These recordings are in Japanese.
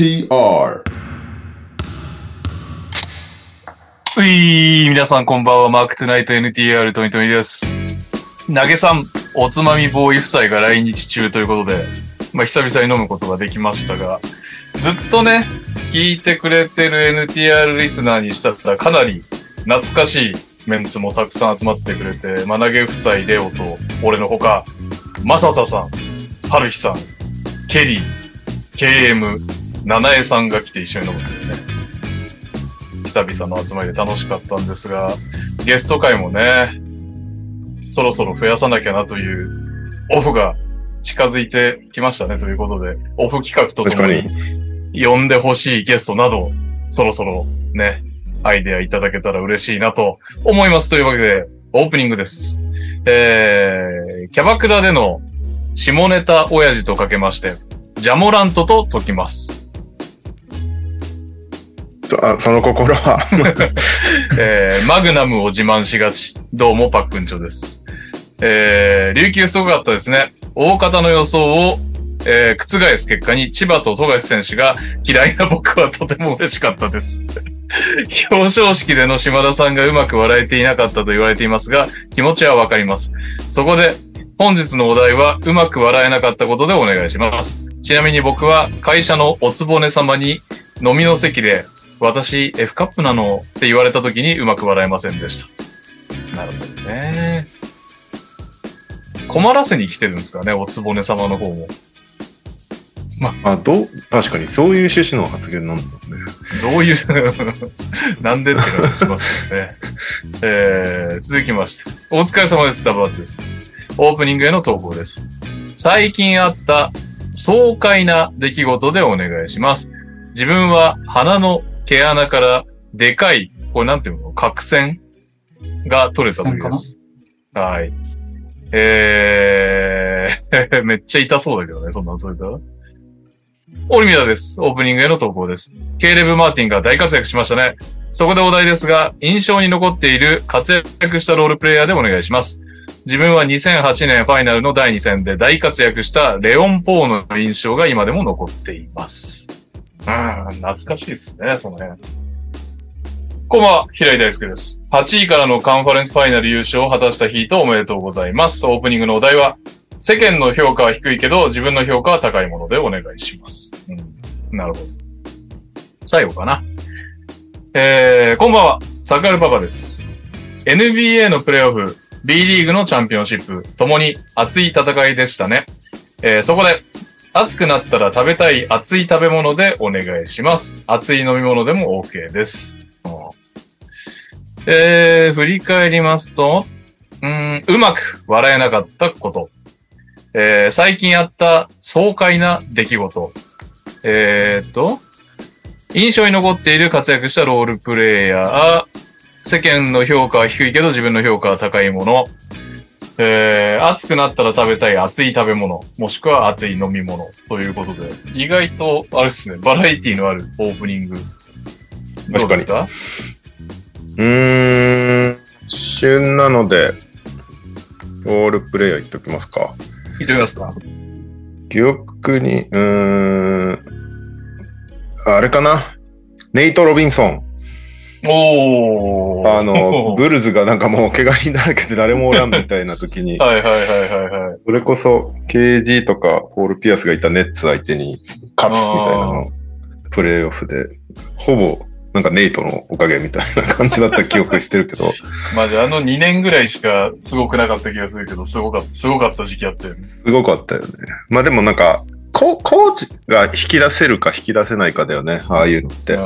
TR うい皆さんこんばんは、マークトゥナイト NTR トニトニです。投げさん、おつまみボーイ夫妻が来日中ということで、まあ久々に飲むことができましたが、ずっとね、聞いてくれてる NTR リスナーにしたらかなり懐かしいメンツもたくさん集まってくれて、まあ投げ夫妻レオと俺のほか、マササさん、ハルヒさん、ケリー、KM、七重さんが来て一緒に飲むというね。久々の集まりで楽しかったんですが、ゲスト会もね、そろそろ増やさなきゃなというオフが近づいてきましたねということで、オフ企画ととも確に呼んでほしいゲストなど、そろそろね、アイデアいただけたら嬉しいなと思います。というわけで、オープニングです。えー、キャバクラでの下ネタ親父とかけまして、ジャモラントと解きます。あその心は えーマグナムを自慢しがち。どうも、パックンチョです。えー、琉球すごかったですね。大方の予想を、えー覆す結果に、千葉と富樫選手が嫌いな僕はとても嬉しかったです。表彰式での島田さんがうまく笑えていなかったと言われていますが、気持ちはわかります。そこで、本日のお題は、うまく笑えなかったことでお願いします。ちなみに僕は、会社のおつぼね様に、飲みの席で、私 F カップなの？って言われた時にうまく笑えませんでした。なるほどね。困らせに来てるんですかね、おつぼね様の方も。あどう確かにそういう趣旨の発言なんだね。どういう、なんでって感じしますよね。えー、続きまして。お疲れ様です、ダブアスです。オープニングへの投稿です。最近あった爽快な出来事でお願いします。自分は鼻の毛穴からでかい、これなんていうの角栓が取れた時です。はい。えー、めっちゃ痛そうだけどね、そんなんそれたら。オリミラです。オープニングへの投稿です。ケイレブ・マーティンが大活躍しましたね。そこでお題ですが、印象に残っている活躍したロールプレイヤーでお願いします。自分は2008年ファイナルの第2戦で大活躍したレオン・ポーの印象が今でも残っています。うん、懐かしいですね、その辺。こんばんは、平井大輔です。8位からのカンファレンスファイナル優勝を果たしたヒートおめでとうございます。オープニングのお題は、世間の評価は低いけど、自分の評価は高いものでお願いします。うん、なるほど。最後かな。えー、こんばんは、サカルパパです。NBA のプレイオフ、B リーグのチャンピオンシップ、ともに熱い戦いでしたね。えー、そこで、暑くなったら食べたい熱い食べ物でお願いします。熱い飲み物でも OK です。えー、振り返りますと、うん、うまく笑えなかったこと。えー、最近あった爽快な出来事。えーっと、印象に残っている活躍したロールプレイヤー、世間の評価は低いけど自分の評価は高いもの、えー、暑くなったら食べたい熱い食べ物、もしくは熱い飲み物ということで、意外と、あれですね、バラエティのあるオープニング。どうですか？うーん旬なのでロールプレイヤー言っておきますか。聞いてみますか？記憶にうーんあれかな？ネイト・ロビンソン。おー。あの、ブルズがなんかもう怪我人だらけで誰もおらんみたいな時に、はいはいはいはいはい。それこそ KG とかポール・ピアスがいたネッツ相手に勝つみたいなのをプレイオフで、ほぼなんかネイトのおかげみたいな感じだった記憶してるけど、まじあの2年ぐらいしかすごくなかった気がするけど、すごかった、すごかった時期あったよね。すごかったよね。まあでもなんか、ココーチが引き出せるか引き出せないかだよね、ああいうのって。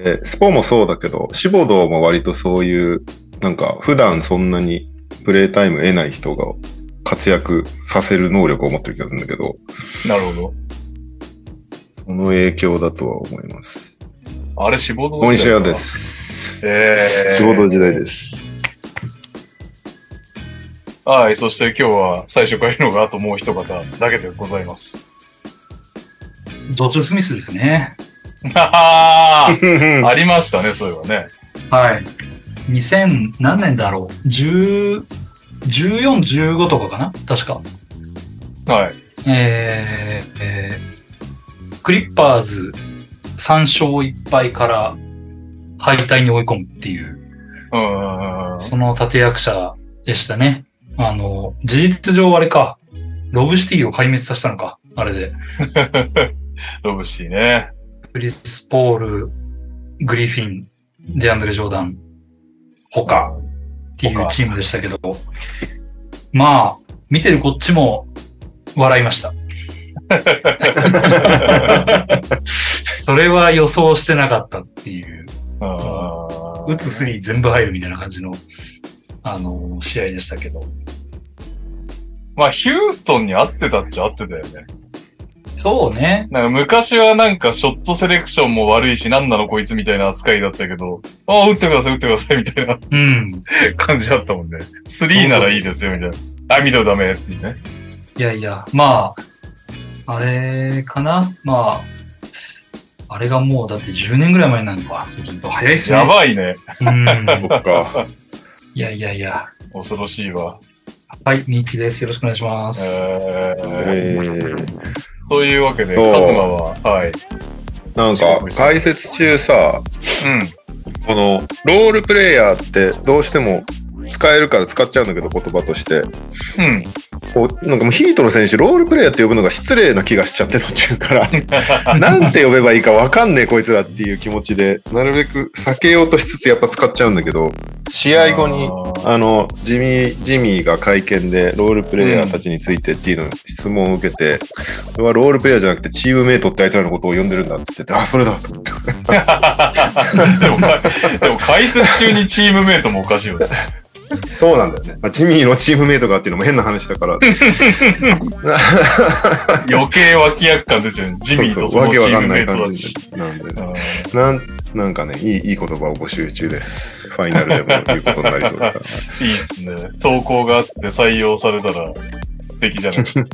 あで、スポもそうだけど、シボドーも割とそういう、なんか普段そんなにプレイタイム得ない人が活躍させる能力を持ってる気がするんだけど、ーなるほど。その影響だとは思います。あれ、志望動モニシアで。す。えー。仕事時代です。はい、そして今日は最初からいるのがあともう一方だけでございます。ドッジョスミスですね。はは ありましたね、そういえばね。はい。2000何年だろう ?10、14、15とかかな？確か。はい。えー、えークリッパーズ3勝1敗から敗退に追い込むっていう、うん。その立役者でしたね。あの、事実上あれか、ロブシティを壊滅させたのか、あれで。ロブシティね。クリス・ポール、グリフィン、デアンドレ・ジョーダン、他っていうチームでしたけど、まあ、見てるこっちも笑いました。それは予想してなかったっていう、あ打つスリー全部入るみたいな感じの、あの、試合でしたけど。まあ、ヒューストンに合ってたっちゃ合ってたよね。そうね。なんか昔はなんかショットセレクションも悪いし、なんなのこいつみたいな扱いだったけど、ああ、打ってください、打ってください、みたいなうん。感じだったもんね。スリーならいいですよ、みたいな。あ、ミドルダメっていうね。いやいや、まあ、あれかなまあ、あれがもうだって10年ぐらい前になるのか。そうすると早いっすね。やばいね。うん。そっか。いやいやいや。恐ろしいわ。はい、ミーキです。よろしくお願いします。えー、えー、というわけで、カズマは、はい。なんか、解説中さ、うん。この、ロールプレイヤーってどうしても使えるから使っちゃうんだけど、言葉として。うん。こうなんかもうヒートの選手、ロールプレイヤーって呼ぶのが失礼な気がしちゃって途中から。なんて呼べばいいかわかんねえこいつらっていう気持ちで、なるべく避けようとしつつやっぱ使っちゃうんだけど、試合後に、あの、ジミー、ジミーが会見でロールプレイヤーたちについてっていうの質問を受けて、これはロールプレイヤーじゃなくてチームメイトってあいつらのことを呼んでるんだって言ってて、あ、それだと思って。でも、でも解説中にチームメイトもおかしいよね。そうなんだよね。まあ、ジミーのチームメイトがっていうのも変な話だから。余計脇役感出ちゃう。ジミーとそわのチームメイトたち。感じなんで、うんなん、なんかね、いい、いい言葉を募集中です。ファイナルでも言うことになりそうだから。いいっすね。投稿があって採用されたら素敵じゃないですか。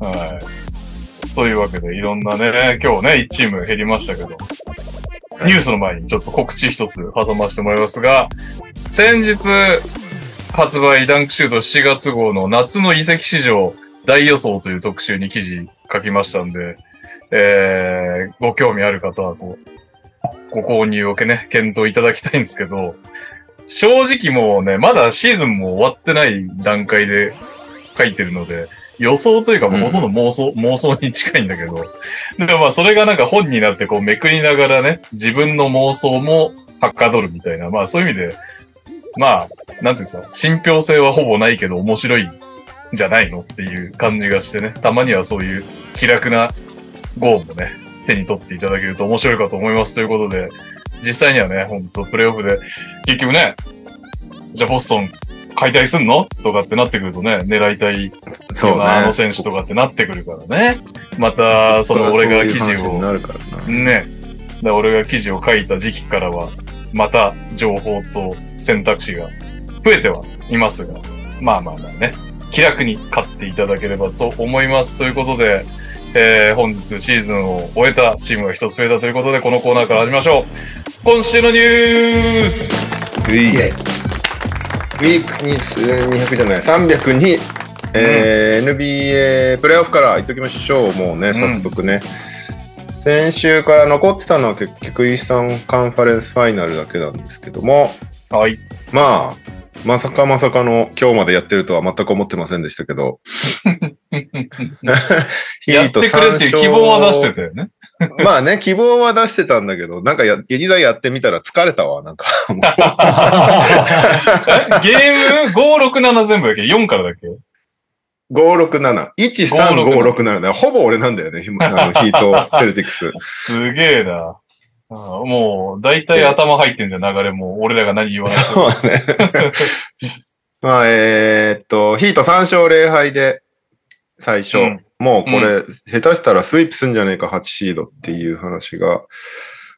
はい。というわけで、いろんなね、今日ね、1チーム減りましたけど、ニュースの前にちょっと告知一つ挟ませてもらいますが、先日発売ダンクシュート7月号の夏の移籍市場大予想という特集に記事書きましたんで、えー、ご興味ある方はと、ご購入をね、検討いただきたいんですけど、正直もうね、まだシーズンも終わってない段階で書いてるので、予想というかもうほとんど妄想、妄想に近いんだけど、でもまあそれがなんか本になってこうめくりながらね、自分の妄想もはかどるみたいな、まあそういう意味で、まあ、なんていうんですか、信憑性はほぼないけど面白いんじゃないのっていう感じがしてね、たまにはそういう気楽な号もね、手に取っていただけると面白いかと思いますということで、実際にはね、ほんとプレイオフで、結局ね、じゃあボストン解体すんの？とかってなってくるとね、狙いたいそうね。あの選手とかってなってくるからね。また、その俺が記事を。ね、で俺が記事を書いた時期からは、また情報と選択肢が増えてはいますが、まあまあまあね、気楽に買っていただければと思います。ということで、えー本日シーズンを終えたチームが一つ増えたということで、このコーナーから始めましょう。今週のニュースウィーク。ウィークに200じゃない、302。えー NBA プレイオフから言っときましょう。もうね、早速ね。先週から残ってたのは結局イースタンカンファレンスファイナルだけなんですけども、はい。まあ、まさかまさかの今日までやってるとは全く思ってませんでしたけど、ヒ やってくれっていう希望は出してたよね。まあね、希望は出してたんだけど、なんかや、いざやってみたら疲れたわ、なんか。ゲーム？5、6、7全部だっけ ?4 からだっけ？567。13567だ。ほぼ俺なんだよね、ひ あのヒート、セルティックス。すげえな。もう、大体頭入ってんじゃん、流れも。俺らが何言わないと。そうね。まあ、えーっと、ヒート3勝0敗で、最初。うんもうこれ、下手したらスイープすんじゃねえか、8シードっていう話が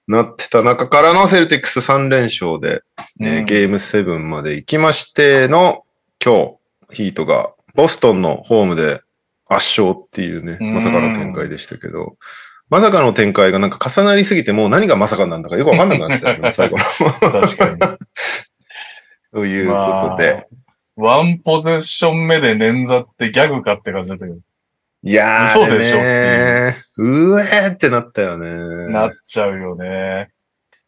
なってた中からのセルティックス3連勝で、ねうんゲーム7まで行きましての、今日、ヒートが、ボストンのホームで圧勝っていうね、うんまさかの展開でしたけど、まさかの展開がなんか重なりすぎて、もう何がまさかなんだかよくわかんなくなってたよね、最後の。確かに。ということで。まあワンポゼッション目で捻挫ってギャグかって感じだったけど。いやー、嘘でしょねうえーってなったよね。なっちゃうよね。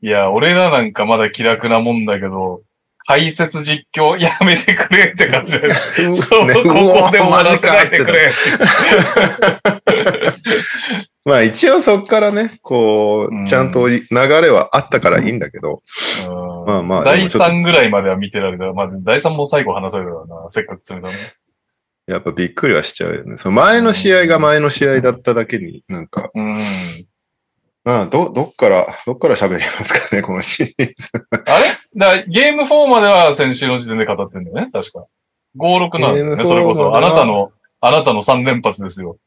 いや、俺らなんかまだ気楽なもんだけど、解説実況やめてくれって感じだよ。そう、ねここで終わらせないでくれ。まあ一応そっからね、こうちゃんと流れはあったからいいんだけど、うんまあまあ第でもちょっと3ぐらいまでは見てられた。まあ、第3も最後話されたからな。せっかく詰めたのに。やっぱびっくりはしちゃうよね。その前の試合が前の試合だっただけに、なんか、うん。まあ、ど、どっから、どっから喋りますかね、このシリーズ。あれ？だゲーム4までは先週の時点で語ってんだよね、確か。5、6なんだよね、4それこそ。あなたの、あなたの3連発ですよ。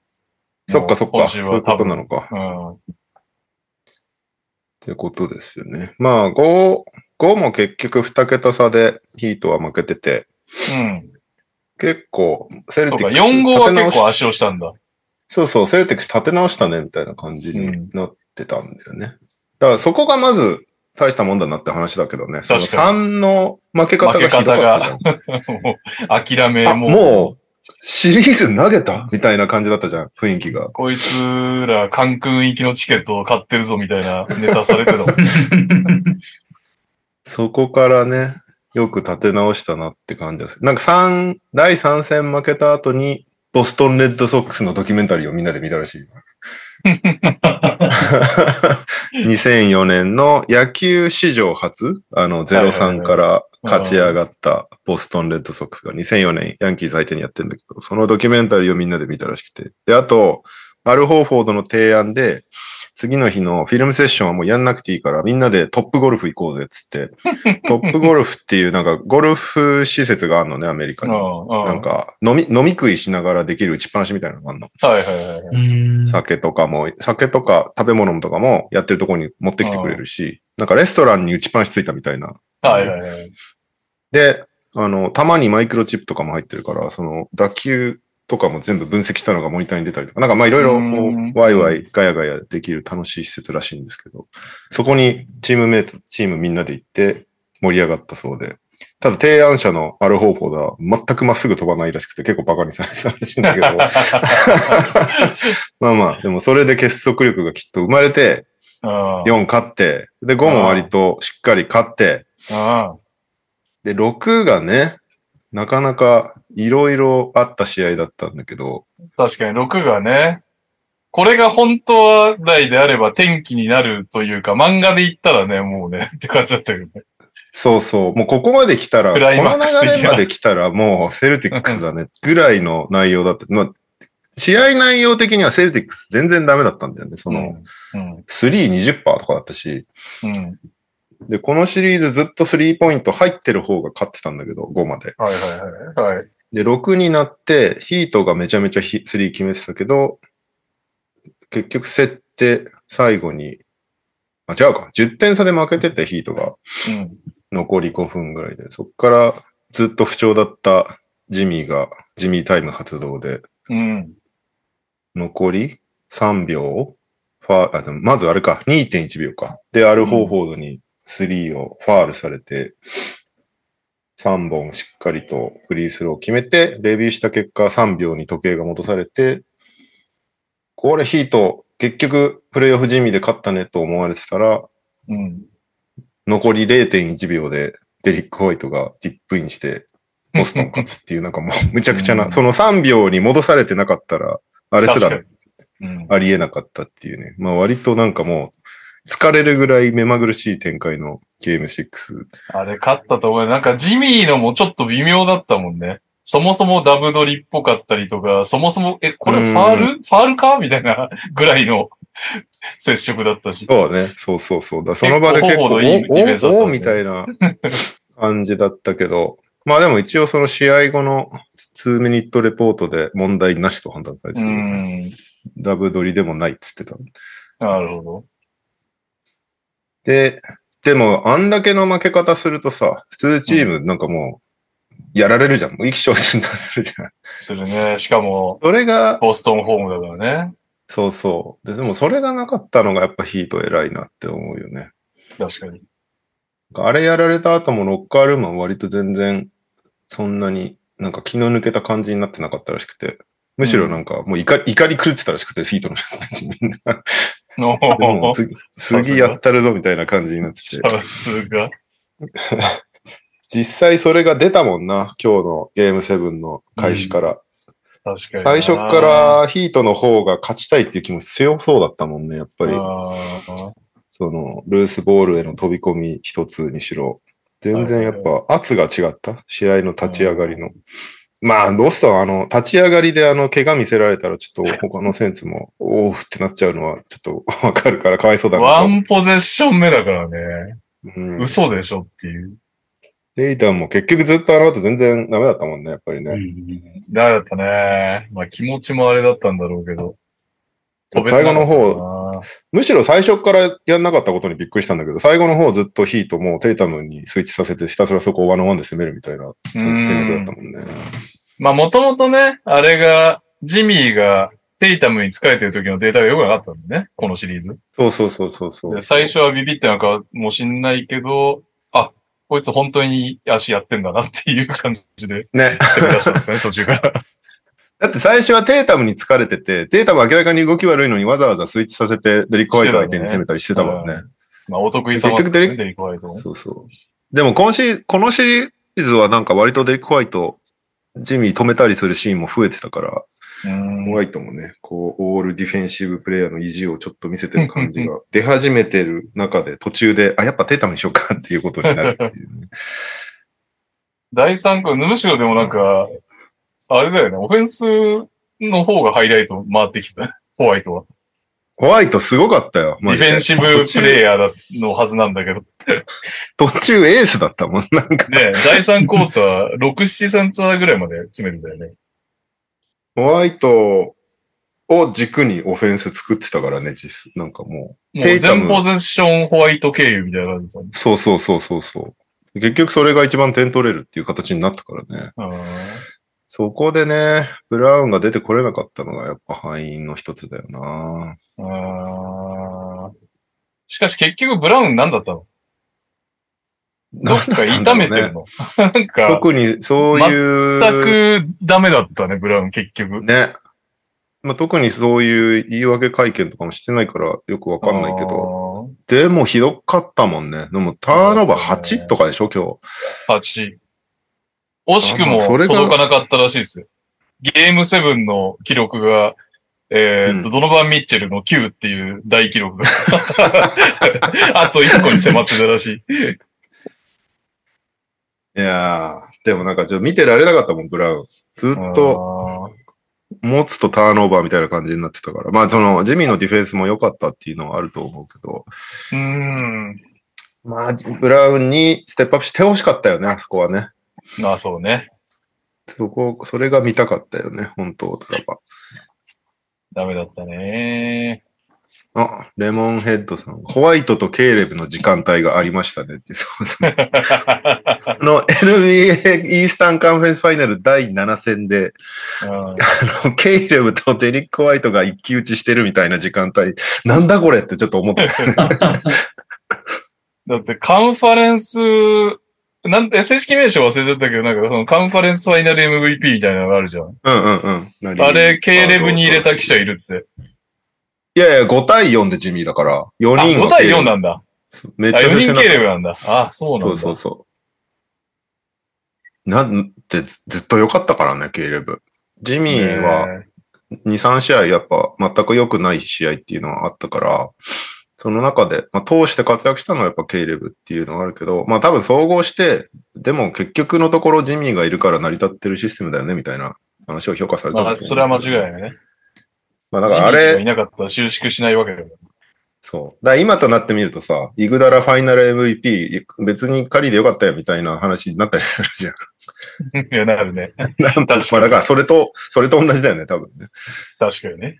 そっかそっか、そういうことなのか。うん。ってことですよね。まあ、5、5も結局2桁差でヒートは負けてて、うん。結構、セルそうか、ティックス4号は立て直し結構足をしたんだ。そうそう、セルティックス立て直したね、みたいな感じになってたんだよね。だからそこがまず大したもんだなって話だけどね。その確か3の負け方がひどかったじゃん。もう、諦め、あ、もう。もう、シリーズ投げたみたいな感じだったじゃん、雰囲気が。こいつら、カンクン行きのチケットを買ってるぞ、みたいなネタされてたもん。そこからね、よく立て直したなって感じです。なんか3、第3戦負けた後に、ボストンレッドソックスのドキュメンタリーをみんなで見たらしい。2004年の野球史上初、あの、03から勝ち上がったボストンレッドソックスが2004年ヤンキーズ相手にやってるんだけど、そのドキュメンタリーをみんなで見たらしくて。で、あと、アル・ホーフォードの提案で、次の日のフィルムセッションはもうやんなくていいから、みんなでトップゴルフ行こうぜっつって、トップゴルフっていうなんかゴルフ施設があるのね、アメリカに。ななん、か飲み、飲み食いしながらできる打ちっぱなしみたいなのがあるの。はいはいはい。うん酒とかも、酒とか食べ物とかもやってるところに持ってきてくれるし、なんかレストランに打ちっぱなしついたみたいな。はいはいはい。で、あの、たまにマイクロチップとかも入ってるから、その打球とかも全部分析したのがモニターに出たりとか、なんかまあいろいろワイワイガヤガヤできる楽しい施設らしいんですけど、そこにチームメイト、チームみんなで行って盛り上がったそうで、ただ提案者のアルホーポーは全くまっすぐ飛ばないらしくて結構バカにされてたらしいんだけど、まあまあ、でもそれで結束力がきっと生まれて、うん4勝って、で5も割としっかり勝って、うんで6がね、なかなかいろいろあった試合だったんだけど、確かに6がね、これが本当は来であれば天気になるというか、漫画で言ったらね、もうね、って感じだったけどね。そうそう、もうここまで来たら、この流れまで来たらもうセルティックスだね、ぐらいの内容だった。まあ、試合内容的にはセルティックス全然ダメだったんだよね。その、うん。3、20%とかだったし、うん。で、このシリーズずっと3ポイント入ってる方が勝ってたんだけど、5まで。はいはいはい。はい。で、6になって、ヒートがめちゃめちゃヒ3決めてたけど、結局競って最後に、あ、違うか、10点差で負けててヒートが。うん。残り5分ぐらいで、そっからずっと不調だったジミーが、ジミータイム発動で、うん。残り3秒。ファまずあれか、2.1秒か。で、アル・ホーフォードに3をファールされて、3本しっかりとフリースローを決めて、レビューした結果3秒に時計が戻されて、これヒート、結局プレイオフ地味で勝ったねと思われてたら、うん。残り0.1秒でデリック・ホワイトがディップインして、ボストン勝つっていう、なんかもう むちゃくちゃな、うんその3秒に戻されてなかったら、あれすら。ありえなかったっていうね。まあ割となんかもう、疲れるぐらい目まぐるしい展開のゲーム6。あれ勝ったと思う。なんかジミーのもちょっと微妙だったもんね。そもそもダブドリっぽかったりとか、そもそも、え、これファール？ファールか？みたいなぐらいの 接触だったし。そうね。そうそうそう。だその場で結構、お結構いいディフェンスだったんですねおおみたいな 感じだったけど、まあでも一応その試合後の2ミニットレポートで問題なしと判断されてうた、ん。ダブドリでもないっつってた。なるほど。で、でもあんだけの負け方するとさ、普通チームなんかもう、やられるじゃん。もう意気消沈とするじゃん。するね。しかも、それが、ボストンホームだからね。そうそう。ででもそれがなかったのがやっぱヒート偉いなって思うよね。確かに。あれやられた後もロッカールームは割と全然そんなになんか気の抜けた感じになってなかったらしくて。むしろなんか、もう怒り、怒り狂ってたらしくて、ヒートの人たちみんな。も次、次やったるぞみたいな感じになってて。さすが。実際それが出たもんな、今日のゲームセブンの開始から。確かにな。最初からヒートの方が勝ちたいっていう気持ち強そうだったもんね、やっぱり。その、ルースボールへの飛び込み一つにしろ。全然やっぱ圧が違った。試合の立ち上がりの。まあ、ロストはあの、立ち上がりであの、怪我見せられたらちょっと他の選手も、おーってなっちゃうのはちょっとわかるからかわいそうだ。ワンポゼッション目だからね。うん、嘘でしょっていう。デイタンも結局ずっとあの後全然ダメだったもんね、やっぱりね。ダメだったね。まあ気持ちもあれだったんだろうけど。最後の方方。むしろ最初からやんなかったことにびっくりしたんだけど、最後の方ずっとヒートもテイタムにスイッチさせてひたすらそこをワンオンワンで攻めるみたいな戦戦略だったもんね。まあもともとね、あれが、ジミーがテイタムに疲れてる時のデータが良くなかったんだよね。このシリーズ。そうそうそうそうそうで。最初はビビってなんかもしんないけど、あ、こいつ本当に足やってんだなっていう感じでね。出したんですね、途中から。だって最初はテータムに疲れてて、テータム明らかに動き悪いのにわざわざスイッチさせてデリック・ホワイト相手に攻めたりしてたもんね。まあお得意様ですね、デリックホワイトも。そうそう。でも今シこのシリーズはなんか割とデリック・ホワイト、ジミー止めたりするシーンも増えてたから、うんホワイトもね、こう、オールディフェンシブプレイヤーの意地をちょっと見せてる感じが出始めてる中で途中で、あ、やっぱテータムにしようかっていうことになるっていうね。第3クむしろでもなんか、あれだよね、オフェンスの方がハイライト回ってきた。ホワイトは。ホワイトすごかったよ。ディフェンシブプレイヤーだのはずなんだけど。途中エースだったもん。なんか、ね、第3クォーター、6、7センターぐらいまで詰めるんだよね。ホワイトを軸にオフェンス作ってたからね、実質。なんかもう。もう全ポゼッションホワイト経由みたいな感じだったそうそうそうそうそう。結局それが一番点取れるっていう形になったからね。うんそこでね、ブラウンが出てこれなかったのがやっぱ敗因の一つだよな。あーしかし結局ブラウン何だったの？どっか痛めてるの？なんか、特にそういう。全くダメだったね、ブラウン結局。ね。まあ、特にそういう言い訳会見とかもしてないからよくわかんないけど。ど。でもひどかったもんね。でもターンオーバー8とかでしょ、今日。8。惜しくも届かなかったらしいですよ。ゲーム7の記録が、えーっと、うんドノバン・ミッチェルの9っていう大記録が、あと1個に迫ってたらしい。いやー、でもなんかちょっと見てられなかったもん、ブラウン。ずっと持つとターンオーバーみたいな感じになってたから。まあその、ジミーのディフェンスも良かったっていうのはあると思うけど。うーん。まあ、ブラウンにステップアップしてほしかったよね、あそこはね。まあそうね。そこ、それが見たかったよね、本当ならば。ダメだったね。あ、レモンヘッドさん。ホワイトとケイレブの時間帯がありましたねって。そうそうあの、NBA イースタンカンファレンスファイナル第7戦で、うんあの、ケイレブとデリック・ホワイトが一騎打ちしてるみたいな時間帯、なんだこれってちょっと思った。だってカンファレンス、なんて、正式名称忘れちゃったけど、なんかそのカンファレンスファイナル MVP みたいなのがあるじゃん。うんうんうん。何？あれ、K レブに入れた記者いるって。いやいや、5対4でジミーだから、4あ、人は5対4なんだ。めっちあ、4人 K レブなんだ。あ、そうなんだ。そうそうそう。なんて、ずっと良かったからね、ケイレブ。ジミーはね2、3試合やっぱ全く良くない試合っていうのはあったから、その中で、まあ、通して活躍したのはやっぱケイレブっていうのがあるけど、まあ多分総合して、でも結局のところジミーがいるから成り立ってるシステムだよね、みたいな話を評価されたまあ、それは間違いないね。まあだからあれジミーがい、なかったら収縮しないわけだよ。そう。だから今となってみるとさ、イグダラファイナル MVP 別に狩りでよかったよみたいな話になったりするじゃん。いや、なるね。なんかまあだからそれと、それと同じだよね、多分ね。確かにね。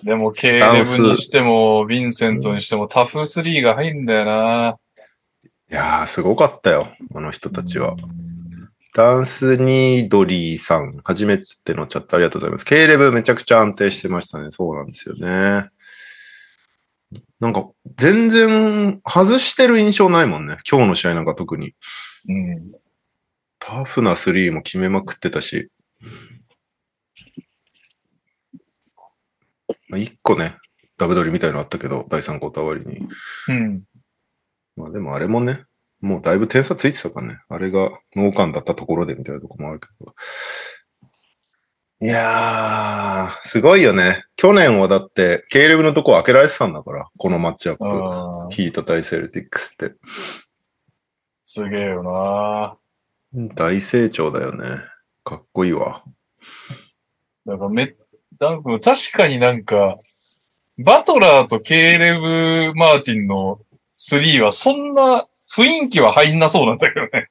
うん。でも、K レブにしても、ヴィンセントにしても、タフ3が入るんだよな。いやー、すごかったよ、あの人たちは。ダンスニードリーさん、初めてのチャットありがとうございます。K レブめちゃくちゃ安定してましたね。そうなんですよね。なんか、全然外してる印象ないもんね。今日の試合なんか特に。うん。タフなスリーも決めまくってたし。まあ、一個ね、ダブドリみたいなのあったけど、第3クォーター終わりに。うん。まあでもあれもね、もうだいぶ点差ついてたからね。あれが脳幹だったところでみたいなとこもあるけど。いやー、すごいよね。去年はだって、ケイレブのとこ開けられてたんだから、このマッチアップ。あーヒート対セルティックスって。すげえよな。大成長だよね。かっこいいわ。なんかめ、なんか確かになんか、バトラーとケーレブ・マーティンの3はそんな雰囲気は入んなそうなんだけどね。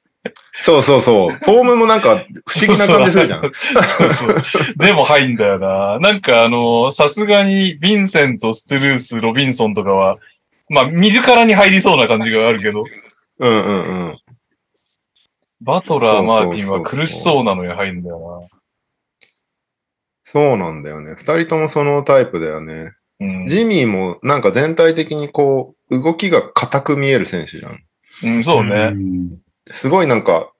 そうそうそう。フォームもなんか不思議な感じするじゃん。そうそう。でも入んだよな。なんかあの、さすがにヴィンセント、ストゥルース、ロビンソンとかは、まあ見るからに入りそうな感じがあるけど、うんうんうん。バトラー、マーティンは苦しそうなのに入んだよそうなんだよね。二人ともそのタイプだよね。な。うん。ジミーもなんか全体的にこう、動きが硬く見える選手じゃん。うん、そうね。んすごいなんか、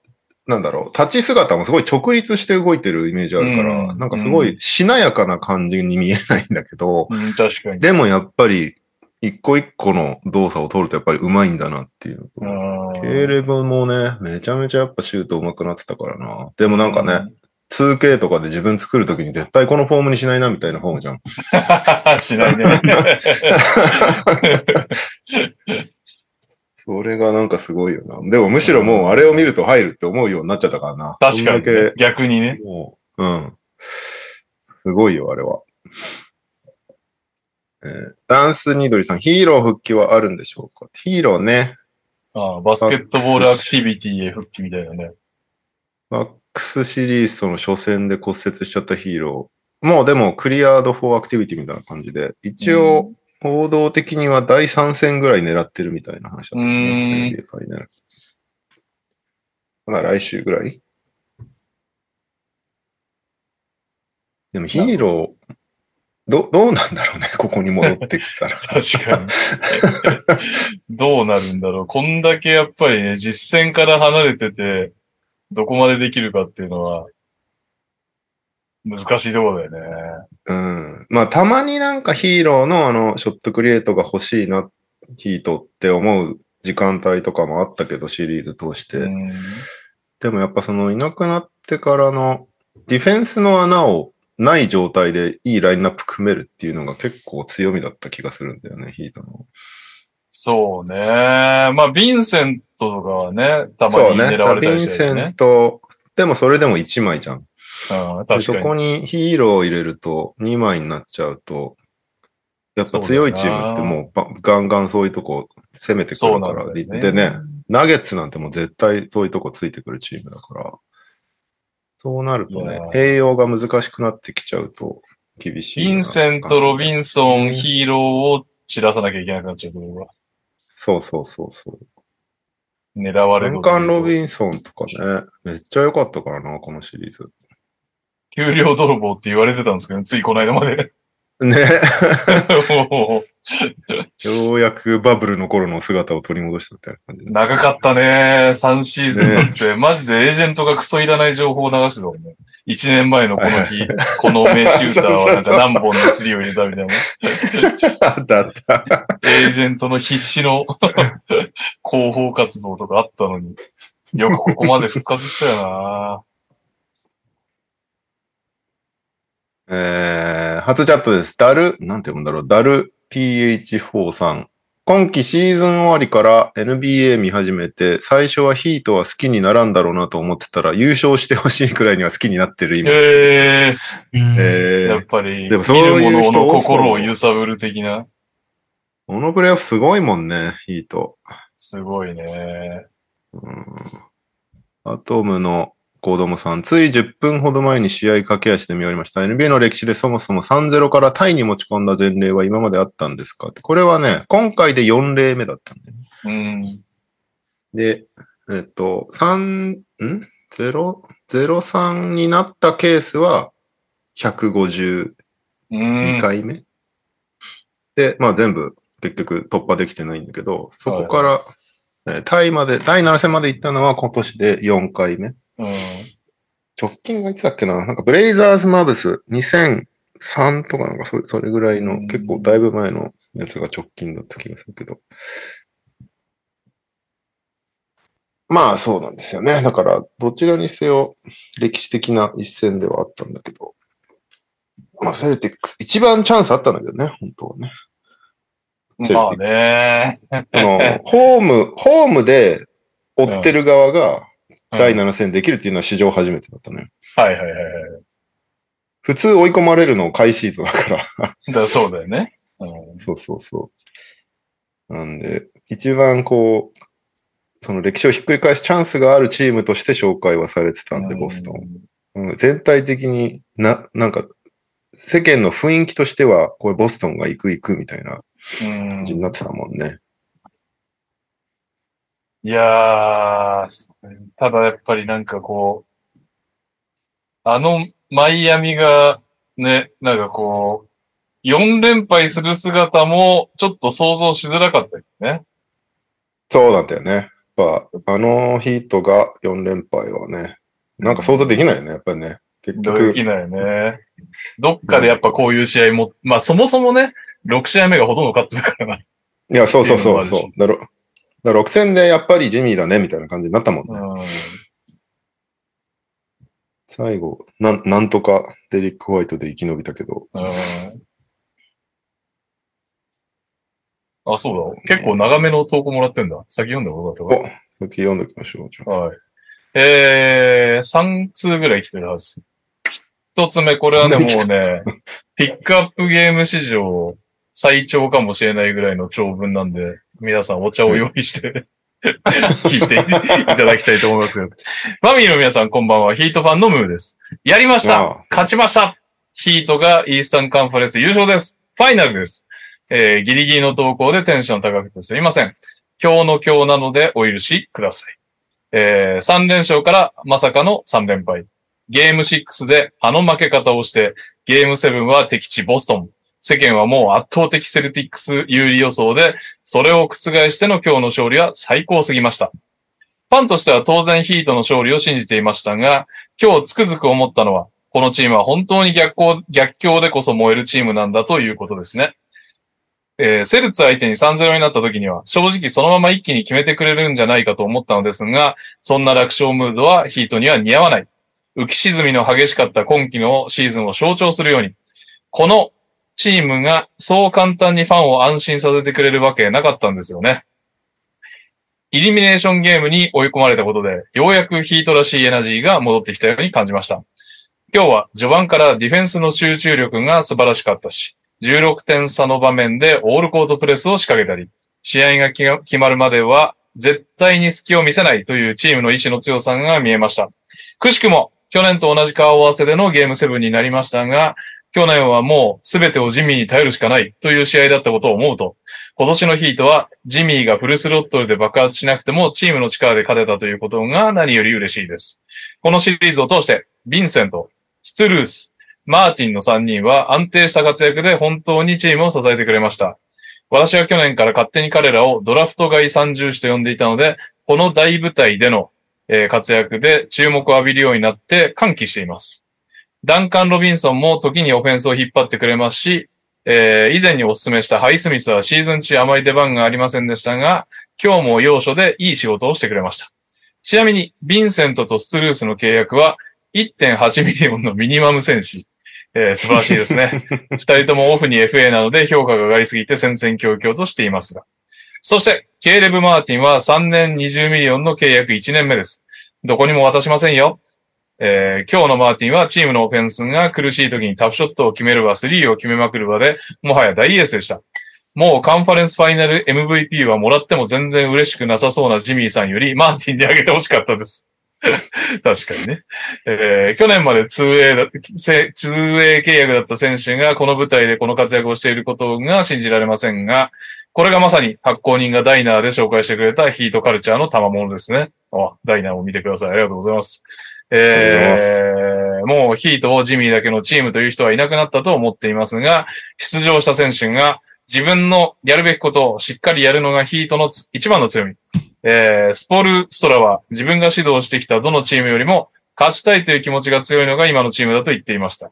なんだろう、立ち姿もすごい直立して動いてるイメージあるから、うんなんかすごいしなやかな感じに見えないんだけど、うん、確かに。でもやっぱり、一個一個の動作を取るとやっぱり上手いんだなっていうケーレブもね、めちゃめちゃやっぱシュート上手くなってたからな。でもなんかね、2K とかで自分作るときに絶対このフォームにしないなみたいなフォームじゃん。しないね。それがなんかすごいよな。でもむしろもうあれを見ると入るって思うようになっちゃったからな。確かに、ね。逆にねけ。もう、うん。すごいよ、あれは。えーダンスニドリさん、ヒーロー復帰はあるんでしょうか？ヒーローね、ああバスケットボールアクティビティへ復帰みたいなね。マックスシリーズとの初戦で骨折しちゃったヒーロー。もうでも cleared for activity みたいな感じで、一応、報道的には第3戦ぐらい狙ってるみたいな話だったね。ナルまだ来週ぐらいでもヒーロー、ど、どうなんだろうね、ここに戻ってきたら。確かに。どうなるんだろう。こんだけやっぱりね、実戦から離れてて、どこまでできるかっていうのは、難しいところだよね。うん。まあ、たまになんかヒーローのあの、ショットクリエイトが欲しいな、ヒートって思う時間帯とかもあったけど、シリーズ通して。うんでもやっぱそのいなくなってからのディフェンスの穴をない状態でいいラインナップ組めるっていうのが結構強みだった気がするんだよね、ヒートの。そうね。まあ、ヴィンセントとかはね、たまにそうね。狙われたりヴィンセン。ト、でもそれでも1枚じゃん。うん、で確かに。そこにヒーローを入れると2枚になっちゃうと、やっぱ強いチームってもうばガンガンそういうとこ攻めてくそうるから。ね。でね、ナゲッツなんてもう絶対そういうとこついてくるチームだから、そうなるとね栄養が難しくなってきちゃうと厳しいな。ヴィンセント、ロビンソン、うんヒーローを散らさなきゃいけなくなっちゃうところがそうそうそうそう。狙われる。カン・ロビンソンとかね、めっちゃ良かったからな、このシリーズ。給料泥棒って言われてたんですけどね、ついこの間まで。ね。もようやくバブルの頃の姿を取り戻したみたいな感じ。長かったね、3シーズンだって。マジでエージェントがクソいらない情報を流してたもんね。1年前のこの日、この名シューターはなんか何本のスリーを入れたみたいな。あったあった。エージェントの必死の 広報活動とかあったのに。よくここまで復活したよなえー、初チャットです。ダル、なんて読むんだろう。ダル PH4 さん。今季シーズン終わりから NBA 見始めて、最初はヒートは好きにならんだろうなと思ってたら、優勝してほしいくらいには好きになってる今。えうんー、やえっぱり、でもそういう人見る者の心を揺さぶる的な。ー、このプレイオフすごいもんね、ヒート。すごいね。うんアトムの子供さん、つい10分ほど前に試合駆け足で見終わりました。NBA の歴史でそもそも3-0からタイに持ち込んだ前例は今まであったんですか？これはね、今回で4例目だったんだよね。うん。で、えっと、3、ん ?0、03になったケースは152うん。回目、で、まあ全部結局突破できてないんだけど、そこから、えータイまで、第7戦まで行ったのは今年で4回目。ううん。直近がいつだっけな？なんかブレイザーズマブス2003とかなんかそれそれぐらいの、うん結構だいぶ前のやつが直近だった気がするけど。まあそうなんですよね。だからどちらにせよ歴史的な一戦ではあったんだけど。まあセルティックス、一番チャンスあったんだけどね、本当はね。まあね。あの、ホーム、ホームで追ってる側が第7戦できるっていうのは史上初めてだったね。はいはいはいはい。普通追い込まれるの回シートだから。だそうだよね。うんそうそうそう。なんで、一番こう、その歴史をひっくり返すチャンスがあるチームとして紹介はされてたんで、ボストン。うん、全体的にな、なんか、世間の雰囲気としては、これボストンが行く行くみたいなうん感じになってたもんね。いやー、ただやっぱりなんかこう、あのマイアミがね、なんかこう、4連敗する姿もちょっと想像しづらかったよね。そうなんだよね。やっぱ、あのヒートが4連敗はね、なんか想像できないよね、やっぱりね。結で局、きないよね。どっかでやっぱこういう試合も、まあそもそもね、6試合目がほとんど勝ってたからな。いや、そうそうそう、そう。だろ、だ6戦でやっぱりジミーだね、みたいな感じになったもんね。うん。最後、なん、なんとかデリック・ホワイトで生き延びたけど、うん。あ、そうだ。結構長めの投稿もらってんだ。先読んでもよかったかお先読んでおきましょう。はい。えー、3通ぐらい来てるはず。一つ目、これはね、もうね、ピックアップゲーム史上最長かもしれないぐらいの長文なんで、皆さんお茶を用意して、聞いていただきたいと思いますけど。ファミリーの皆さん、こんばんは。ヒートファンのムーです。やりました勝ちましたヒートがイースタンカンファレンス優勝です。ファイナルです。えー、ギリギリの投稿でテンション高くてすいません。今日の今日なのでお許しください。えー、3連勝からまさかの3連敗。ゲーム6であの負け方をして、ゲーム7は敵地ボストン。世間はもう圧倒的セルティックス有利予想で、それを覆しての今日の勝利は最高すぎました。ファンとしては当然ヒートの勝利を信じていましたが、今日つくづく思ったのは、このチームは本当に逆行逆境でこそ燃えるチームなんだということですね。えーセルツ相手に3-0になった時には、正直そのまま一気に決めてくれるんじゃないかと思ったのですが、そんな楽勝ムードはヒートには似合わない。浮き沈みの激しかった今季のシーズンを象徴するように、このチームがそう簡単にファンを安心させてくれるわけなかったんですよね。イリミネーションゲームに追い込まれたことで、ようやくヒートらしいエナジーが戻ってきたように感じました。今日は序盤からディフェンスの集中力が素晴らしかったし、16点差の場面でオールコートプレスを仕掛けたり、試合が決まるまでは絶対に隙を見せないというチームの意志の強さが見えました。くしくも、去年と同じ顔合わせでのゲーム7になりましたが、去年はもう全てをジミーに頼るしかないという試合だったことを思うと、今年のヒートはジミーがフルスロットルで爆発しなくてもチームの力で勝てたということが何より嬉しいです。このシリーズを通して、ヴィンセント、ストゥルース、マーティンの3人は安定した活躍で本当にチームを支えてくれました。私は去年から勝手に彼らをドラフト外三重視と呼んでいたので、この大舞台での、活躍で注目を浴びるようになって歓喜しています。ダンカン・ロビンソンも時にオフェンスを引っ張ってくれますし、えー以前にお勧めしたハイスミスはシーズン中あまり出番がありませんでしたが、今日も要所でいい仕事をしてくれました。ちなみに、ヴィンセントとストゥルースの契約は1.8ミリオンのミニマム戦士。えー素晴らしいですね。二人ともオフに FA なので評価が上がりすぎて戦々恐々としていますが。そして、ケイレブ・マーティンは3年20ミリオンの契約1年目です。どこにも渡しませんよ。えー今日のマーティンはチームのオフェンスが苦しい時にタフショットを決める場、スリーを決めまくる場で、もはや大エースでした。もうカンファレンスファイナル MVP はもらっても全然嬉しくなさそうなジミーさんよりマーティンにあげてほしかったです。確かにね。えー去年まで 2way だ、2way 契約だった選手がこの舞台でこの活躍をしていることが信じられませんが、これがまさに発行人がダイナーで紹介してくれたヒートカルチャーの賜物ですね。あ、ダイナーを見てください。ありがとうございます。えー、もうヒートをジミーだけのチームという人はいなくなったと思っていますが、出場した選手が自分のやるべきことをしっかりやるのがヒートのつ一番の強み。えー、スポルストラは自分が指導してきたどのチームよりも勝ちたいという気持ちが強いのが今のチームだと言っていました。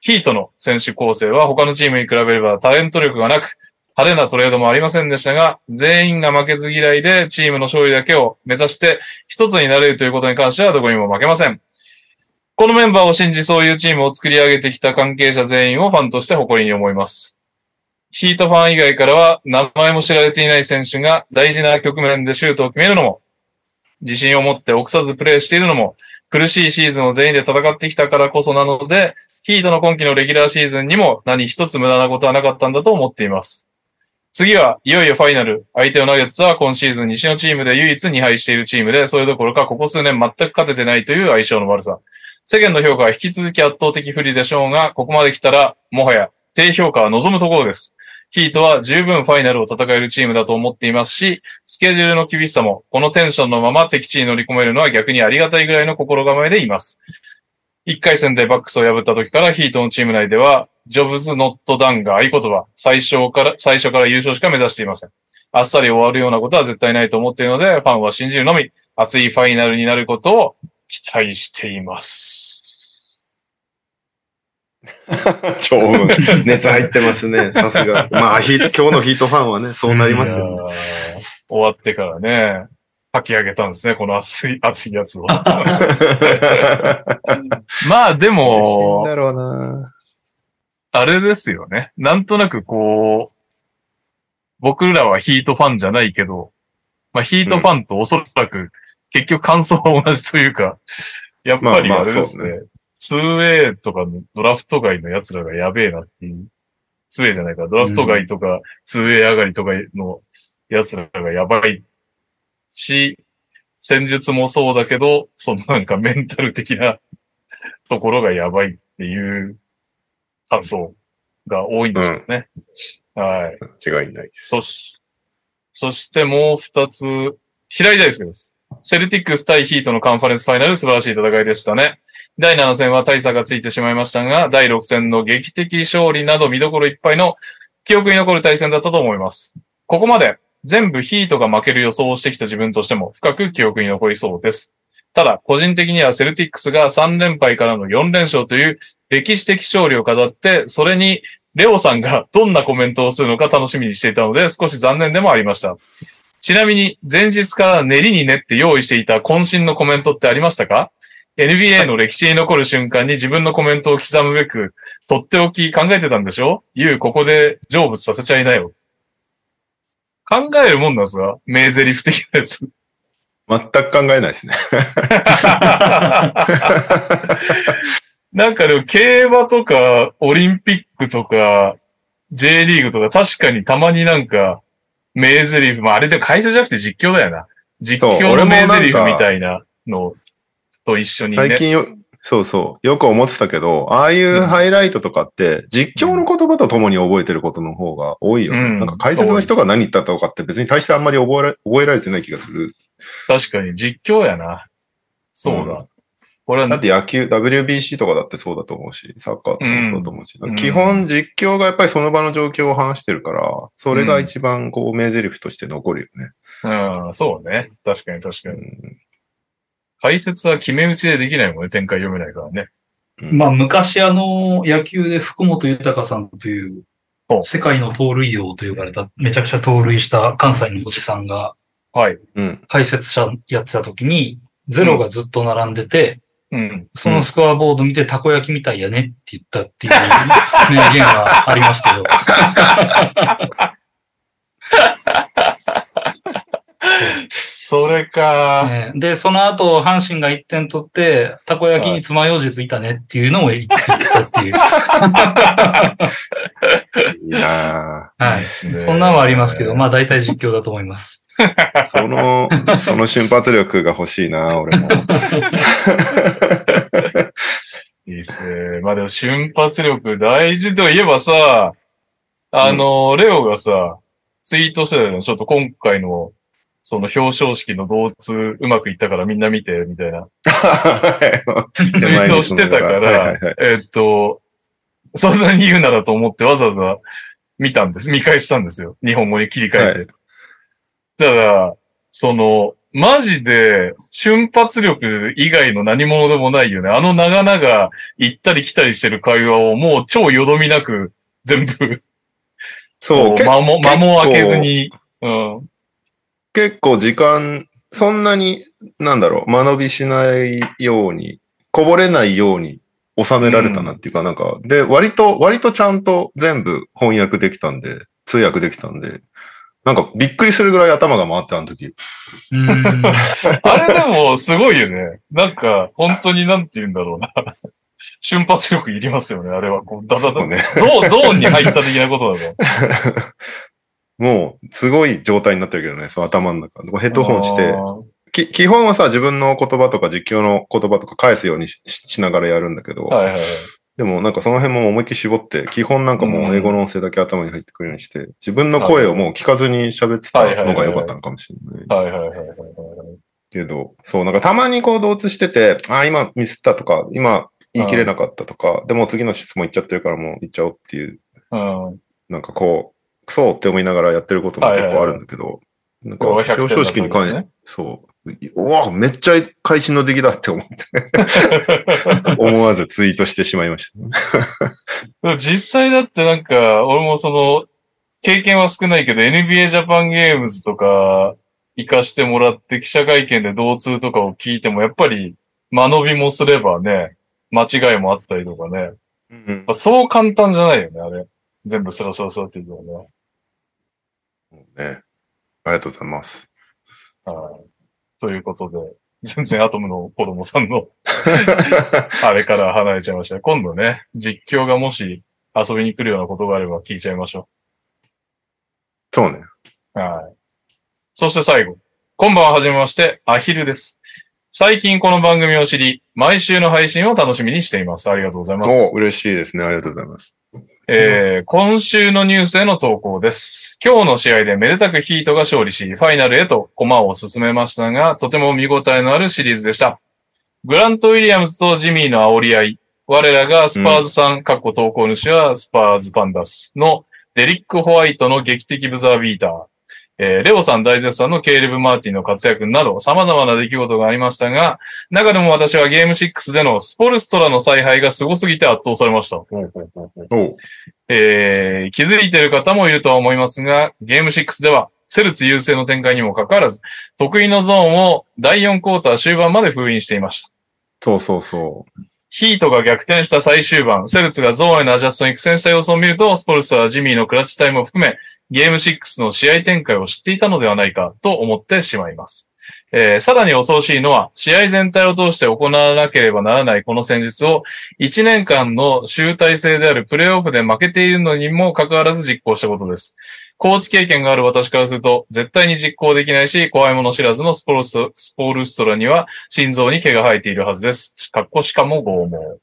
ヒートの選手構成は他のチームに比べればタレント力がなく、派手なトレードもありませんでしたが、全員が負けず嫌いでチームの勝利だけを目指して一つになれるということに関してはどこにも負けません。このメンバーを信じそういうチームを作り上げてきた関係者全員をファンとして誇りに思います。ヒートファン以外からは名前も知られていない選手が大事な局面でシュートを決めるのも、自信を持って臆さずプレーしているのも、苦しいシーズンを全員で戦ってきたからこそなので、ヒートの今季のレギュラーシーズンにも何一つ無駄なことはなかったんだと思っています。次はいよいよファイナル。相手のナゲッツは今シーズン西のチームで唯一2敗しているチームで、それどころかここ数年全く勝ててないという相性の悪さ。世間の評価は引き続き圧倒的不利でしょうが、ここまで来たら、もはや低評価は望むところです。ヒートは十分ファイナルを戦えるチームだと思っていますし、スケジュールの厳しさも、このテンションのまま敵地に乗り込めるのは逆にありがたいぐらいの心構えでいます。1回戦でバックスを破った時からヒートのチーム内では、ジョブズ・ノット・ダウンが合言葉、最初から、最初から優勝しか目指していません。あっさり終わるようなことは絶対ないと思っているので、ファンは信じるのみ、熱いファイナルになることを期待しています。超熱入ってますね。さすが。まあ、ヒート今日のヒートファンはね、そうなりますよ、ね。終わってからね、吐き上げたんですね、この熱い、熱いやつを。まあでも、だろうな。あれですよね。なんとなくこう、僕らはヒートファンじゃないけど、まあヒートファンとおそらく結局感想は同じというか、やっぱりまあまああれですね。2A とかのドラフト外の奴らがやべえなっていう。2A じゃないか、ドラフト外とか 2A 上がりとかの奴らがやばいし、戦術もそうだけど、そのなんかメンタル的なところがやばいっていう感想が多いんでしょうね。はい。違いないです。そし、そしてもう二つ、平井大輔です。セルティックス対ヒートのカンファレンスファイナル素晴らしい戦いでしたね。第7戦は大差がついてしまいましたが、第6戦の劇的勝利など見どころいっぱいの記憶に残る対戦だったと思います。ここまで全部ヒートが負ける予想をしてきた自分としても深く記憶に残りそうです。ただ、個人的にはセルティックスが3連敗からの4連勝という歴史的勝利を飾って、それにレオさんがどんなコメントをするのか楽しみにしていたので、少し残念でもありました。ちなみに、前日から練りに練って用意していた渾身のコメントってありましたか ?NBA の歴史に残る瞬間に自分のコメントを刻むべく、とっておき考えてたんでしょ？ゆう、ここで成仏させちゃいなよ。考えるもんなんですか？名台詞的なやつ。全く考えないですね。なんかでも、競馬とか、オリンピックとか、J リーグとか、確かにたまになんか、名台詞、まああれで解説じゃなくて実況だよな。実況の名台詞みたいなのと一緒にね。最近よ、そうそう、よく思ってたけど、ああいうハイライトとかって、実況の言葉と共に覚えてることの方が多いよね。うんなんか解説の人が何言ったとかって別に大してあんまり覚えられ覚えられてない気がする。確かに実況やな。そうだ。うこれは、だって野球、WBC とかだってそうだと思うし、サッカーとかもそうだと思うし、うん基本実況がやっぱりその場の状況を話してるから、それが一番こう名台詞として残るよね。うん、そうね。確かに確かに。うん解説は決め打ちでできないもんね。展開読めないからね。まあ、昔あの、野球で福本豊さんという世界の盗塁王と呼ばれた、めちゃくちゃ盗塁した関西のおじさんがはい。うん。解説者やってた時に、ゼロがずっと並んでて、うん。そのスコアボード見てたこ焼きみたいやねって言ったっていう 名言がありますけど。それか。えーで、その後、阪神が1点取って、たこ焼きに爪楊枝ついたねっていうのを言ってたっていう。いいなはい。そんなのはありますけど、まあ大体実況だと思います。ぁ その、その瞬発力が欲しいなぁ俺も。いいっすね。まあでも瞬発力大事といえばさ、あの、レオがさ、ツイートしてたよね。ちょっと今回の、その表彰式の同通うまくいったからみんな見て、みたいな。ツイートしてたかはいはいらはい、えっと、そんなに言うならと思ってわざわざ見たんです。見返したんですよ。日本語に切り替えて。ただ、その、マジで瞬発力以外の何者でもないよね。あの長々行ったり来たりしてる会話をもう超よどみなく全部、そう、け間も、間も開けずに、うん。結構時間、そんなに、なんだろう、間延びしないように、こぼれないように収められたなっていうか、なんか、で、割と、割とちゃんと全部翻訳できたんで、通訳できたんで、なんかびっくりするぐらい頭が回ってあの時。うん。あれでもすごいよね。なんか、本当になんて言うんだろうな。瞬発力いりますよね、あれは。こう、だだだ、ね。ゾーン、ゾーンに入った的なことだと。もう、すごい状態になってるけどね、そう頭の中。ヘッドホンしてき基本はさ、自分の言葉とか実況の言葉とか返すようにししながらやるんだけど、はいはいはい。でもなんかその辺も思いっきり絞って、基本なんかもう英語の音声だけ頭に入ってくるようにして、自分の声をもう聞かずに喋ってたのが良かったのかもしれない。はいはいはい。けど、そう、なんかたまにこう同通してて、あ、今ミスったとか、今言い切れなかったとか、でも次の質問言っちゃってるからもう言っちゃおうっていう、うん。なんかこう、クソって思いながらやってることも結構あるんだけど、なんかこれは100表彰式に関して、そう、うわ、めっちゃ会心の出来だって思って、思わずツイートしてしまいました、実際だってなんか、俺もその、経験は少ないけど、NBA ジャパンゲームズとか、行かしてもらって記者会見で同通とかを聞いても、やっぱり間延びもすればね、間違いもあったりとかね。うんそう簡単じゃないよね、あれ。全部スラスラスラっていうのはね。ね。ありがとうございます。はい。ということで、全然アトムの子供さんの あれから離れちゃいました。今度ね、実況がもし遊びに来るようなことがあれば聞いちゃいましょそうね。う。はい。そして最後。今晩ははじめまして、アヒルです。最近この番組を知り、毎週の配信を楽しみにしています。ありがとうございます。お、嬉しいですね。ありがとうございます。えー今週のニュースへの投稿です。今日の試合でめでたくヒートが勝利し、ファイナルへと駒を進めましたが、とても見応えのあるシリーズでした。グラント・ウィリアムズとジミーの煽り合い、我らがスパーズさん、かっこ投稿主はスパーズパンダスのデリック・ホワイトの劇的ブザービーター、えーレオさん大絶賛のケイレブ・マーティンの活躍など様々な出来事がありましたが、中でも私はゲーム6でのスポルストラの采配が凄すぎて圧倒されました。おえー気づいている方もいるとは思いますが、ゲーム6では、セルツ優勢の展開にもかかわらず、得意のゾーンを第4クォーター終盤まで封印していました。そうそうそう。ヒートが逆転した最終盤、セルツがゾーンへのアジャストに苦戦した様子を見ると、スポルスはジミーのクラッチタイムを含め、ゲーム6の試合展開を知っていたのではないかと思ってしまいます。えーさらに恐ろしいのは、試合全体を通して行わなければならないこの戦術を、1年間の集大成であるプレイオフで負けているのにもかかわらず実行したことです。コーチ経験がある私からすると、絶対に実行できないし、怖いもの知らずのスポルススポールストラには、心臓に毛が生えているはずです。かっこしかも拷問。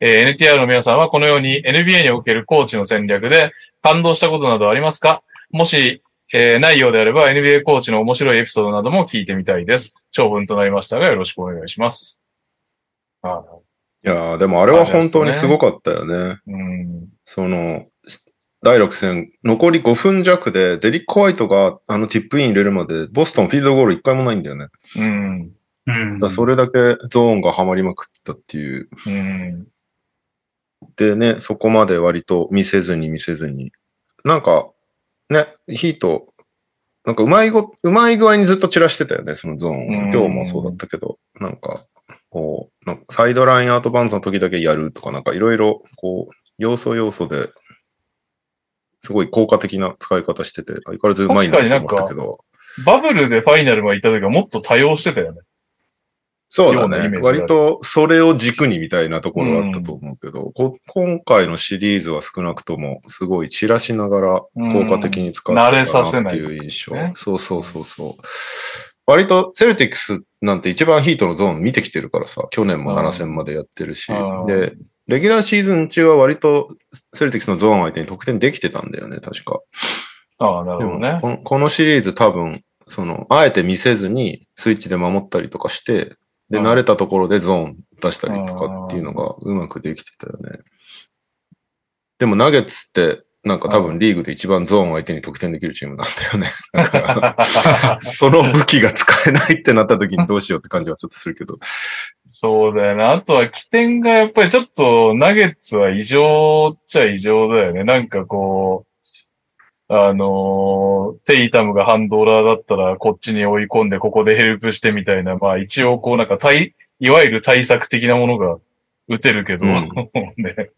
えー NTR の皆さんはこのように NBA におけるコーチの戦略で感動したことなどありますか？もし、えーないようであれば NBA コーチの面白いエピソードなども聞いてみたいです。長文となりましたがよろしくお願いします。あいやーでもあれは本当にすごかったよね。うん。その、第6戦、残り5分弱で、デリック・ホワイトがあのティップイン入れるまで、ボストンフィールドゴール1回もないんだよね。うん。うんだそれだけゾーンがはまりまくってたっていう。うん。でね、そこまで割と見せずに見せずに。なんか、ね、ヒート、なんかうまいご、うまい具合にずっと散らしてたよね、そのゾーン今日もそうだったけど、なんか、こう、なんかサイドラインアウトバウンドの時だけやるとか、なんかいろいろ、こう、要素要素で、すごい効果的な使い方してて、相変わらずうまいなと思ったけど。バブルでファイナルまで行った時はもっと多用してたよね。そうだね割とそれを軸にみたいなところがあったと思うけど、こ今回のシリーズは少なくともすごい散らしながら効果的に使ってたなっていう印象。ねそうそうそうそう。割とセルティックスなんて一番ヒートのゾーン見てきてるからさ、去年も7戦までやってるしうん、で、レギュラーシーズン中は割とセルティックスのゾーン相手に得点できてたんだよね、確か。ああ、なるほどね。このこのシリーズ多分、その、あえて見せずにスイッチで守ったりとかして、で、うん慣れたところでゾーン出したりとかっていうのがうまくできてたよね。でもナゲッツってなんか多分リーグで一番ゾーン相手に得点できるチームなんだよね。だから、その武器が使えないってなった時にどうしようって感じはちょっとするけど。そうだよね。あとは起点がやっぱりちょっとナゲッツは異常っちゃ異常だよね。なんかこう、あのーテイタムがハンドラーだったらこっちに追い込んでここでヘルプしてみたいな、まあ一応こうなんか対、いわゆる対策的なものが打てるけど、うん ね、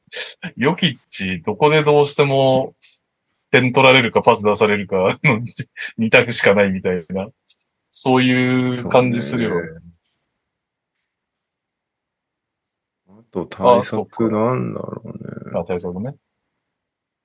ヨキッチどこでどうしても点取られるかパス出されるかの 二択しかないみたいな、そういう感じするよね。あと対策なんだろうね。あ、対策ね。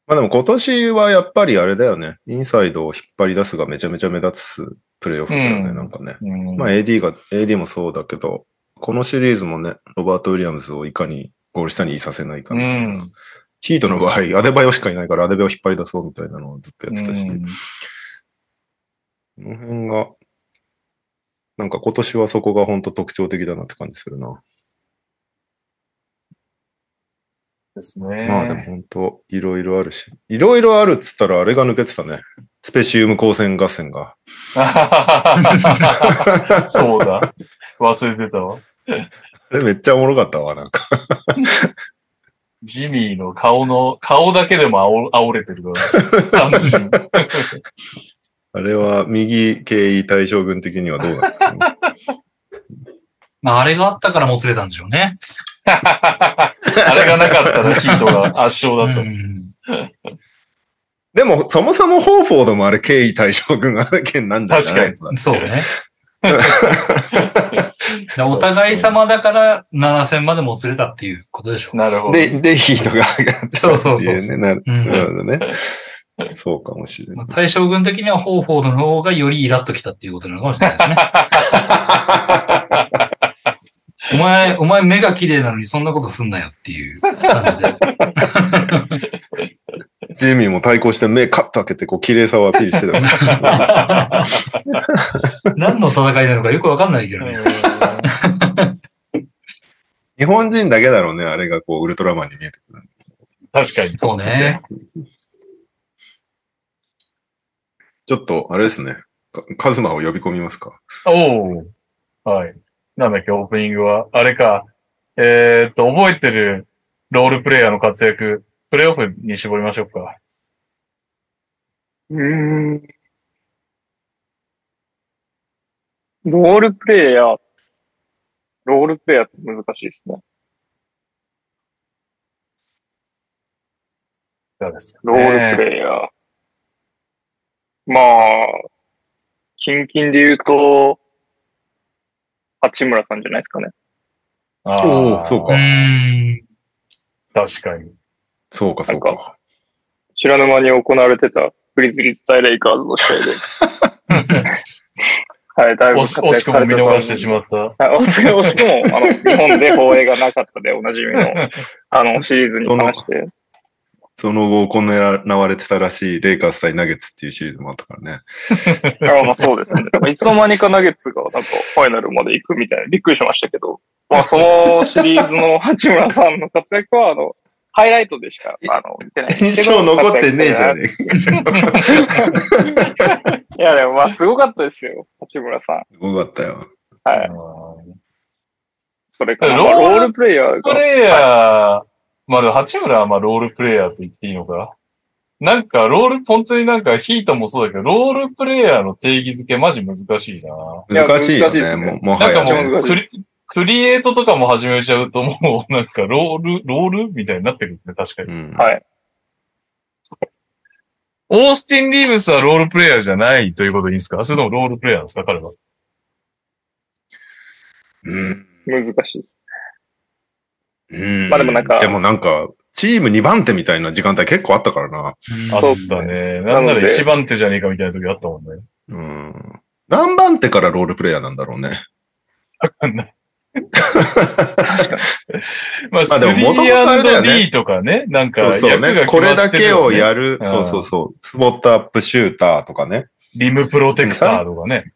まあでも今年はやっぱりあれだよね。インサイドを引っ張り出すがめちゃめちゃ目立つプレイオフだよね、うんなんかね。うんまあ AD が、AD もそうだけど、このシリーズもね、ロバート・ウィリアムズをいかにゴール下にいさせないかうみたいな。ん。ヒートの場合、アデバヨしかいないからアデバヨ引っ張り出そうみたいなのをずっとやってたし、うんこの辺が、なんか今年はそこが本当特徴的だなって感じするな。ですね。まあでも本当いろいろあるし、いろいろあるっつったらあれが抜けてたね。スペシウム光線合戦が。そうだ。忘れてたわ。あれめっちゃおもろかったわ、なんか。ジミーの顔の、顔だけでも煽煽れてるから。あれは右経緯対象軍的にはどうなったの？まあ、あれがあったからもつれたんでしょうね。あれがなかったらヒートが圧勝だった。うんでも、そもそもホーフォードもあれ経緯対象軍案件なんじゃない？確かに。そうね。で お互い様だから7戦までもつれたっていうことでしょう。なるほど。で、で、ヒートがそうそうそうそう。っていね。なるうんなるほどね。そうかもしれない。まあ対象軍的にはホーフォードの方がよりイラッときたっていうことなのかもしれないですね。お前、お前目が綺麗なのにそんなことすんなよっていう感じで。ジミーも対抗して目カッと開けて、こう、綺麗さをアピールしてたよ。何の戦いなのかよくわかんないけどね。日本人だけだろうね、あれがこう、ウルトラマンに見えてくる。確かに。そうね。ちょっと、あれですね。かカズマを呼び込みますか。おお。はい。なんだっけ、オープニングは。あれか。えーっと、覚えてるロールプレイヤーの活躍、プレイオフに絞りましょうか。うーん。ロールプレイヤー。ロールプレイヤーって難しいですね。どうですか、ロールプレイヤー。まあ、近々で言うと、八村さんじゃないですかね。あーおーそうか。確かに。そうか、そうか。知らぬ間に行われてたグリズリーズ対レイカーズの試合で。はい、だいぶ惜し惜しくも見逃してしまった。はい惜しくも、惜しくも、あの、日本で放映がなかったでおなじみの、あの、シリーズに関して。その後行われてたらしい、レイカーズ対ナゲッツっていうシリーズもあったからね。あまあそうですね。いつの間にかナゲッツがなんかファイナルまで行くみたいな、びっくりしましたけど、まあそのシリーズの八村さんの活躍は、あの、ハイライトでしか、あの、見てない。印象残ってねえじゃねえ いや、でもまあすごかったですよ、八村さん。すごかったよ。はい。ロそれから、ロールプレイヤーが。ールプレイヤー、まあでも八村はまあロールプレイヤーと言っていいのか？なんか、ロール、本当になんかヒートもそうだけど、ロールプレイヤーの定義づけマジ難しいな。難しいよね、難しいですねももはなんかやね。もうクリ、クリエイトとかも始めちゃうともうなんかロール、ロールみたいになってくるね、確かに。うんはい。オースティン・リーブスはロールプレイヤーじゃないということでいいんですか？それともロールプレイヤーなんですか彼は？うん難しいです。うんまあでもなんかでもなんか、チーム2番手みたいな時間帯結構あったからな。あそうったね。ななんななのでら一番手じゃねえかみたいな時あったもんね。うん。何番手からロールプレイヤーなんだろうね。わかんない。確かに。まあ、まあでも元々あれだよね 3&D とかね、なんかそうそう役がね。これだけをるやる、うんそうそうそう。スポットアップシューターとかね。リムプロテクターとかね。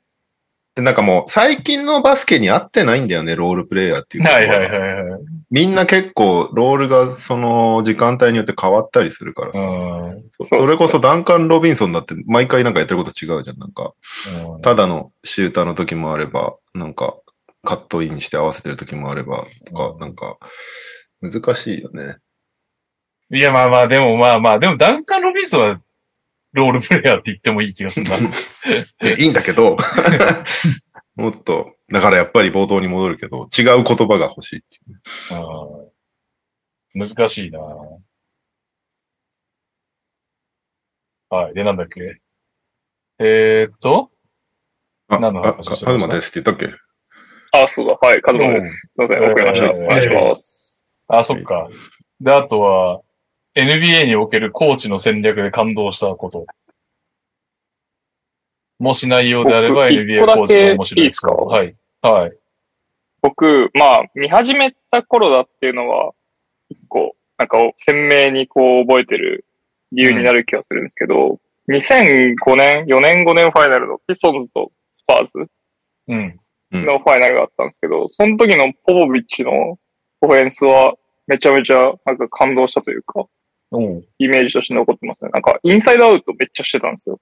で、なんかもう最近のバスケに合ってないんだよね、ロールプレイヤーっていう言葉が。はいはいはいはい。みんな結構ロールがその時間帯によって変わったりするからうさ。ん。そそれこそダンカン・ロビンソンだって毎回なんかやってること違うじゃん。なんか、うんただのシューターの時もあれば、なんかカットインして合わせてる時もあれば、とかう、んなんか難しいよね。いや、まあまあ、でもまあまあ、でもダンカン・ロビンソンはロールプレイヤーって言ってもいい気がするな。い やいいんだけど、もっと、だからやっぱり冒頭に戻るけど、違う言葉が欲しいっていう。うん難しいなはい。で、なんだっけ？えー、っと、あ、何のあ、話カズマですって言ったっけ？あ、そうだ。はい、カズマです。すいません、遅れました。えーお願いします。あ、そっか。で、あとは、NBA におけるコーチの戦略で感動したこと。もし内容であれば僕 NBA コーチが面白いいいですか？はい。はい。僕、まあ、見始めた頃だっていうのは、一個、なんか鮮明にこう覚えてる理由になる気がするんですけど、2005年、4年5年ファイナルのピストンズとスパーズうん。のファイナルがあったんですけど、その時のポポビッチのオフェンスはめちゃめちゃなんか感動したというか。イメージとして残ってますね。なんかインサイドアウトめっちゃしてたんですよ。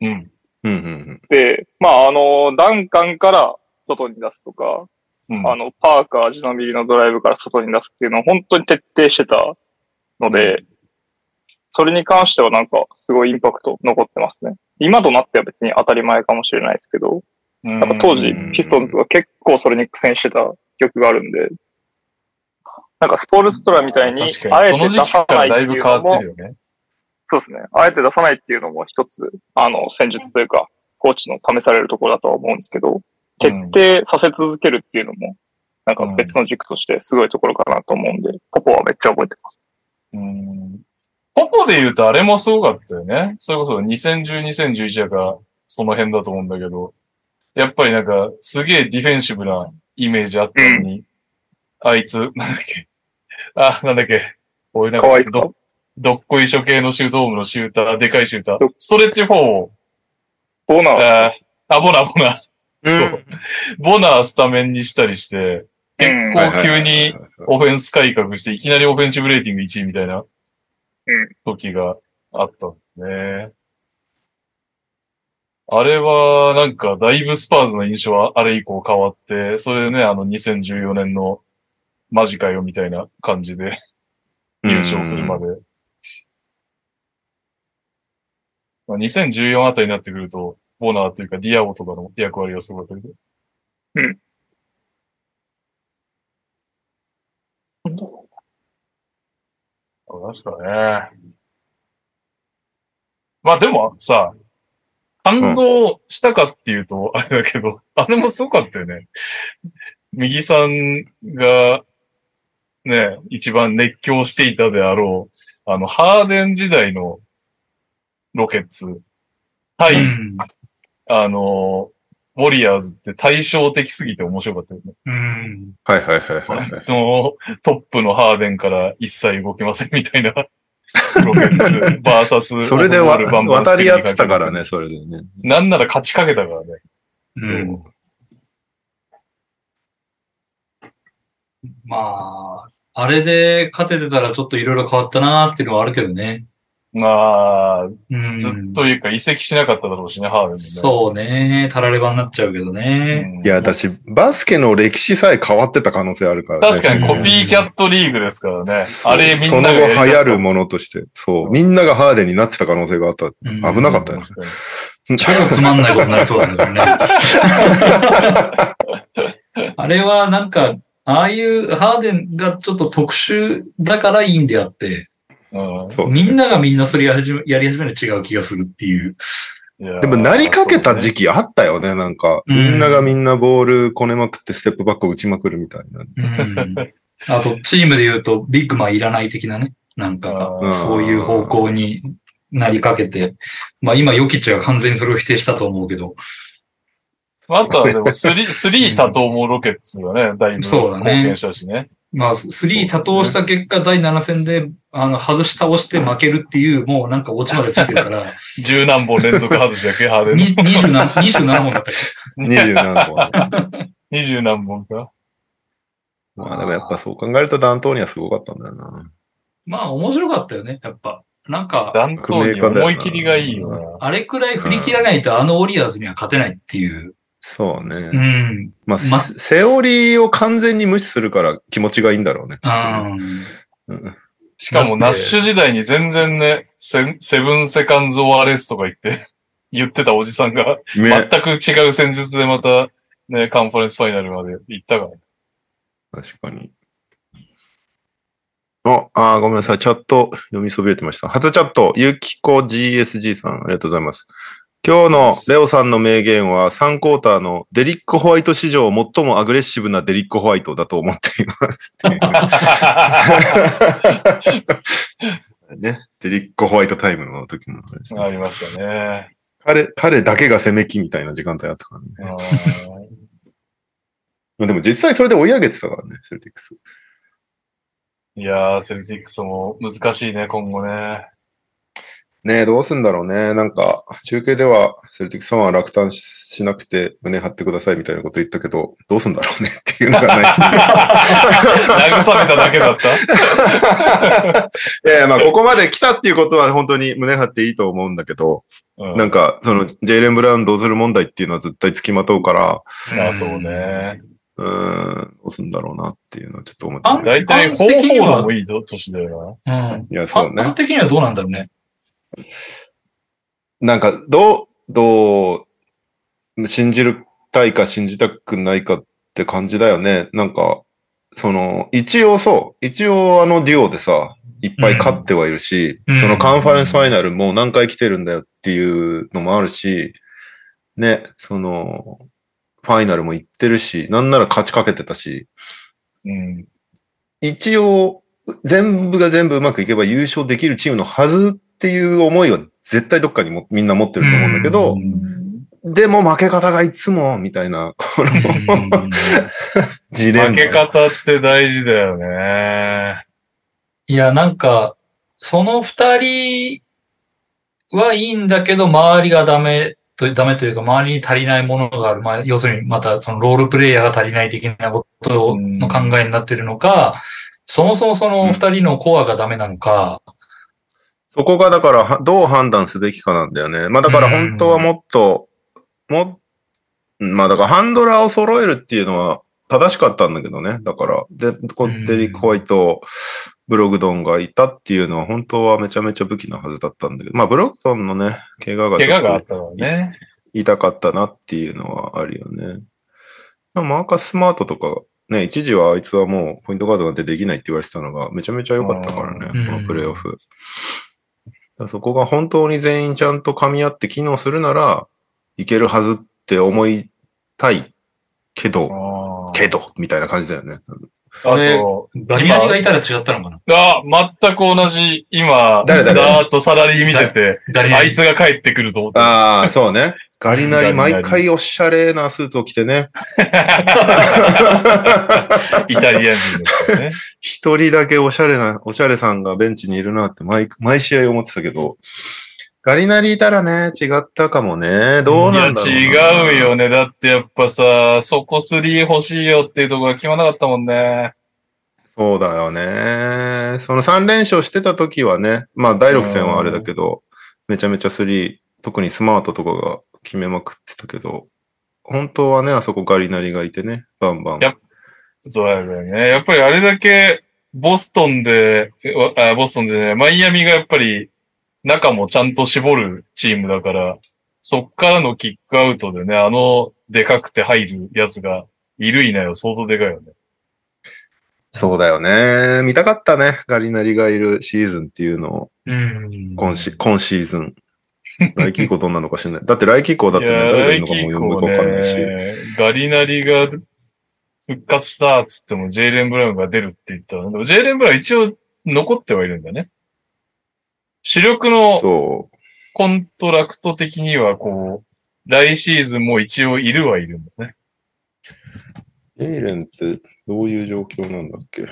うん。うんうんで、まあ、あの、ダンカンから外に出すとか、うん。あの、パーカー、ジノビリのドライブから外に出すっていうのを本当に徹底してたので、それに関してはなんかすごいインパクト残ってますね。今となっては別に当たり前かもしれないですけど、うんなんか当時うんピストンズが結構それに苦戦してた曲があるんで、なんかスポールストラみたいに、あえて出その時期さからだいぶないっていうのも変わってる、よね。そうですね。あえて出さないっていうのも一つ、あの、戦術というか、コーチの試されるところだとは思うんですけど、徹底させ続けるっていうのも、なんか別の軸としてすごいところかなと思うんで、ポポはめっちゃ覚えてます。うん。ポポで言うとあれもすごかったよね。それこそ2010、2011だからその辺だと思うんだけど、やっぱりなんかすげえディフェンシブなイメージあったのに、あいつ、なんだっけ。あ、なんだっけ。こういうなんかかわいいっすかどどっこい処刑のシュートホームのシューター、でかいシュータどー。ストレッチフォーを、ボーナー、あーあ、ボナー、ボナー。うん。ボナースタメンにしたりして、結うん構急にオフェンス改革して、いきなりオフェンシブレーティング1位みたいなうん時があったんですね。あれは、なんか、だいぶスパーズの印象はあれ以降変わって、それでね、あの2014年のマジかよみたいな感じで優勝するまで。まあ、2014あたりになってくると、ボナーというかディアオとかの役割がすごかったけど。うん。確かね。まあでもさ、感動したかっていうと、あれだけど、あれもすごかったよね。右さんが、ね、一番熱狂していたであろう、あの、ハーデン時代のロケッツ対、うん。あの、ウォリアーズって対照的すぎて面白かったよね。うん。はいはいはいはいはい。のトップのハーデンから一切動きませんみたいな。ロケッツ、バーサス、それでわバンバン渡り合ってたからスね、それでね。なんなら勝ちかけたからね。うん。まあ、あれで勝ててたらちょっといろいろ変わったなっていうのはあるけどね。まあ、うん。ずっというか移籍しなかっただろうしね、ハーデンもね。そうね。たらればになっちゃうけどね。うんいや、私、バスケの歴史さえ変わってた可能性あるからね。確かにコピーキャットリーグですからね。あれみんその後ながやりだす流行るものとして、そう、みんながハーデンになってた可能性があった。うん危なかったよ。確か超につまんないことになりそうだね、それね。あれはなんか、ああいうハーデンがちょっと特殊だからいいんであって。みんながみんなそれやり始めやり始めると違う気がするっていう。でも、なりかけた時期あったよね、なんか。うんみんながみんなボールこねまくってステップバックを打ちまくるみたいな。うん、あと、チームで言うと、ビッグマンいらない的なね。なんか、うんそういう方向になりかけて。まあ今、ヨキッチが完全にそれを否定したと思うけど。あとはでもスリー、スリー多頭もロケッツがね、だいぶそうだね貢献したしね。まあ、スリー多投した結果、第7戦で、あの、外し倒して負けるっていう、もうなんかオチまでついてるから、十何本連続外しだけ、ハーデンに20何、27本だったっけ？27本。二十何本か。まあでもやっぱそう考えるとダントーニはすごかったんだよな。まあ面白かったよね、やっぱ。なんか、ダントーに思い切りがいいよな。あれくらい振り切らないとあのオリアーズには勝てないっていう。そうね。うん。まあ、まセオリーを完全に無視するから気持ちがいいんだろうね。しかも、ナッシュ時代に全然ね、セセブンセカンズ・オアレスとか言って、言ってたおじさんが、ね全く違う戦術でまた、ね、カンファレンスファイナルまで行ったから。確かに。あ、あーごめんなさい。チャット読みそびれてました。初チャット、ゆきこ GSG さん、ありがとうございます。今日のレオさんの名言は3クォーターのデリック・ホワイト史上最もアグレッシブなデリック・ホワイトだと思っています。ね。デリック・ホワイトタイムの時のあれですねありましたね。彼、彼だけが攻めきみたいな時間帯あったからね。うんでも実際それで追い上げてたからね、セルティックス。いやー、セルティックスも難しいね、今後ね。ねえ、どうすんだろうね。なんか、中継では、セルティックスファンは落胆ししなくて胸張ってくださいみたいなこと言ったけど、どうすんだろうね っていうのがない。慰めただけだった。いやいや、まあ、ここまで来たっていうことは本当に胸張っていいと思うんだけど、うんなんか、その、ジェイレン・ブラウンどうする問題っていうのは絶対つきまとうから、まあそうね。うーん、どうすんだろうなっていうのはちょっと思って大体、方法もいい年だようん。いや、そうね。的にはどうなんだろうね。なんか、どう、どう、信じるたいか信じたくないかって感じだよね。なんか、その、一応そう、一応あのデュオでさ、いっぱい勝ってはいるし、うんそのカンファレンスファイナルもう何回来てるんだよっていうのもあるし、ね、その、ファイナルも行ってるし、なんなら勝ちかけてたし、な。うん。一応、全部が全部うまくいけば優勝できるチームのはずっていう思いは絶対どっかにもみんな持ってると思うんだけど、でも負け方がいつも、みたいな、この ジレンマ。負け方って大事だよね。いや、なんか、その二人はいいんだけど、周りがダメと、ダメというか、周りに足りないものがある。まあ、要するに、また、そのロールプレイヤーが足りない的なことの考えになってるのか、そもそもその二人のコアがダメなのか、そこがだからはどう判断すべきかなんだよね。まあだから本当はもっと、も、まあだからハンドラーを揃えるっていうのは正しかったんだけどね。だから、で、こうんデリック・ホワイト、ブログドンがいたっていうのは本当はめちゃめちゃ武器なはずだったんだけど、まあブログドンのね、怪我がち怪我があょったからね。痛かったなっていうのはあるよね。まあマーカス・スマートとか、ね、一時はあいつはもうポイントガードなんてできないって言われてたのがめちゃめちゃ良かったからね、うんこのプレイオフ。だからそこが本当に全員ちゃんと噛み合って機能するならいけるはずって思いたいけど、けど、みたいな感じだよね。あと、ガリガリがいたら違ったのかな？あ、全く同じ、今、誰誰だ？ーっとサラリー見てて。あいつが帰ってくると思って。ああ、そうね。ガリナリ毎回おしゃれなスーツを着てね。イタリア人ですよね。一人だけおしゃれな、おしゃれさんがベンチにいるなって毎、毎試合思ってたけど、ガリナリいたらね、違ったかもね。どういや、なんだろうな。違うよね。だってやっぱさ、そこ3欲しいよっていうところが決まらなかったもんね。そうだよね。その3連勝してた時はね、まあ第6戦はあれだけど、めちゃめちゃ3、特にスマートとかが決めまくってたけど、本当はね、あそこガリナリがいてね、バンバン。やっそうだよね。やっぱりあれだけ、ボストンで、あボストンでね、マイアミがやっぱり、中もちゃんと絞るチームだから、そっからのキックアウトでね、あの、でかくて入るやつがいるいないよ、相当でかいよね。そうだよね。見たかったね。ガリナリがいるシーズンっていうのを、うん。今シ今シーズン。来季以降どんなのか知らない。だって来季以降だってね、誰がいるのかもよくわかんないし。ねガリナリが復活したっつっても、ジェイレン・ブラウンが出るって言ったら、でもジェイレン・ブラウン一応残ってはいるんだね。主力のそ contract 的には、こう、来シーズンも一応いるはいるんだね。う。ジェイレンってどういう状況なんだっけ？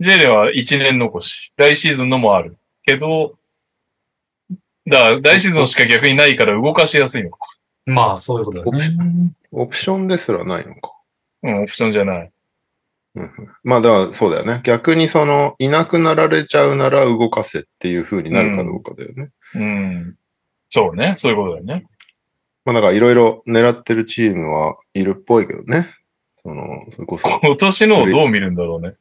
ジェイレンは1年残し。来シーズンのもある。けど、だから、来シーズンのしか逆にないから動かしやすいのか。まあ、そういうことだね。オプションですらないのか。うん、オプションじゃない。まあだからそうだよね。逆にその、いなくなられちゃうなら動かせっていう風になるかどうかだよね。うん。そうね。そういうことだよね。まあだからいろいろ狙ってるチームはいるっぽいけどね。その、それこそ。今年のをどう見るんだろうね。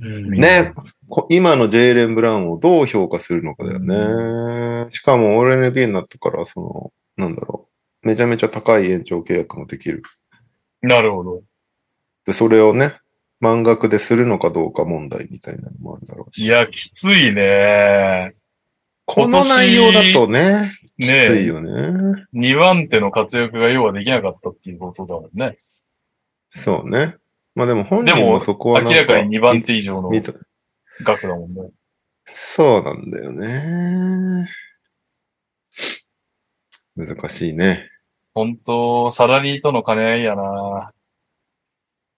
うんね、こ今のジェイレン・ブラウンをどう評価するのかだよね。しかも OLNB になったから、その、なんだろう。めちゃめちゃ高い延長契約もできる。なるほど。で、それをね、満額でするのかどうか問題みたいなのもあるだろうし。いや、きついね。この内容だとね、きついねよね。2番手の活躍が要はできなかったっていうことだもんね。そうね。まあでも本でも人もそこはなんか明らかに2番手以上の額だもんね。そうなんだよね。難しいね。本当サラリーとの兼ね合いやな。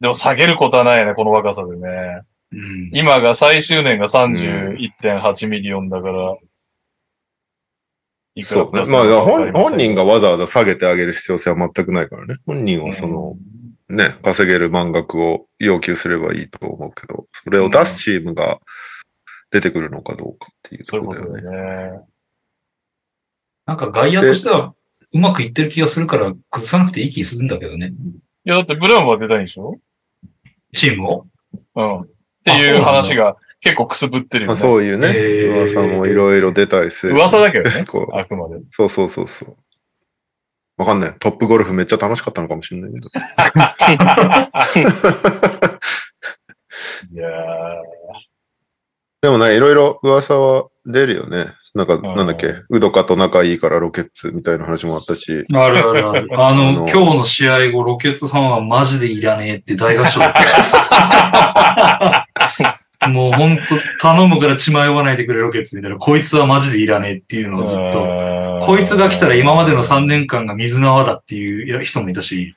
でも下げることはないよね、この若さでね。うん今が最終年が31.8ミリオンだから。いくらそうね。まあ本本人がわざわざ下げてあげる必要性は全くないからね。本人はその、ね、稼げる満額を要求すればいいと思うけど、それを出すチームが出てくるのかどうかっていうところだよね。とだよね。なんか外野としてはうまくいってる気がするから崩さなくていい気するんだけどね。いや、だってブラウンは出たいんでしょ？チームを？うん。っていう話が結構くすぶってるよまあね。そういうね、噂もいろいろ出たりする。噂だけどね。こうあくまで。そうそうそうそう。わかんない。トップゴルフめっちゃ楽しかったのかもしれないけど。いやでもね、いろいろ噂は出るよね。なんか、んなんだっけ、ウドカと仲いいからロケッツみたいな話もあったし。あるあるある。あの、あの今日の試合後、ロケッツファンはマジでいらねえって大合唱だった。もうほんと、頼むから血迷わないでくれロケッツみたいな、こいつはマジでいらねえっていうのをずっと。とこいつが来たら今までの3年間が水の泡だっていう人もいたし。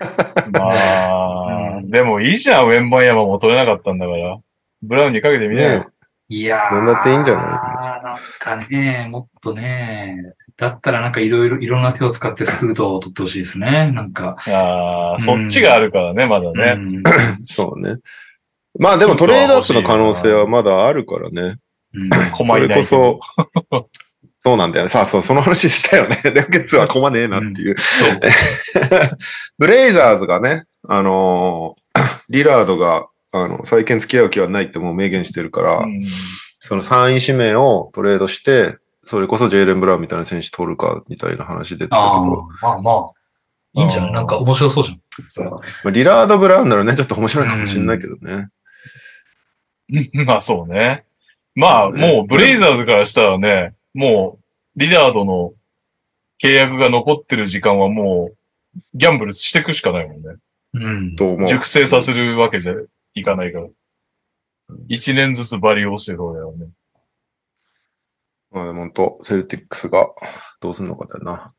まあ、うんでもいいじゃん、ウェンバンヤマも取れなかったんだから。ブラウンにかけてみなよ。ねいやー。なんだっていいんじゃない？なんかね、もっとね、だったらなんかいろいろ、いろんな手を使ってスクートを取ってほしいですね。なんか。ああ、うんそっちがあるからね、まだうね。ん そうね。まあでもトレードアップの可能性はまだあるからね。うん困りないそれこそ、そうなんだよね。さあ、そう、その話したよね。レケッツは困ねえなっていう。ブレイザーズがね、あのー リラードが、あの、再建付き合う気はないってもう明言してるから、うんその3位指名をトレードして、それこそジェイレン・ブラウンみたいな選手取るか、みたいな話出てたけど、まあまあ。いいんじゃない？なんか面白そうじゃん。そうまあリラード・ブラウンならね、ちょっと面白いかもしれないけどね。まあそうね。まあもうブレイザーズからしたらね、もうリラードの契約が残ってる時間はもうギャンブルしていくしかないもんね。うん。と思う。熟成させるわけじゃいかないから。一年ずつバリをしてる方だよね。まあでも本当、セルティックスがどうすんのかだよな。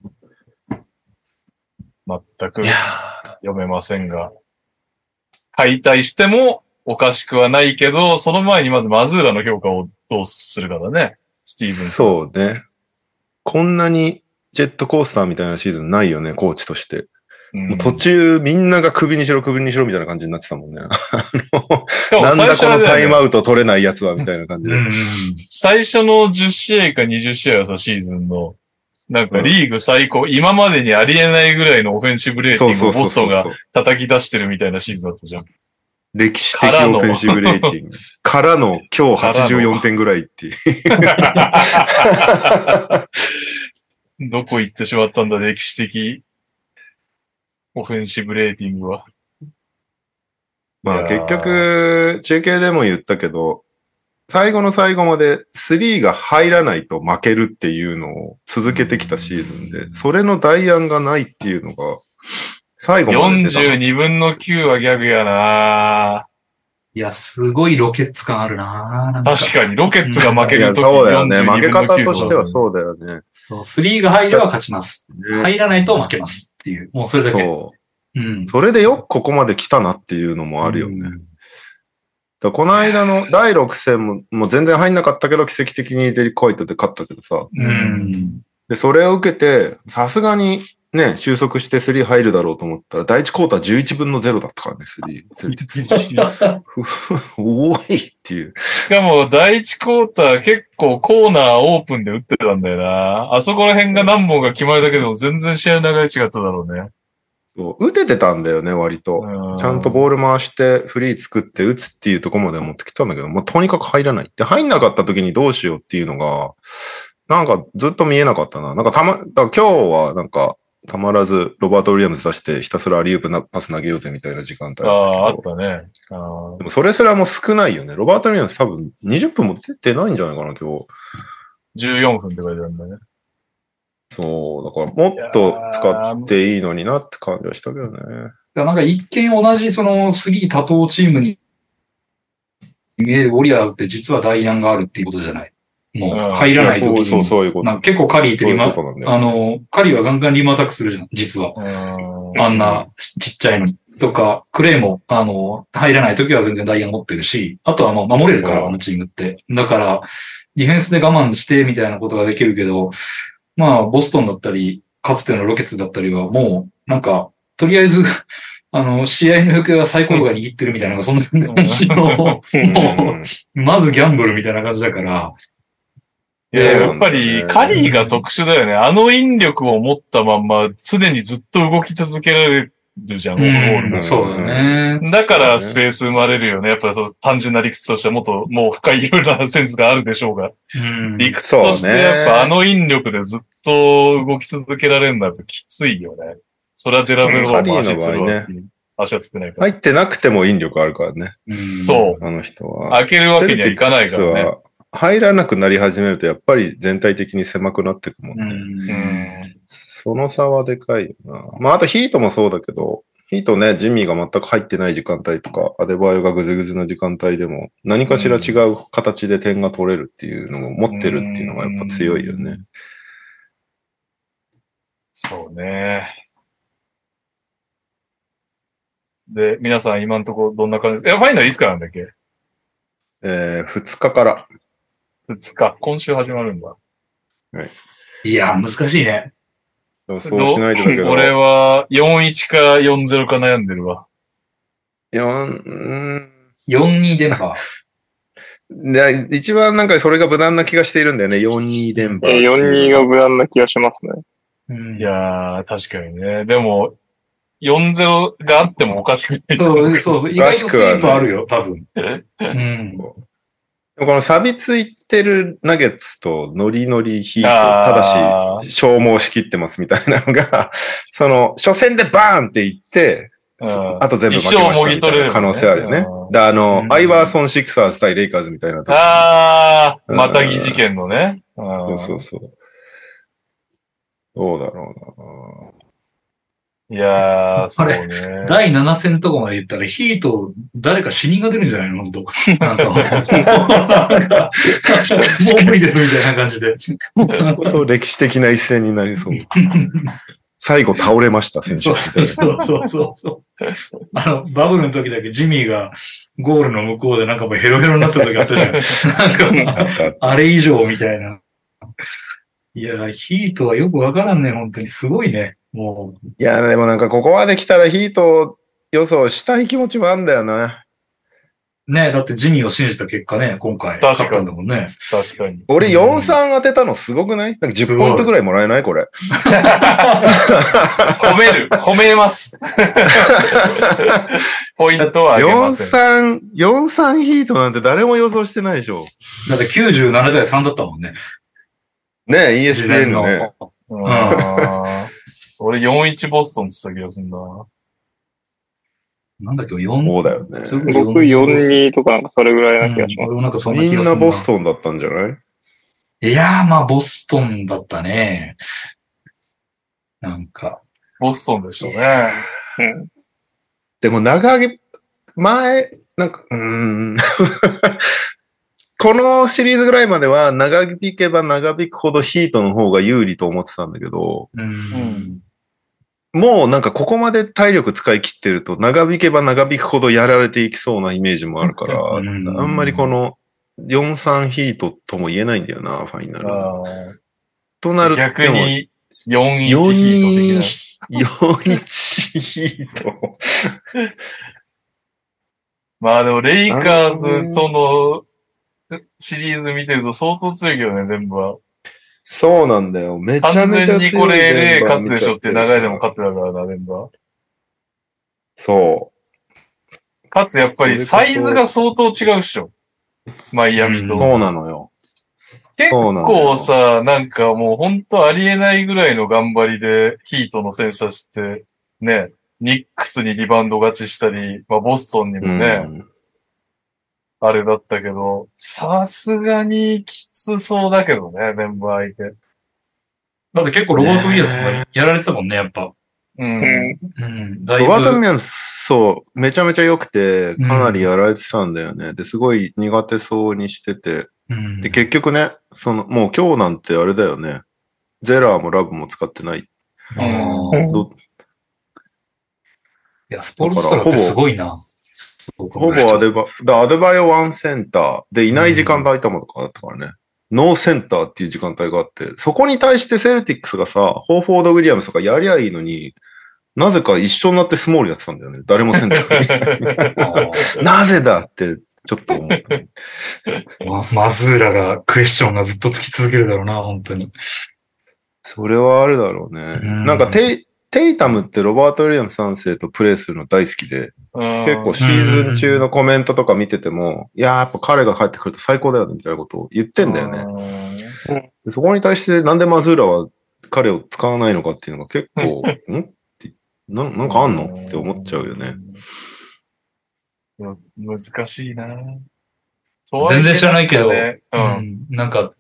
全くいや読めませんが。解体してもおかしくはないけど、その前にまずマズーラの評価をどうするかだね。スティーブンス。そうね。こんなにジェットコースターみたいなシーズンないよね、コーチとして。途中みんなが首にしろ首にしろみたいな感じになってたもん ね。なんだこのタイムアウト取れないやつはみたいな感じで。うんうん。最初の10試合か20試合はさ、シーズンの、なんかリーグ最高、今までにありえないぐらいのオフェンシブレーティングをそうそうそうボストンが。叩き出してるみたいなシーズンだったじゃん。歴史的オフェンシブレーティング。からの今日84点ぐらいっていう。どこ行ってしまったんだ、歴史的オフェンシブレーティングは。まあ結局、中継でも言ったけど、最後の最後まで3が入らないと負けるっていうのを続けてきたシーズンで、それの代案がないっていうのが、最後まで出た。42分の9はギャグやないや、すごいロケッツ感あるなな確かに、ロケッツが負けいや、るときそうだよね。42負け方分の9としてはそうだよね。そう、3が入れば勝ちます。ね入らないと負けますっていう。もうそれだけ。そう。うん。それでよくここまで来たなっていうのもあるよね。うんこの間の第6戦ももう全然入んなかったけど奇跡的にデリコイトで勝ったけどさ。うん。で、それを受けて、さすがにね、収束して3入るだろうと思ったら、第1クォーター11分の0だったからね、3。セルティクス多いっていう。しかも、第一クォーター結構コーナーオープンで打ってたんだよな。あそこら辺が何本が決まるだけでも全然試合の流れ違っただろうね。そう打ててたんだよね、割と。ちゃんとボール回して、フリー作って打つっていうところまで持ってきたんだけど、もうとにかく入らない。で、入んなかった時にどうしようっていうのが、なんかずっと見えなかったな。なんかたま、今日はなんか、たまらずロバート・ウィリアムズ出してひたすらアリウープなパス投げようぜみたいな時間帯ああ、あだったね。あーでもそれすらも少ないよね。ロバート・ウィリアムズ多分20分も出てないんじゃないかな、今日。14分って書いてあるんだね。そう、だからもっと使っていいのになって感じはしたけどね。なんか一見同じその杉多頭チームに見えるウォリアーズって実は代案があるっていうことじゃない。もう入らないそうそう。そういうこと。結構カリーってリマ、ことなんだよ。あの、カリーはガンガンリムアタックするじゃん、実は。うん。あんなちっちゃいのに。とか、クレイも、あの、入らない時は全然ダイヤ持ってるし、あとはもう守れるから、うんあのチームって。だから、ディフェンスで我慢してみたいなことができるけど、まあ、ボストンだったり、かつてのロケッツだったりはもう、なんか、とりあえず、あの、試合の行方はサイコロが握ってるみたいな、そんな感じの、もうんう、まずギャンブルみたいな感じだから、いや、やっぱり、カリーが特殊だよね。あの引力を持ったまんま、常にずっと動き続けられるじゃん、オフボールそうだね。だからスペース生まれるよね。やっぱりそう単純な理屈としてはもっともう深いいろいろなセンスがあるでしょうが。うん理屈としてやっぱあの引力でずっと動き続けられるのはやっぱきついよね。それはデラベルは足つるわ。足はつってないから。入ってなくても引力あるからね。うんそう。あの人は。開けるわけにはいかないからね。入らなくなり始めると、やっぱり全体的に狭くなっていくもんうね。うん。その差はでかいよな。まあ、あとヒートもそうだけど、ヒートね、ジミーが全く入ってない時間帯とか、アデバイオがぐずぐずの時間帯でも、何かしら違う形で点が取れるっていうのを持ってるっていうのがやっぱ強いよね。そうね。で、皆さん今のところどんな感じですか？え、ファイナルいつからなんだっけ？えー、2日から。?2 日。今週始まるんだ。いや、難しいね。そうしないとだけど。俺は4-1か4-0か悩んでるわ。四うん4-2電波。で一番なんかそれが無難な気がしているんだよね。4-2電波ってえいう。4-2が無難な気がしますね。うんいやー、確かにね。でも、4-0があってもおかしくないそうう、そうそう。意外とスイープあるよ、多分。え うん。この錆びついてるナゲッツとノリノリヒー。ト、ただし消耗しきってますみたいなのが、その、初戦でバーンっていって、うん。あと全部負けましたみ可能性あるよね。で、あの、うん。アイバーソン・シクサーズ対レイカーズみたいな時あー、うん。またぎ事件のね。うん。そうそうそう。どうだろいやー、そうあね。第7戦とかまで言ったら、ヒート、誰か死人が出るんじゃないの？本当 なんかもう、なんかもう無理ですみたいな感じで。そう、歴史的な一戦になりそう。最後倒れました、選手そうみたいそうな。そうそうそう。あの、バブルの時だけジミーがゴールの向こうでなんかもうヘロヘロになってた時あったじゃん。なんか、あれ以上みたいな。いや、ヒートはよくわからんね、本当に。すごいね。もう。いや、でもなんかここまで来たらヒート予想したい気持ちもあるんだよな。ねだってジミーを信じた結果ね、今回。確かに勝ったんだもんね。確かに。俺4-3当てたのすごくない？なんか10すごいポイントぐらいもらえない？これ。褒める。褒めます。ポイントはあげません。4-3、4-3ヒートなんて誰も予想してないでしょ。だって97対3だったもんね。ねえ、ESPN のね。うん俺4-1ボストンって言った気がするな。なんだっけ、4。そうだよね。すごい僕4-2とかなんかそれぐらいな気がします。うんなんかそんなみんな気がするボストンだったんじゃない？いやー、まあ、ボストンだったね。なんか。ボストンでしたね。うんでも長げ、前、なんか、うーん。このシリーズぐらいまでは長引けば長引くほどヒートの方が有利と思ってたんだけど、うん。んもうなんかここまで体力使い切ってると長引けば長引くほどやられていきそうなイメージもあるから、あうんんまりこの4-3ヒートとも言えないんだよな、ファイナル。となると、逆に4-1ヒート的な。4-1ヒート。まあでも、レイカーズとのシリーズ見てると相当強いけどね、全部は。そうなんだよ。めちゃ完めちゃ強い全にこれで勝つでしょって長いでも勝ってたからな、全部は。そかつやっぱりサイズが相当違うっしょ。マイアミう。と。そうなのよ。結構さ、なんかもう本当ありえないぐらいの頑張りでヒートの選手たちって、ね、ニックスにリバウンド勝ちしたり、まあボストンにもね、うんあれだったけど、さすがにきつそうだけどね、メンバー相手。だって結構ロバート・ウィリアムスもやられてたもんね、やっぱ。うん。うん。ロバート・ウィリアム、そう、めちゃめちゃ良くて、かなりやられてたんだよね。で、すごい苦手そうにしてて。うんで、結局ね、その、もう今日なんてあれだよね。ゼラーもラブも使ってない。あーどいや、スポールストラってすごいな。ほぼアデバ、だアデバイオワンセンターでいない時間帯頭とかだったからね。ノーセンターっていう時間帯があって、そこに対してセルティックスがさ、ホーフォード・ウィリアムスとかやりゃいいのに、なぜか一緒になってスモールやってたんだよね。誰もセンターに。なぜだって、ちょっと思った。まマズーラがクエスチョンがずっとつき続けるだろうな、本当に。それはあるだろうね。うんなんかテイ、テイタムってロバート・ウィリアムス3世とプレイするの大好きで、結構シーズン中のコメントとか見てても、いやーやっぱ彼が帰ってくると最高だよねみたいなことを言ってんだよね。そこに対してなんでマズーラは彼を使わないのかっていうのが結構、ん？ってななんかあんの？って思っちゃうよね。うん。難しいな全然知らないけどねう。うんん。なんか、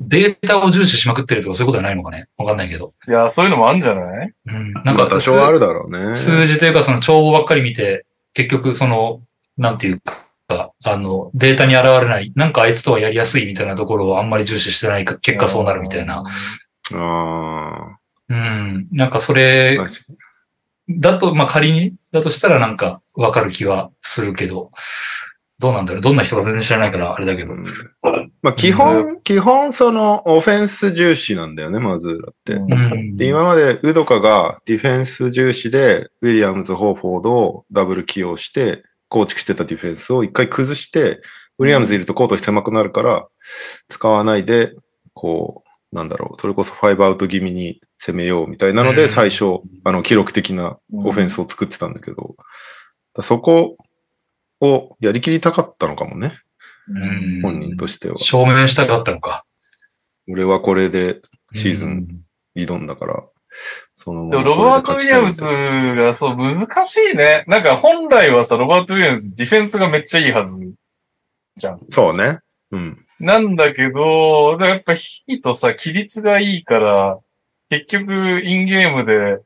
データを重視しまくってるとかそういうことはないのかね？わかんないけど。いや、そういうのもあるんじゃない？うん。ななんんかか多少あるだろうね。数字というか、その帳簿ばっかり見て、結局その、なんていうか、あの、データに現れない、なんかあいつとはやりやすいみたいなところをあんまり重視してないか、結果そうなるみたいな。あうん。なんかそあ。れだと、まあ仮に、だとしたらなんかわかる気はするけど、どうなんだろう？どんな人か全然知らないからあれだけど。うんまあ基本、基本そのオフェンス重視なんだよね、マズーラって。うん。で、今までウドカがディフェンス重視で、ウィリアムズ・ホーフォードをダブル起用して、構築してたディフェンスを一回崩して、ウィリアムズいるとコート狭くなるから、使わないで、こう、なんだろう、それこそファイブアウト気味に攻めようみたいなので、うん。最初、あの、記録的なオフェンスを作ってたんだけど、そこをやりきりたかったのかもね、うん本人としては。証明したかったのか。俺はこれでシーズンうん挑んだから、そのロバート・ウィリアムズがそう難しいね。なんか本来はさ、ロバート・ウィリアムズディフェンスがめっちゃいいはずじゃん。そうね。うん。なんだけど、やっぱヒートさ、規律がいいから、結局インゲームで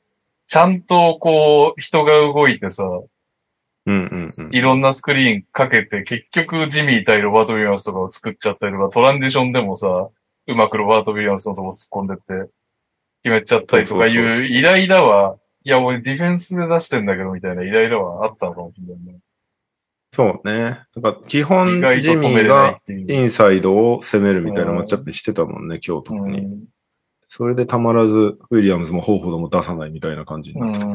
ちゃんとこう人が動いてさ、うんうんうん。いろんなスクリーンかけて、結局ジミー対ロバート・ウィリアムスとかを作っちゃったりとか、トランジションでもさ、うまくロバート・ウィリアムスのとこ突っ込んでって、決めちゃったりとかいそうイライラは、いや、俺ディフェンスで出してんだけど、みたいなイライラはあったのかもしれないね。そうね。だから基本ジミーが。インサイドを攻めるみたいなマッチアップにしてたもんね、今日特に。うんそれでたまらず、ウィリアムズもホーフォードも出さないみたいな感じになってたけ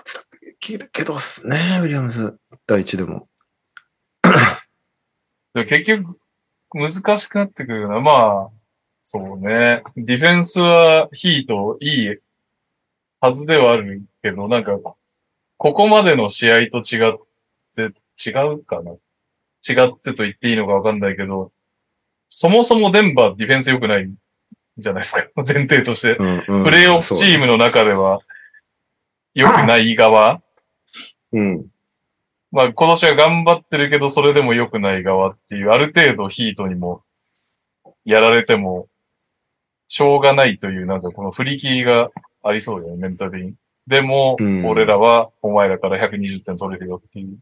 ってたけどね、ウィリアムズ第一でも。でも結局、難しくなってくるよな。まあ、そうね。ディフェンスはヒートいいはずではあるけど、なんか、ここまでの試合と違って、違うかな違ってと言っていいのかわかんないけど、そもそもデンバーディフェンス良くないじゃないですか。前提として。うんうんプレイオフチームの中では良くない側？うん。まあ今年は頑張ってるけど、それでも良くない側っていう、ある程度ヒートにもやられても、しょうがないという、なんかこの振り切りがありそうだよね、メンタルに。でも、うん俺らはお前らから120点取れるよっていう。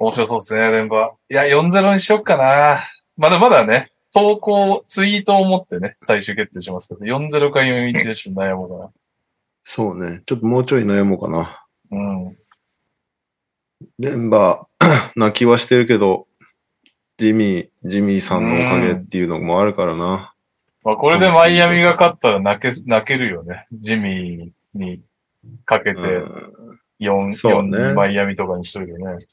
面白そうですね、デンバー。いや、4-0にしよっかな。まだまだね、投稿、ツイートを持ってね、最終決定しますけど、4-0か4-1でちょっと悩もうかそうね。ちょっともうちょい悩もうかな。な。うん。デンバー、泣きはしてるけど、ジミー、ジミーさんのおかげっていうのもあるからな。まあ、これでマイアミが勝ったら泣け、泣けるよね。ジミーにかけてうん4、そうね4マイアミとかにしとるよね。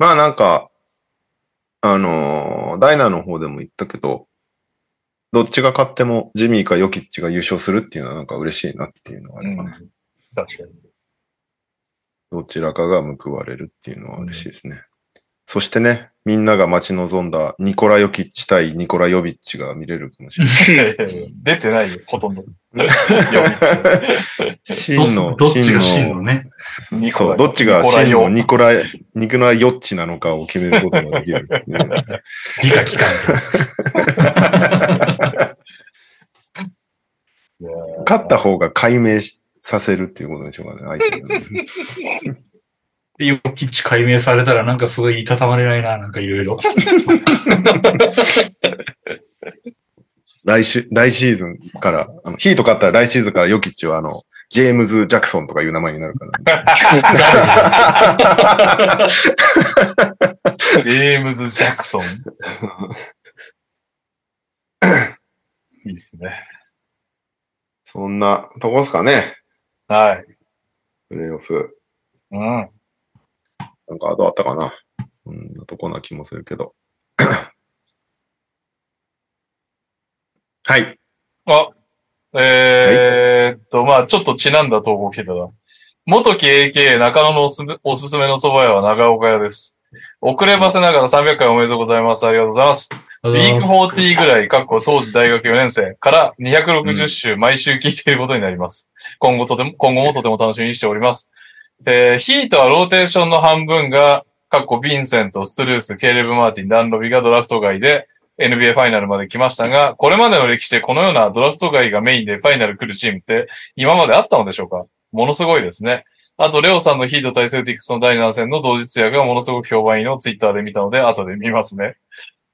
まあなんか、あのーダイナーの方でも言ったけど、どっちが勝ってもジミーかヨキッチが優勝するっていうのはなんか嬉しいなっていうのがあうんればね。。確かに。どちらかが報われるっていうのは嬉しいですね。そしてね、みんなが待ち望んだニコラ・ヨキッチ対ニコラ・ヨビッチが見れるかもしれない。いやいや出てないよ、ほとんど。真の、どどっちが真真のね？ニコラそう、どっちがニコラヨ真のニコラ、ニコラ・ヨッチなのかを決めることができる。理科機関。勝った方が解明しさせるっていうことでしょうかね、相手がね。ヨキッチ解明されたらなんかすごいいたたまれないな、なんかいろいろ。来週、来シーズンから、あのヒート勝ったら来シーズンからヨキッチはあの、ジェームズ・ジャクソンとかいう名前になるから、ジェームズ・ジャクソン。いいっすね。そんなとこですかね、はい。プレイオフ。うん。なんかどうあったかな。そんなとこな気もするけど。はい。あ、えーっと、まあちょっとちなんだ投稿来てたな。元木 AK 中野のおすすめおすすめの蕎麦屋は長岡屋です。遅ればせながら300回おめでとうございます。ありがとうございます。ウィーク40ぐらい、かっこ当時大学4年生から260週毎週聞いていることになります。今後とても、今後もとても楽しみにしております。えーヒートはローテーションの半分が、かっこヴィンセント、ストゥルース、ケイレブ・マーティン、ダンロビがドラフト外で NBA ファイナルまで来ましたが、これまでの歴史でこのようなドラフト外がメインでファイナル来るチームって今まであったのでしょうか？ものすごいですね。あと、レオさんのヒート対セルティックスの第7戦の同日夜がものすごく評判いいのをツイッターで見たので、後で見ますね。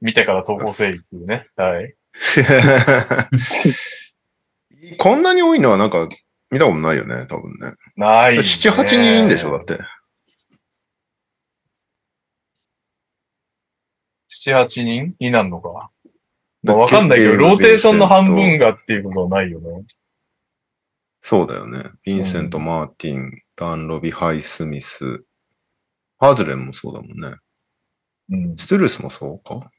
見てから投稿せいっていうね。はい。こんなに多いのはなんか見たことないよね、多分ね。ない、ね。7、8人いいんでしょ、だって。7、8人？になるのか？まあ、わかんないけど、ローテーションの半分がっていうことはないよね。そうだよね。ヴィンセント、うんマーティン、ダンロビ、ハイスミス、ハーズレンもそうだもんね。うん。ストゥルースもそうか？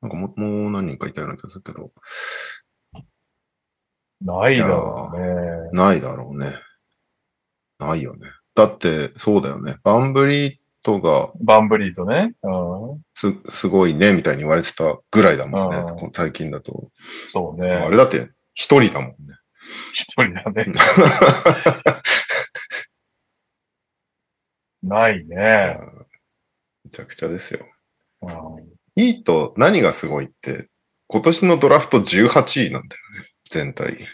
なんかももう何人かいたような気がするけど、ないだろうね。ないだろうね。ないよね。だって、そうだよね。バンブリートがバンブリーとね。うん。す、すごいね、みたいに言われてたぐらいだもんねうん。最近だと。そうね。あれだって、一人だもんね。一人だね。ないね。めちゃくちゃですよ。うんいいと何がすごいって、今年のドラフト18位なんだよね。全体。うん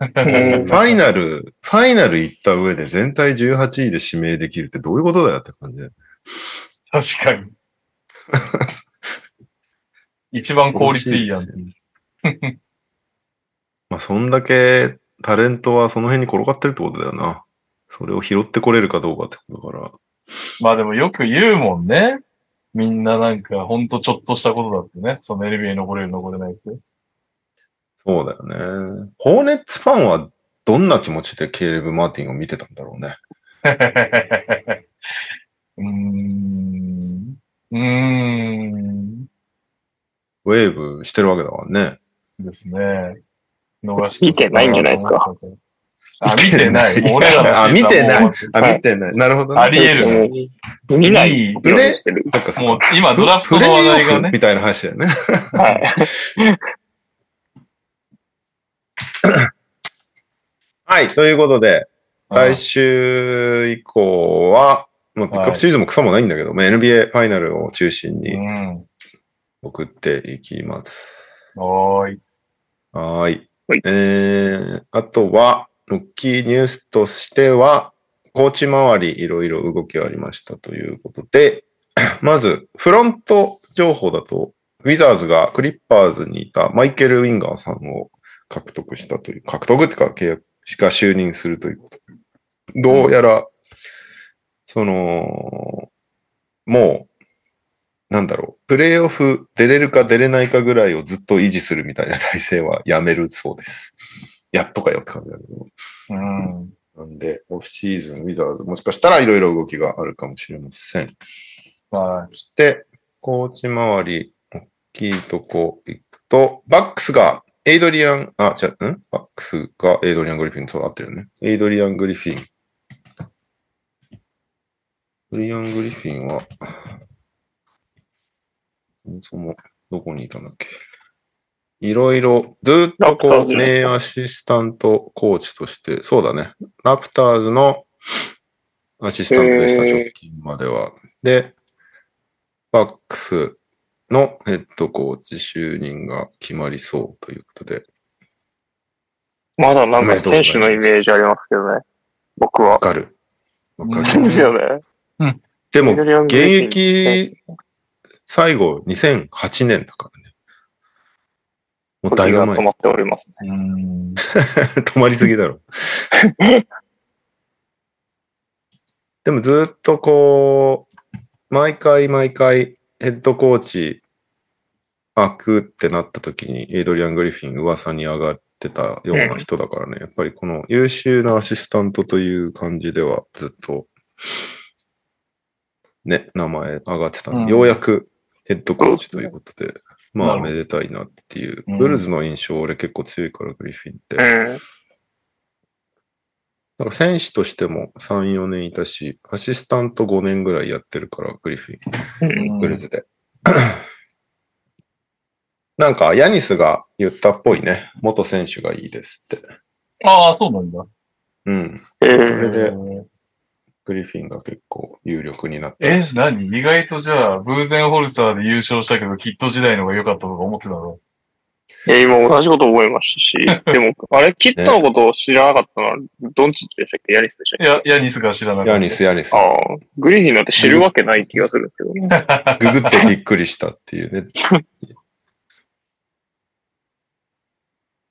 ファイナル、ファイナル行った上で全体18位で指名できるってどういうことだよって感じだよね。確かに。一番効率いいやん。まあ、そんだけタレントはその辺に転がってるってことだよな。それを拾ってこれるかどうかってことだから。まあでもよく言うもんね。みんななんかほんとちょっとしたことだってね。その NBA に残れる残れないって。そうだよね。ホーネッツファンはどんな気持ちでケイレブ・マーティンを見てたんだろうね。うーん。うーん。ウェーブしてるわけだからね。ですね。逃して見てないんじゃないですか？あ、見てない。俺らのあ見てないあ、はい見てない。なるほど、ね。あり得るうん見ないようにしてる。もう今ドラフトの話題がね。みたいな話だよね。はい。はい。ということで、はい来週以降は、まあ、ピックアップシリーズもクソもないんだけど、まあ、NBA ファイナルを中心うにん。送っていきます。はーい。はーい。はいえー、あとは、ロッキーニュースとしては、コーチ周りいろいろ動きがありましたということで、まず、フロント情報だと、ウィザーズがクリッパーズにいたマイケル・ウィンガーさんを獲得したという、獲得っていうか契約が就任するということ。どうやら、その、もう、なんだろう、プレイオフ出れるか出れないかぐらいをずっと維持するみたいな体制はやめるそうです。やっとかよって感じだけど。うん。なんで、オフシーズン、ウィザーズ、もしかしたらいろいろ動きがあるかもしれません。はそして、コーチ周り、大きいとこ行くと、バックスが、エイドリアン、あ、じゃあ、ん？バックスがエイドリアン・グリフィンと合ってるよね。エイドリアン・グリフィン。グリアン・グリフィンは、そもそもどこにいたんだっけ？いろいろ、ずっとこう、名アシスタントコーチとして、そうだね。ラプターズのアシスタントでした、直近までは。で、バックスのヘッドコーチ就任が決まりそうということで、まだなんか選手のイメージありますけどね。僕は。わかる。わかうんでする。よね。でも、エイドリアン現役最後2008年だからね。もうだいぶ前止。まっておりますね。い。うん。止まりすぎだろ。でもずっとこう、毎回毎回ヘッドコーチ開くってなった時にエイドリアン・グリフィン噂に上がってたような人だからね、やっぱりこの優秀なアシスタントという感じではずっとね、名前上がってたの、うん。ようやくヘッドコーチということで、まあめでたいなっていう。うん。ブルズの印象俺結構強いから、グリフィンって。うん。なんか選手としても3、4年いたし、アシスタント5年ぐらいやってるから、グリフィン、うんブルズで。なんか、ヤニスが言ったっぽいね。元選手がいいですって。ああ、そうなんだ。うん。えそーれで、えグリフィンが結構有力になったえ。何？意外とじゃあ、ブーゼンホルサーで優勝したけど、キット時代の方が良かったとか思ってたの？えー今同じこと思いましたし、でも、あれ、キットのことを知らなかったのは、ドンチッチでしたっけ？ヤニスでしたっけ？いや、ヤニスが知らなかった。ヤニス、ヤニス。ああ、グリフィンなんて知るわけない気がするんですけどね。ググってびっくりしたっていうね。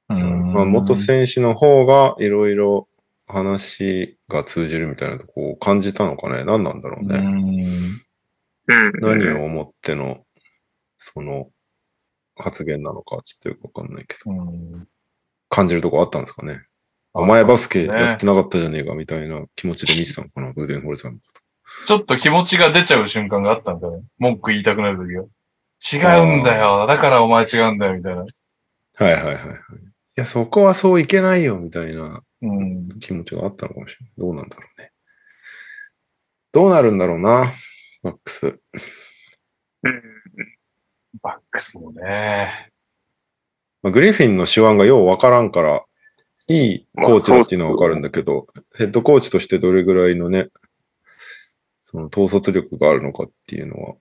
うん。まあ、元選手の方がいろいろ話が通じるみたいなとこを感じたのかね。何なんだろうね。うん。うん。何を思っての、その、発言なのか、ちょっとよくわかんないけど、うん感じるとこあったんですかね。お前バスケやってなかったじゃねえか、みたいな気持ちで見てたのかな、ブーデンホルさんのこちょっと気持ちが出ちゃう瞬間があったんだね。文句言いたくなるときが。違うんだよ。だからお前違うんだよ、みたいな。と。はいはいはいはい。いや、そこはそういけないよ、みたいなうん。気持ちがあったのかもしれない。どうなんだろうね。どうなるんだろうな、マックス。うんバックスもね。まあ、グリフィンの手腕がようわからんから、いいコーチだっていうのはわかるんだけど、ヘッドコーチとしてどれぐらいのね、その統率力があるのかっていうのは、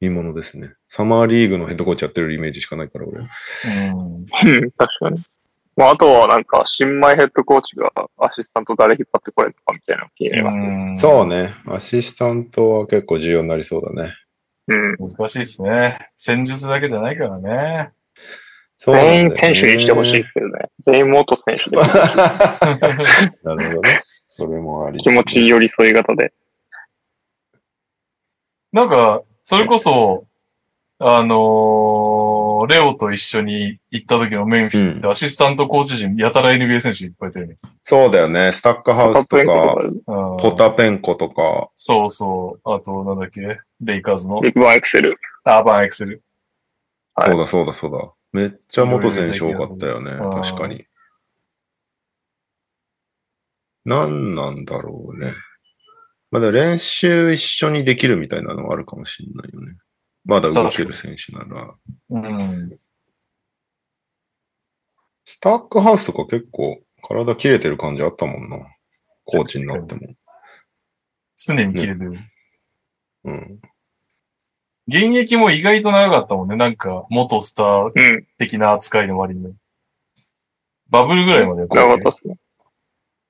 見ものですね。サマーリーグのヘッドコーチやってるイメージしかないから、俺。うん。うん確かに。まあ、あとはなんか、新米ヘッドコーチがアシスタント誰引っ張ってこれるのかみたいなのが気になりますね。そうね。アシスタントは結構重要になりそうだね。うん。難しいですね。戦術だけじゃないからね。ね全員選手にしてほしいですけどね。全員元選手で。なるほどね。それもあり、気持ち寄り添い型で。なんか、それこそ、あのーレオと一緒に行った時のメンフィスってアシスタントコーチ陣、やたら NBA 選手いっぱいいたよね。そうだよね。スタックハウスとか、うんポタペンコとか、そうそう。あと、なんだっけレイカーズのビッグバンエクセル。アーバンエクセル。はいそうだそうだそうだ。めっちゃ元選手多かったよね。確かに。何なんだろうね。まだ練習一緒にできるみたいなのはあるかもしれないよね。まだ動ける選手なら。うん。スタックハウスとか結構体切れてる感じあったもんな。コーチになっても。常に切れてる。うん。現役も意外と長かったもんね。なんか、元スターうん。的な扱いの割に。バブルぐらいまでやって長かったですね。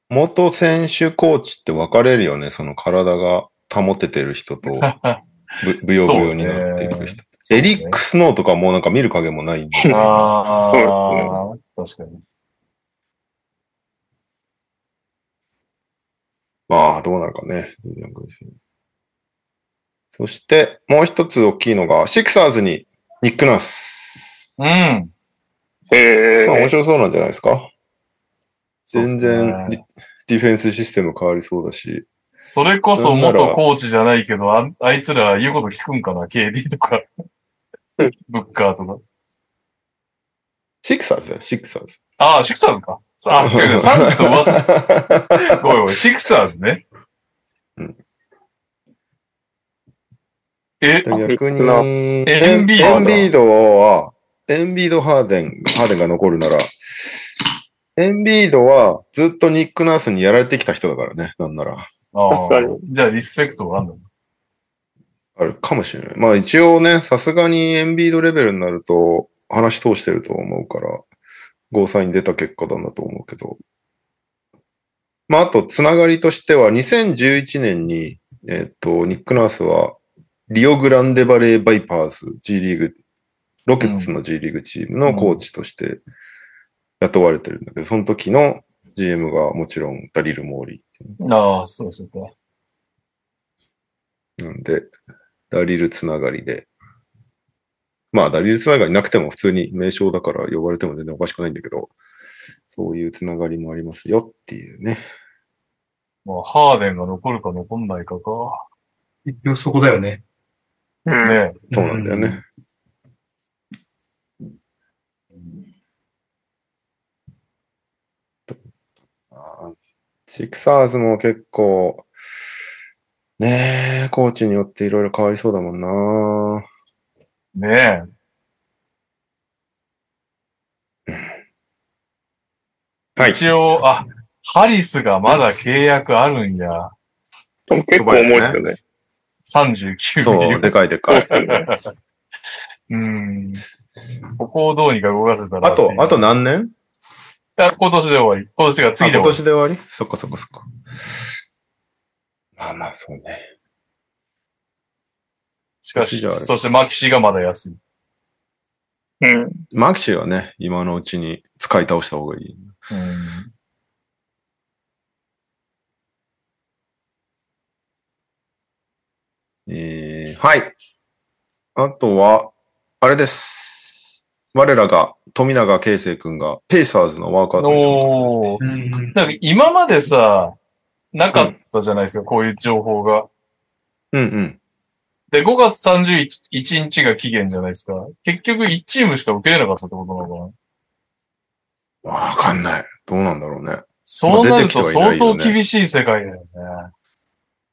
元選手コーチって分かれるよね。その体が保ててる人と、ぶぶよぶよになっていく人。エリック・スノーとかもうなんか見る影もないんで。あそうあ、確かに。まあ、どうなるかね。そして、もう一つ大きいのが、シクサーズにニックナース。うん。へまあ、面え。白そうなんじゃないですか？全ね然ディ、フェンスシステム変わりそうだし。それこそ元コーチじゃないけど、ああいつら言うこと聞くんかな ?KD とか、ブッカーとか。シクサーズだよ、シクサーズ。ああ、シクサーズか。あ、違う違う、サンズと噂。ごめんごめん、シクサーズね。うんえ、逆に、なエエンビードエンビードは、エンビード、ハーデン、ハーデンが残るなら、エンビードはずっとニックナースにやられてきた人だからね、なんなら。ああじゃあリスペクトがあるの？あるかもしれない。まあ一応ね、さすがにエンビードレベルになると話通してると思うから、ゴーサイン出た結果なんだと思うけど。まああと、つながりとしては、2011年に、えっと、ニックナースは、リオグランデバレーバイパーズ G リーグ、ロケッツの G リーグチームのコーチとして雇われてるんだけど、その時の GM がもちろんダリル・モーリーああ、そうですね。なんで、ダリルつながりで。まあ、ダリルつながりなくても普通に名称だから呼ばれても全然おかしくないんだけど、そういうつながりもありますよっていうね。まあ、ハーデンが残るか残んないかか。結局そこだよね。うん。ねそうなんだよね。シクサーズも結構、ねえ、コーチによっていろいろ変わりそうだもんな。ねはい。一応、あ、ハリスがまだ契約あるんや。でも結構重いですよね。39そう、でかいでかい。そうね。うん。ここをどうにか動かせたらあと、あと何年？いや今年で終わり。今年が次であ今終わり。年で終わり？そっかそっかそっか。まあまあ、そうね。しかし、そしてマキシがまだ安い。うん。マキシはね、今のうちに使い倒した方がいい。うん。えー、はい。あとは、あれです。我らが富永啓生君がペイサーズのワークアウトに参加今までさ、なかったじゃないですか、こういう情報が。うんうん。で、5月31日が期限じゃないですか。結局1チームしか受けれなかったってことなのかなわかんない。どうなんだろうね。そうなると相当厳しい世界だよね。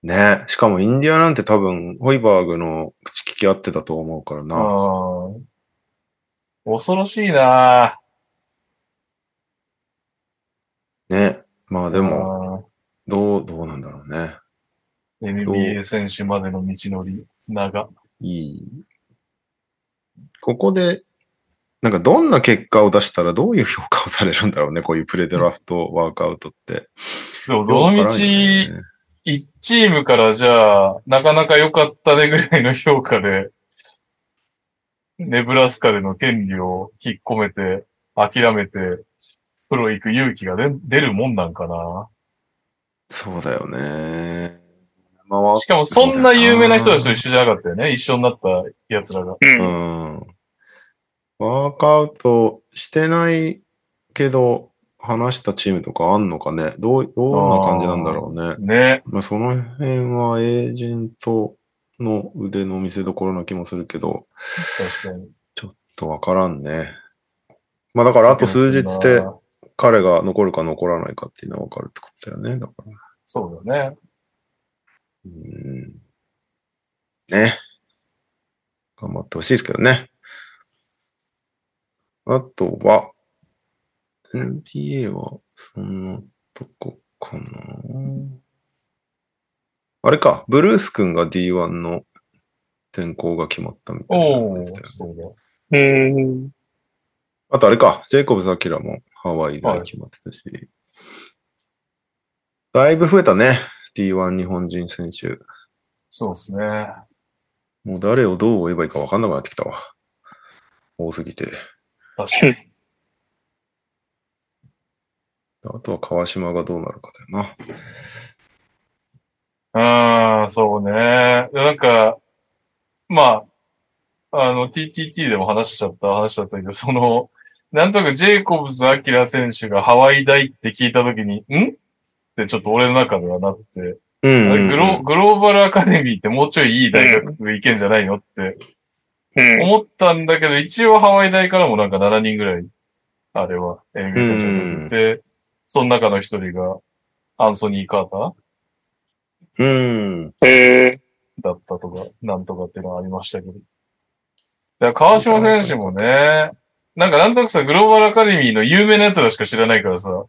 ねしかもインディアなんて多分、ホイバーグの口利き合ってたと思うからな。うん。恐ろしいなねまあでも、も。どう、どうなんだろうね。NBA 選手までの道のり、長。いい。ここで、なんかどんな結果を出したらどういう評価をされるんだろうね。こういうプレドラフトワークアウトって。でも、どの道、よくわからんよね1チームからじゃあ、なかなか良かったねぐらいの評価で、ネブラスカでの権利を引っ込めて、諦めて、プロ行く勇気が出出るもんなんかな。そうだよね。まあしかもそんな有名な人たちと一緒じゃなかったよね。一緒になった奴らが。う。うんん。ワークアウトしてないけど、話したチームとかあんのかね？どう、どんな感じなんだろうね。ね。まあその辺はエージェントの腕の見せ所な気もするけど、確かに。ちょっとわからんね。まあだからあと数日で彼が残るか残らないかっていうのはわかるってことだよね。だから。そうだね。うん。ね。頑張ってほしいですけどね。あとは、NBA はそんなとこかな。あれか、ブルース君が D1 の転校が決まったみたいなねそうだ。うん。あとあれか、ジェイコブズ・アキラもハワイで決まってたし。だいぶ増えたね、D1 日本人選手。そうですね。もう誰をどう追えばいいか分かんなくなってきたわ。多すぎて。確かに。あとは川島がどうなるかだよな。うん、そうね。なんか、まあ、あの、TTT でも話しちゃった話だったけど、その、なんとなくジェイコブズ・アキラ選手がハワイ大って聞いたときに、ん？ってちょっと俺の中ではなって、グログローバルアカデミーってもうちょいいい大学行けんじゃないのってうん。思ったんだけど、一応ハワイ大からもなんか7人ぐらい、あれは NBA 選手が出てて、その中の一人がアンソニー・カーター？うん。へえ。だったとか、なんとかっていうのがありましたけど。だから川島選手もね、なんかなんとなくさ、グローバルアカデミーの有名なやつらしか知らないからさ、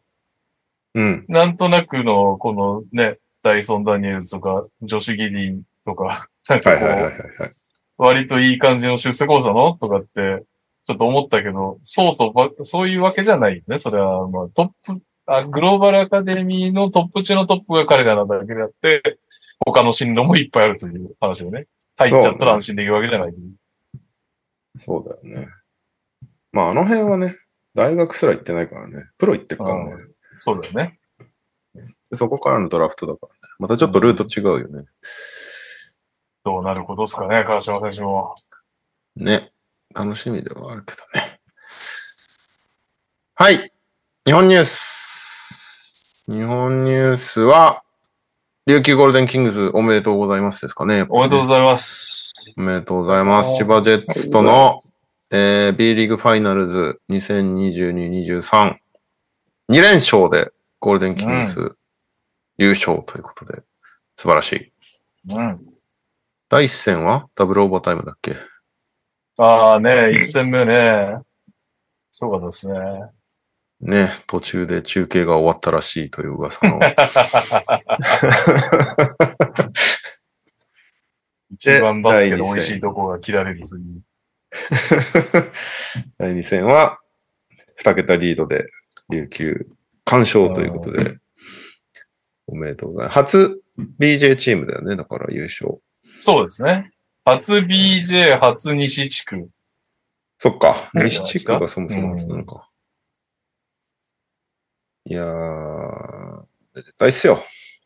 うん。なんとなくの、このね、ダイソン・ダニエルズとか、ジョシュ・ギディンとか、なんかこ、はいはいはいはいうはい。割といい感じの出世コースなの？とかって、ちょっと思ったけど、そうとば、そういうわけじゃないよね。それは、まあ、トップあ、グローバルアカデミーのトップ中のトップが彼らなだけであって、他の進路もいっぱいあるという話をね。入っちゃったら安心できるわけじゃない。そうだよね。まあ、あの辺はね、大学すら行ってないからね。プロ行ってっからね。そうだよね。でそこからのドラフトだからね。またちょっとルート違うよね。どうなることですかね、川島選手も。ね。楽しみではあるけどね。はい。日本ニュース。日本ニュースは、琉球ゴールデンキングスおめでとうございますですかね。おめでとうございます。おめでとうございます。千葉ジェッツとの、えー B リーグファイナルズ2022-23。2連勝でゴールデンキングス優勝ということで、素晴らしい。うん。第一戦はダブルオーバータイムだっけ？ああね、一戦目ね。そうですね。ね、途中で中継が終わったらしいという噂の。一番バスケの美味しいとこが切られるという。第2戦は、2桁リードで琉球完勝ということで、おめでとうございます。初 BJ チームだよね、だから優勝。そうですね。初 BJ、初西地区。そっか、うん西地区がそもそも初なのか。いやー、絶対っすよ、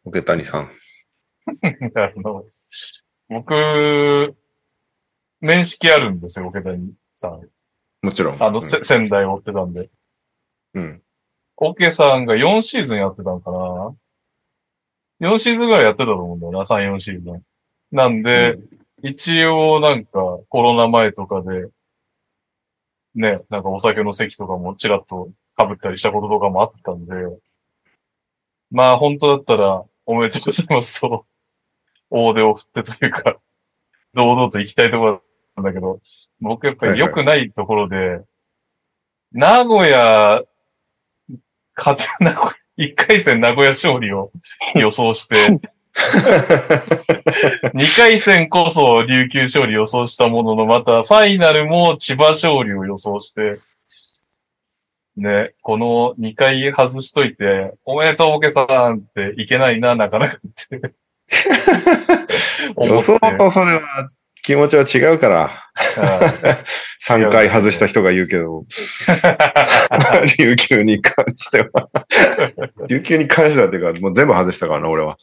桶谷さん。あの、僕、面識あるんですよ、桶谷さん。もちろん。あの、せ仙台を追ってたんで。うん。オケさんが4シーズンやってたんかな ?4 シーズンぐらいやってたと思うんだよな、3、4シーズン。なんで、一応なんかコロナ前とかで、ね、なんかお酒の席とかもちらっと被ったりしたこととかもあったんで、まあ本当だったらおめでとうございますと、大手を振ってというか、堂々と行きたいところなんだけど、僕やっぱり良くないところで、名古屋、勝つ、名古屋、一回戦名古屋勝利を予想して、二回戦こそ琉球勝利予想したものの、またファイナルも千葉勝利を予想して、ね、この二回外しといて、おめでとうおけさんっていけないな、なかなかって。予想とそれは気持ちは違うから、はい3回外した人が言うけど、琉球に関しては。琉球に関してはっていうか、もう全部外したからな、俺は。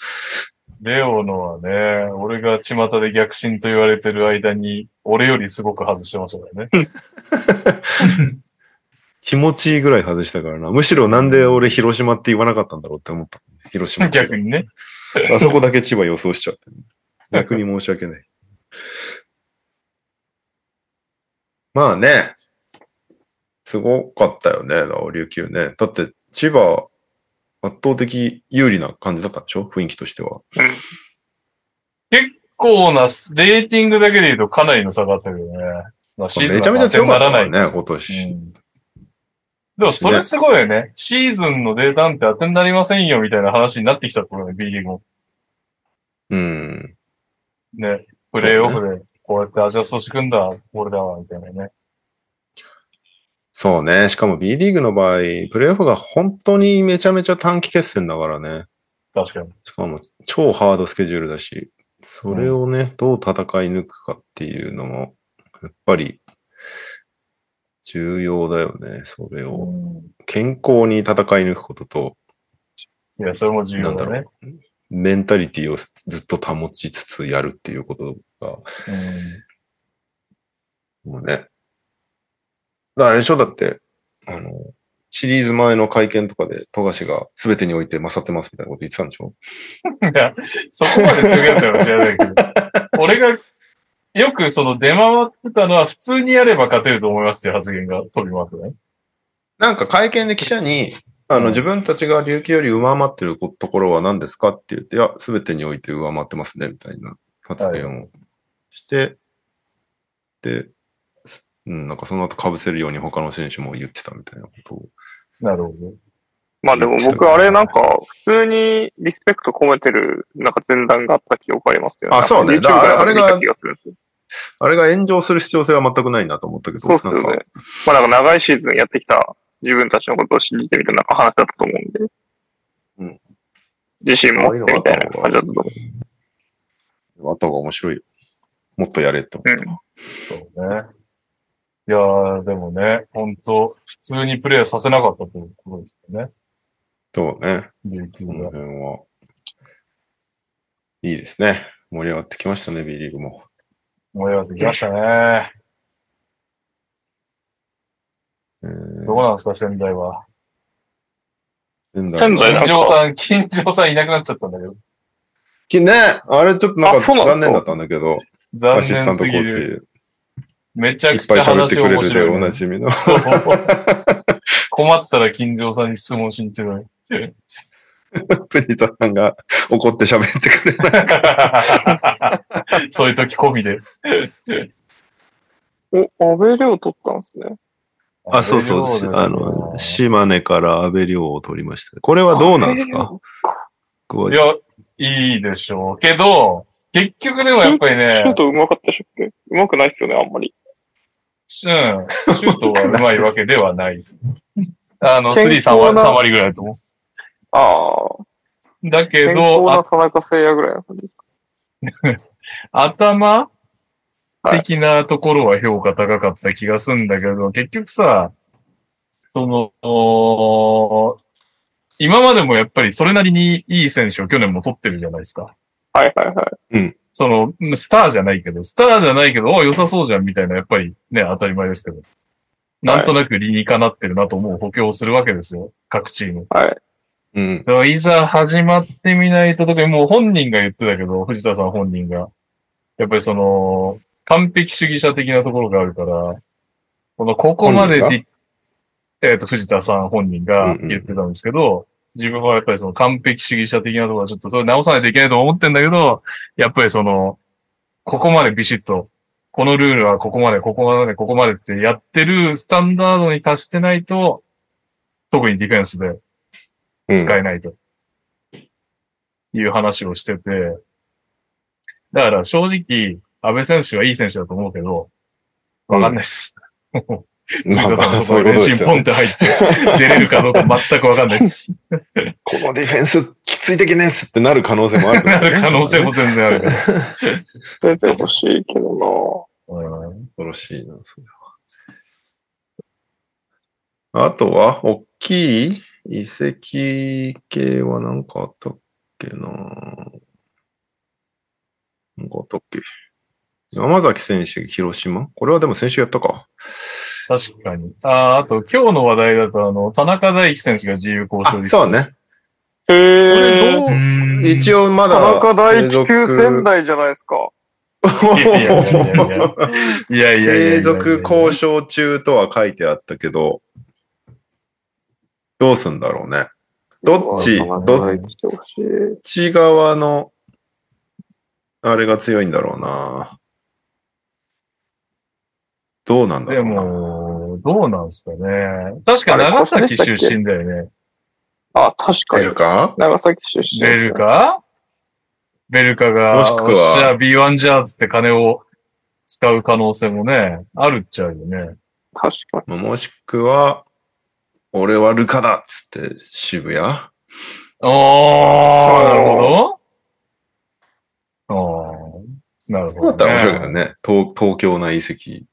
レオのはね、俺が巷で逆進と言われてる間に、俺よりすごく外してましたからね。気持ちいいぐらい外したからな。むしろなんで俺広島って言わなかったんだろうって思った。広島。逆にね。あそこだけ千葉予想しちゃって。逆に申し訳ない。まあね、すごかったよね、琉球ね。だって千葉、圧倒的有利な感じだったんでしょ？雰囲気としては。結構な、レーティングだけで言うとかなりの差があったけどね。まあ、シーズンめちゃめちゃ強かったね、今年。うんでもそれすごいよね。シーズンのデータなんて当てになりませんよみたいな話になってきたところね、B リーグも。うん。ね。プレイオフでこうやってアジャストしてくんだ、俺だわ、みたいなね。そうね。しかも B リーグの場合、プレイオフが本当にめちゃめちゃ短期決戦だからね。確かに。しかも超ハードスケジュールだし、それをね、どう戦い抜くかっていうのも、やっぱり重要だよね。それを健康に戦い抜くことと、いや、それも重要だね。メンタリティをずっと保ちつつやるっていうことが、うんもうね。だからあれでしょ？だって、あの、シリーズ前の会見とかで、富樫が全てにおいて勝ってますみたいなこと言ってたんでしょ？いや、そこまで強かったかもしれないけど、俺がよくその出回ってたのは普通にやれば勝てると思いますっていう発言が飛び回ってね。なんか会見で記者に、あの、うん自分たちが琉球より上回ってるところは何ですかって言って、いや、全てにおいて上回ってますね、みたいな発言をして、で、うん、なんかその後被せるように他の選手も言ってたみたいなことを。なるほど。まあでも僕あれなんか普通にリスペクト込めてるなんか前段があった記憶ありますけど、あそうねだあれがあれが炎上する必要性は全くないなと思ったけど、そうっすよね。まあなんか長いシーズンやってきた自分たちのことを信じてみたなんか話だったと思うんで。うん。自信持ってみたいな感じだったと思あった方が面白いよ。もっとやれって思う。っうん。そうね。いやー、でもね、本当普通にプレイさせなかったということですよね。た。そうね。琉球このが。辺は。いいですね。盛り上がってきましたね、B リーグも。盛り上がってきましたね。えーどうなんですか、仙台は？仙仙台なんか金城さん、金城さんいなくなっちゃったんだけど。きね、あれちょっとなんかあそうなんですか？残念だったんだけど、残アシスタン念トコすぎる。ーチ、いっぱいめちゃくちゃ喋ってくれるで話面白い、おなじみの。そう困ったら金城さんに質問しに行ってるのに。藤田さんが怒って喋ってくれない。そういう時込みで。お、安倍亮取ったんですね。あ、そうそう。あの、島根から安倍亮を取りました。これはどうなんですか？いや、いいでしょう。けど、結局でもやっぱりねシュ、ート上手かったでしょっけ上手くないっすよね、あんまり。うん、シュートは上手いわけではない。あの、3、健康3割、な3割ぐらいだと思ああ、う。だけ健ど、あ田中誠也ぐらいの感じですか？頭はい的なところは評価高かった気がするんだけど、結局さ、その、お今までもやっぱりそれなりにいい選手を去年も取ってるじゃないですか。はいはいはい。その、スターじゃないけど、スターじゃないけど、お良さそうじゃんみたいな、やっぱりね、当たり前ですけど。なんとなく理にかなってるなと思う補強をするわけですよ。各チーム。はい。うん。いざ始まってみないと、特にもう本人が言ってたけど、藤田さん本人が。やっぱりその、完璧主義者的なところがあるから、この、ここまでえっ、と、藤田さん本人が言ってたんですけど、自分はやっぱりその完璧主義者的なところはちょっとそれ直さないといけないと思ってんだけど、やっぱりその、ここまでビシッと、このルールはここまで、ここまで、ここまでってやってるスタンダードに達してないと、特にディフェンスでうん使えないと。いう話をしてて、だから正直、安倍選手はいい選手だと思うけど、わかんないです。藤まあまあ田さんのとこそういうことですよね。習ポンって入って、出れるかどうか全くわかんないです。このディフェンスきつい的ねっつってなる可能性もあるか な。る可能性も全然ある。出てほしいけどうん恐ろしいな、それは。あとは、大きい？遺跡系は何かあったっけな何かあったっけ山崎選手、広島？これはでも先週やったか。確かに。ああ、あと今日の話題だと、あの、田中大輝選手が自由交渉あ、そうね。な。へこれえ。どう？うん一応まだ田中大継続輝級仙台じゃないですか。いやいや 継続交渉中とは書いてあったけど、どうすんだろうね。どっちどっ。ち側の、あれが強いんだろうな。どうなんだでろうな。も、どうなんすかね。確か長崎出身だよね。あ、確かに出る。か？長崎出身。ベルカベルカが、もしくはおっしゃ B1 じゃーっつって金を使う可能性もね、あるっちゃうよね。確かに。もしくは、俺はルカだっつって渋谷？ああ、なるほど。ああ、なるほど、だったら面白いけどね。東東京内移籍、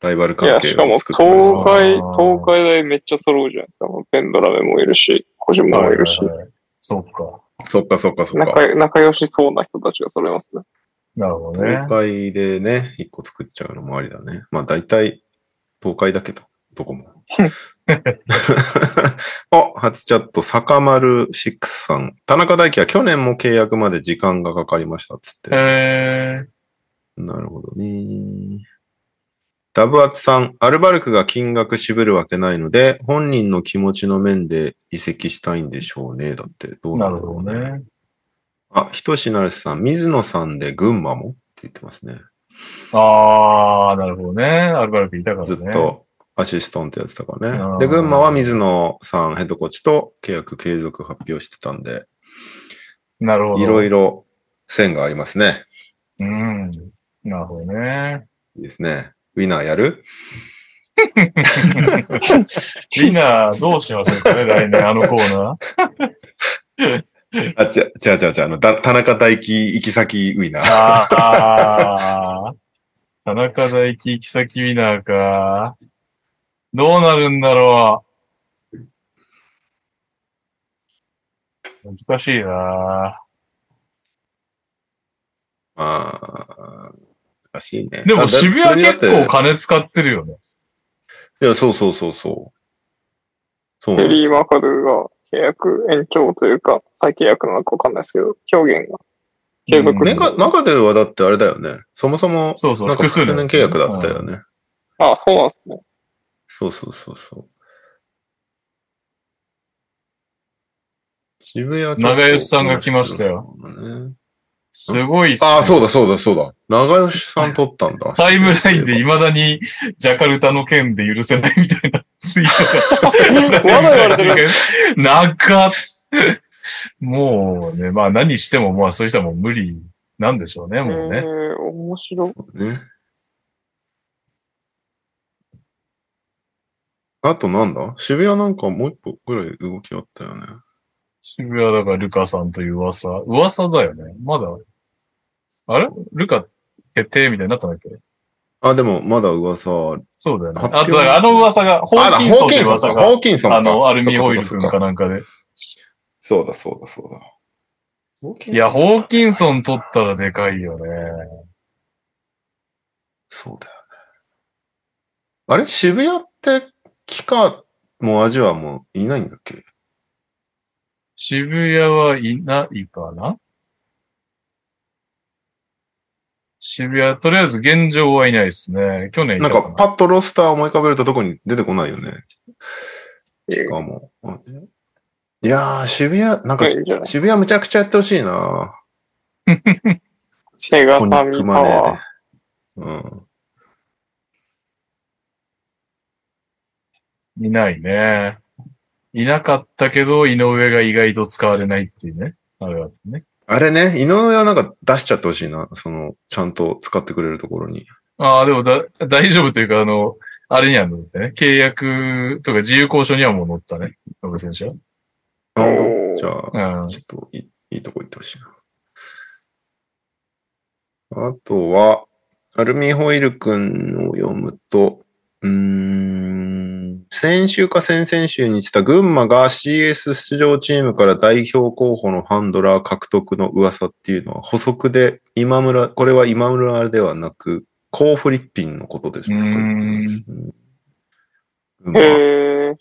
ライバルいや、関係しかもを作ってくれる東海、東海大めっちゃ揃うじゃないですか。ペンドラメもいるし、小島もいるし。はいはいはいそうか。そっかそっかそっか。仲仲良しそうな人たちが揃いますね。なるほどね東。海でね、一個作っちゃうのもありだね。まあ大体、東海だけど、どこも。あ、初チャット、坂丸6さん。田中大輝は去年も契約まで時間がかかりましたっつって。えなるほどね。ダブアツさん、アルバルクが金額渋るわけないので、本人の気持ちの面で移籍したいんでしょうね。だって、どー、うなるなんだろうね。ほどね。あ、ひとしなるさん、水野さんで群馬も？って言ってますね。あー、なるほどね。アルバルクいたからね。ずっとアシスタントやってたからね。で、群馬は水野さんヘッドコーチと契約継続発表してたんで、なるほど。いろいろ。ろ線がありますね。うん。なるほどね。いいですね。ウィナーやる？みんなどうしましょうかね、来年あのコーナー。あ、ちゃ、ちゃちゃちゃ、あの、だ田中大輝行き先ウィナー。ああ。田中大輝行き先ウィナーか。どうなるんだろう。難しいなまあ、難しいね。でも渋谷結構金使ってるよね。いや、そうそうそうそう。そうなヘリー・。マカルが契約延長というか、再契約なのかわかんないですけど、表現が継続うんメカ、マカデルはだってあれだよね。そもそも、そうそうなんか複数年契約だったよね。あそうなんですね。そうそうそうそう。渋谷ちょっと長吉さんが来ましたよすごいっすねああ、そうだそうだそうだ。長吉さん撮ったんだ。タイムラインで未だにジャカルタの件で許せないみたいなツイートが。まだ言われてる。長っもうね、まあ何してもまあそういう人はもう無理なんでしょうね、もうえね。ー、面白い。ね。あとなんだ？渋谷なんかもう一歩ぐらい動きあったよね。渋谷だからルカさんという噂。噂だよね。まだ、あれ？ルカ決定みたいになったんだっけ？あ、でもまだ噂ある。そうだよね。あとだからあの噂が、ホーキンソンっていうホーキンソンか。噂が、ホーキンソンか。あの、アルミホイル君かなんかで。そうだそうだそうだ。いや、ホーキンソン取ったらでかいよね。そうだよね。あれ？渋谷って、キカもアジはもういないんだっけ？渋谷はいないかな？渋谷、とりあえず現状はいないですね。去年いなんたかパッとロスター思い浮かべるとどこに出てこないよね。えしかも。あいやー、渋谷、なんか渋谷むちゃくちゃやってほしいな セガサミパワで。うん。いないね。いなかったけど、井上が意外と使われないっていうね。あれはね。あれね、井上はなんか出しちゃってほしいな。その、ちゃんと使ってくれるところに。ああ、でもだ、大丈夫というか、あの、あれには乗ってね。契約とか自由交渉にはもう乗ったね。野村選手は。あじゃあ、うん。ちょっといいいいとこ行ってほしいな。あとは、アルミホイル君を読むと、うーん、先週か先々週に言ってた群馬が CS 出場チームから代表候補のハンドラー獲得の噂っていうのは補足で今村、これは今村ではなく、コーフリッピンのことですとか言ってますうん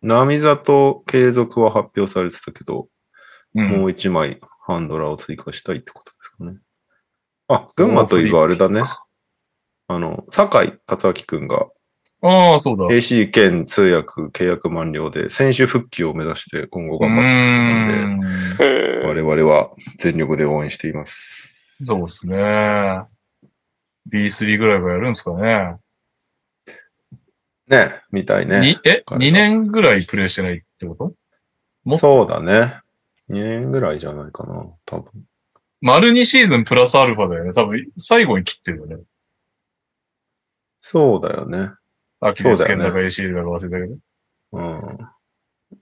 波里継続は発表されてたけど、うん。もう一枚ハンドラーを追加したいってことですかね。あ、群馬といえばあれだね。あの、酒井達明くんがああ、そうだ。AC 兼通訳契約満了で、選手復帰を目指して今後頑張ってそうなんで、我々は全力で応援しています。そうですね。B3 ぐらいはやるんですかね。ね、みたいね。にえ、彼は2年ぐらいプレイしてないってこと？もっとそうだね。2年ぐらいじゃないかな、多分。丸2シーズンプラスアルファだよね。多分、最後に切ってるよね。そうだよね。アキレス腱だか ACL だか忘れたけど。うん。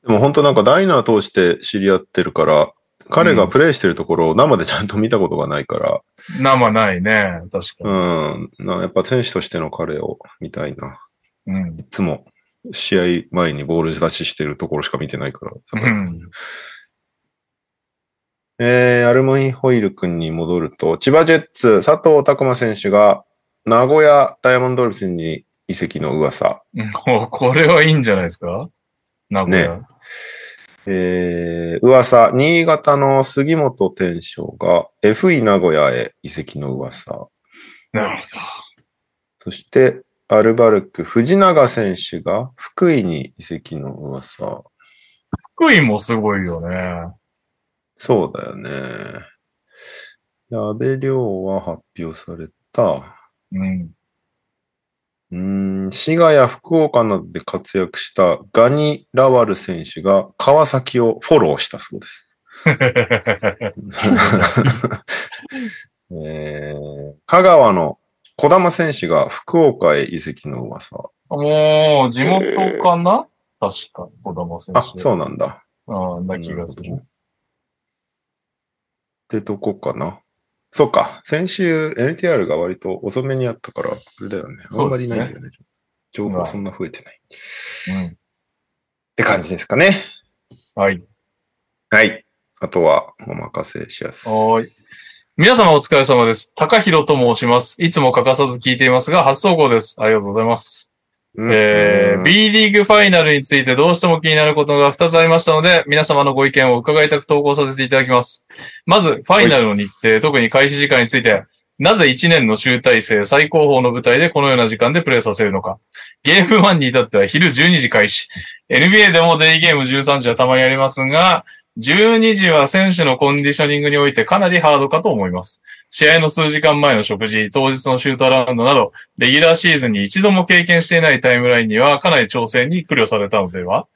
でも本当なんかダイナー通して知り合ってるから、彼がプレイしてるところを生でちゃんと見たことがないから、生ないね。確かうん。なやっぱ選手としての彼を見たいな。に。うん。いつも試合前にボール出ししてるところしか見てないから。うんえー、アルモイホイル君に戻ると、千葉ジェッツ、佐藤拓磨選手が名古屋ダイヤモンドドルフィンに移籍の噂。これはいいんじゃないですか？名古屋。えー、噂、新潟の杉本天章が FE 名古屋へ移籍の噂。なるほそして、アルバルク、藤永選手が福井に移籍の噂。ど。福井もすごいよね。そうだよね。矢部亮は発表された。うん。うーん、滋賀や福岡などで活躍したガニ・ラワル選手が川崎をフォローしたそうです。えー、香川の小玉選手が福岡へ移籍の噂。もう、地元かな？確か、小玉選手。あ、そうなんだ。ああ、な気がする。ってとこかな？そっか。先週 NTR が割と遅めにあったから、あれだよね。あんまりないんだよね。情報そんな増えてない。うん。って感じですかね。はい。はい。あとはお任せしやす。はーい。皆様お疲れ様です。高弘と申します。いつも欠かさず聞いていますが、初投稿です。ありがとうございます。うんえー、B リーグファイナルについてどうしても気になることが2つありましたので、皆様のご意見を伺いたく投稿させていただきます。まず、ファイナルの日程、特に開始時間について、なぜ1年の集大成最高峰の舞台でこのような時間でプレイさせるのか。ゲーム1に至っては昼12時開始。NBA でもデイゲーム13時はたまにありますが、12時は選手のコンディショニングにおいてかなりハードかと思います。試合の数時間前の食事、当日のシュートアラウンドなど、レギュラーシーズンに一度も経験していないタイムラインにはかなり調整に苦慮されたのでは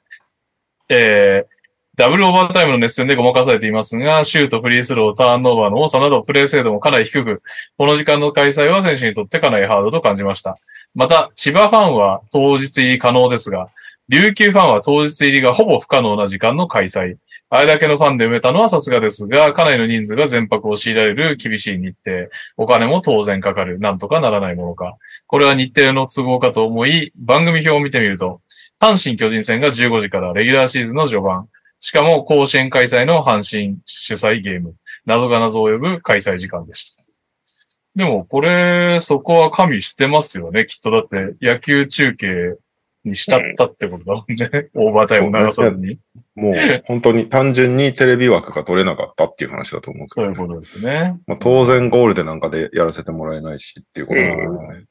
えー、ダブルオーバータイムの熱戦でごまかされていますが、シュート、フリースロー、ターンオーバーの多さなど、プレー精度もかなり低く、この時間の開催は選手にとってかなりハードと感じました。また、千葉ファンは当日入り可能ですが、琉球ファンは当日入りがほぼ不可能な時間の開催。あれだけのファンで埋めたのはさすがですが、かなりの人数が前泊を強いられる厳しい日程。お金も当然かかる。なんとかならないものか。これは日程の都合かと思い、番組表を見てみると、阪神巨人戦が15時からレギュラーシーズンの序盤。しかも甲子園開催の阪神主催ゲーム。謎が謎を呼ぶ開催時間でした。でも、これ、そこは加味してますよね。きっとだって、野球中継にしちゃったってことだもんね。オーバータイムを流さずに。もう本当に単純にテレビ枠が取れなかったっていう話だと思うけどね、そういうことですね。まあ、当然ゴールでなんかでやらせてもらえないしっていうことだよね。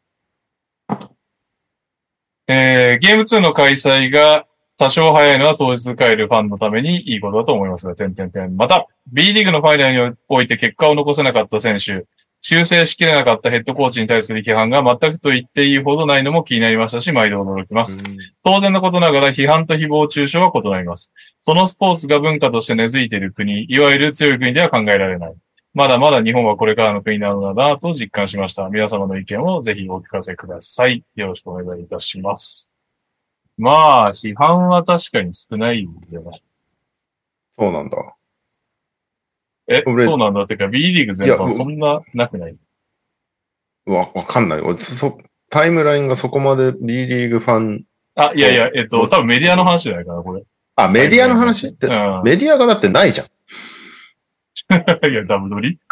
えー、ゲーム2の開催が多少早いのは当日帰るファンのためにいいことだと思いますが、点々点。また、B リーグのファイナルにおいて結果を残せなかった選手、修正しきれなかったヘッドコーチに対する批判が全くと言っていいほどないのも気になりましたし、毎度驚きます。当然のことながら批判と誹謗中傷は異なります。そのスポーツが文化として根付いている国、いわゆる強い国では考えられない。まだまだ日本はこれからの国なのだなと実感しました。皆様の意見をぜひお聞かせください。よろしくお願いいたします。まあ、批判は確かに少ないよね。そうなんだ。え、俺そうなんだってか、B リーグ全いや般そんななくない？わ、わかんない。俺そタイムラインがそこまで B リーグファン、あ、いやいや、えっと、多分メディアの話じゃないかな、これ。あ、メディアの話？って、うん。メディアがだってないじゃん。いや、ダブドリ？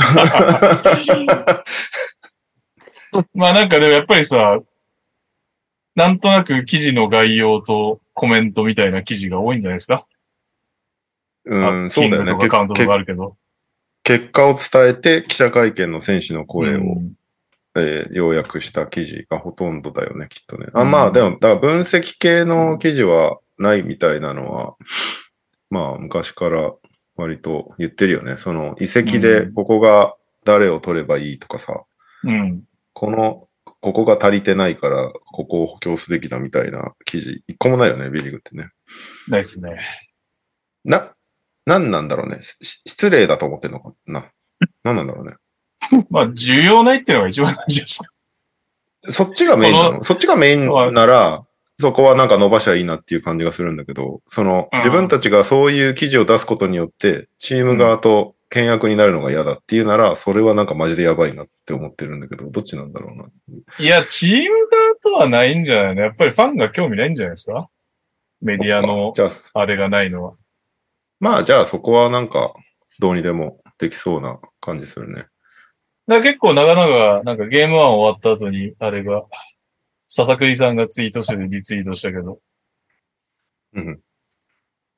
まあなんかでもやっぱりさ、なんとなく記事の概要とコメントみたいな記事が多いんじゃないですか？うん、あそうだよね。キングとかカウントとけかあるけど。結果を伝えて記者会見の選手の声を、うんえー要約した記事がほとんどだよね、きっとね。あうんまあ、でも、だから分析系の記事はないみたいなのは、まあ、昔から割と言ってるよね。その、遺跡でうんここが誰を取ればいいとかさ、うん。この、ここが足りてないから、ここを補強すべきだみたいな記事、一個もないよね、ビリーグってね。ないっすね。な、なんなんだろうね。し失礼だと思ってんのかな。なんなんだろうね。まあ、需要ないっていうのが一番大事ですか。そっちがメインなこのそっちがメインなら、そこはなんか伸ばしゃいいなっていう感じがするんだけど、その、うん自分たちがそういう記事を出すことによって、チーム側と倹約になるのが嫌だっていうなら、それはなんかマジでやばいなって思ってるんだけど、どっちなんだろうな。いや、チーム側とはないんじゃないの？やっぱりファンが興味ないんじゃないですか？メディアのあれがないのは。まあじゃあそこはなんか、どうにでもできそうな感じするね。だから結構長々、なんかゲーム1終わった後に、あれが、笹栗さんがツイートしててリツイートしたけど、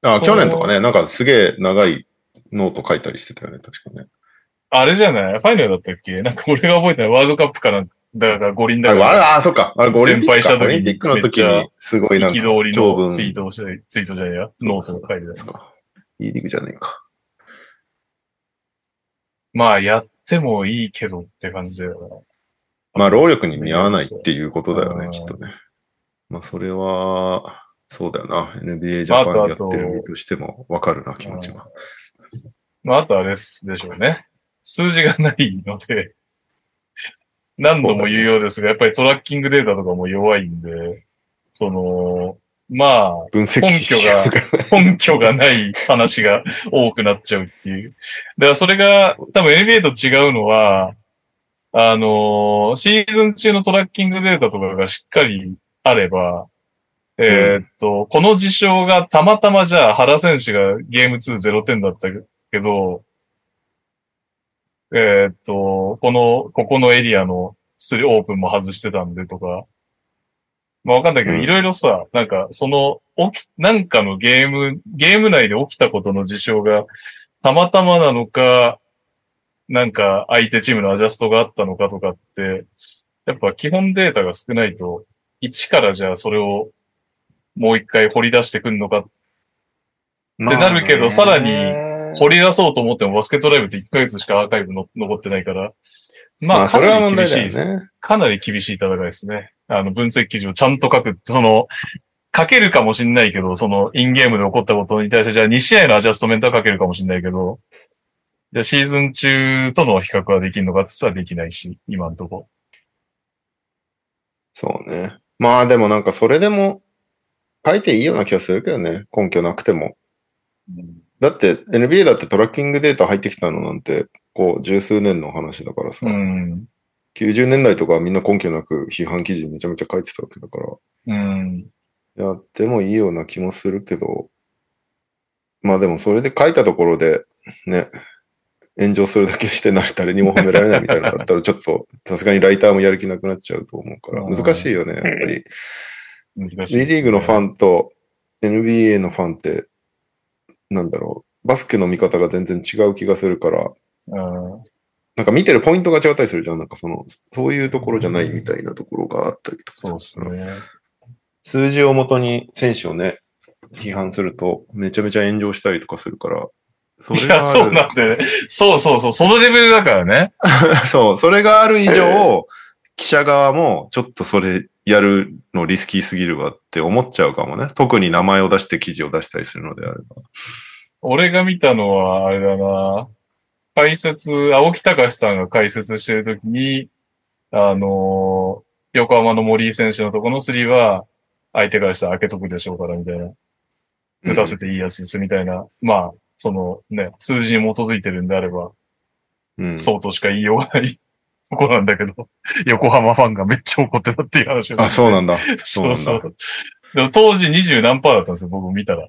あ、そう去年とかね、なんかすげえ長いノート書いたりしてたよね、確かね。あれじゃない？ファイナルだったっけ？なんか俺が覚えてない。ワールドカップかなんか、だから五輪だあれ、あれから、あ、そっか。あれ、オリンピックか。全敗した時にオリンピックの時に、すごいなんか、憤り長文のツイートをして、ツイートじゃないや、ノートを書いてた。か。いいリーグじゃねえか。まあ、やってもいいけどって感じだよまあ、労力に見合わないっていうことだよね、うんきっとね。まあ、それは、そうだよな。NBA ジまあャパンやってる身としてもわかるな、気持ちが。な。まあ、あとあれですでしょうね。数字がないので、何度も言うようですが、やっぱりトラッキングデータとかも弱いんで、その、まあ、分析根拠が根拠がない話が多くなっちゃうっていう。だからそれが多分 NBA と違うのは、あのーシーズン中のトラッキングデータとかがしっかりあれば、えーっと、この事象がたまたまじゃあ原選手がゲーム2-0点だったけど、えーっと、この、ここのエリアのスリーオープンも外してたんでとか、まあわかんないけど、うん。いろいろさ、なんか、その、起き、なんかのゲーム、ゲーム内で起きたことの事象が、たまたまなのか、なんか相手チームのアジャストがあったのかとかって、やっぱ基本データが少ないと、一からじゃあそれをもう一回掘り出してくんのかってなるけどさらに掘り出そうと思ってもバスケットライブって1ヶ月しかアーカイブの残ってないから、まあ、まあ、それは問題だよ厳しいです。ね。かなり厳しい戦いですね。あの、分析記事をちゃんと書くって、その、書けるかもしんないけど、その、インゲームで起こったことに対して、じゃあ2試合のアジャストメントは書けるかもしんないけど、じゃあシーズン中との比較はできるのかって言ったらできないし、今のとこ。そうね。まあ、でもなんかそれでも書いていいような気がするけどね。根拠なくても。だって NBA だってトラッキングデータ入ってきたのなんて、こう、十数年の話だからさ。うん。90年代とかはみんな根拠なく批判記事めちゃめちゃ書いてたわけだから。うん。やってもいいような気もするけど、まあでもそれで書いたところで、ね、炎上するだけしてな誰にも褒められないみたいなのだったら ちょっとさすがにライターもやる気なくなっちゃうと思うから、うん難しいよね、やっぱり。難しいです、B リーグのファンと NBA のファンって、なんだろう、バスケの見方が全然違う気がするから、うん。なんか見てるポイントが違ったりするじゃん。なんかその、そういうところじゃないみたいなところがあったりとか。そうですね。数字をもとに選手をね、批判すると、めちゃめちゃ炎上したりとかするから、そいや、そうなんだよね。そうそうそう、そのレベルだからね。そう、それがある以上、記者側も、ちょっとそれやるのリスキーすぎるわって思っちゃうかもね。特に名前を出して記事を出したりするのであれば。俺が見たのは、あれだな。解説、青木隆さんが解説してるときに、あのー横浜の森井選手のとこのスリーは、相手からしたら開けとくでしょうから、みたいな。打たせていいやつです、みたいな。まあ、そのね、数字に基づいてるんであれば、うん、そうとしか言いようがない とこなんだけど、横浜ファンがめっちゃ怒ってたっていう話を。あ、そうなんだ。そうそそう。でも当時20何パーだったんですよ、僕見たら。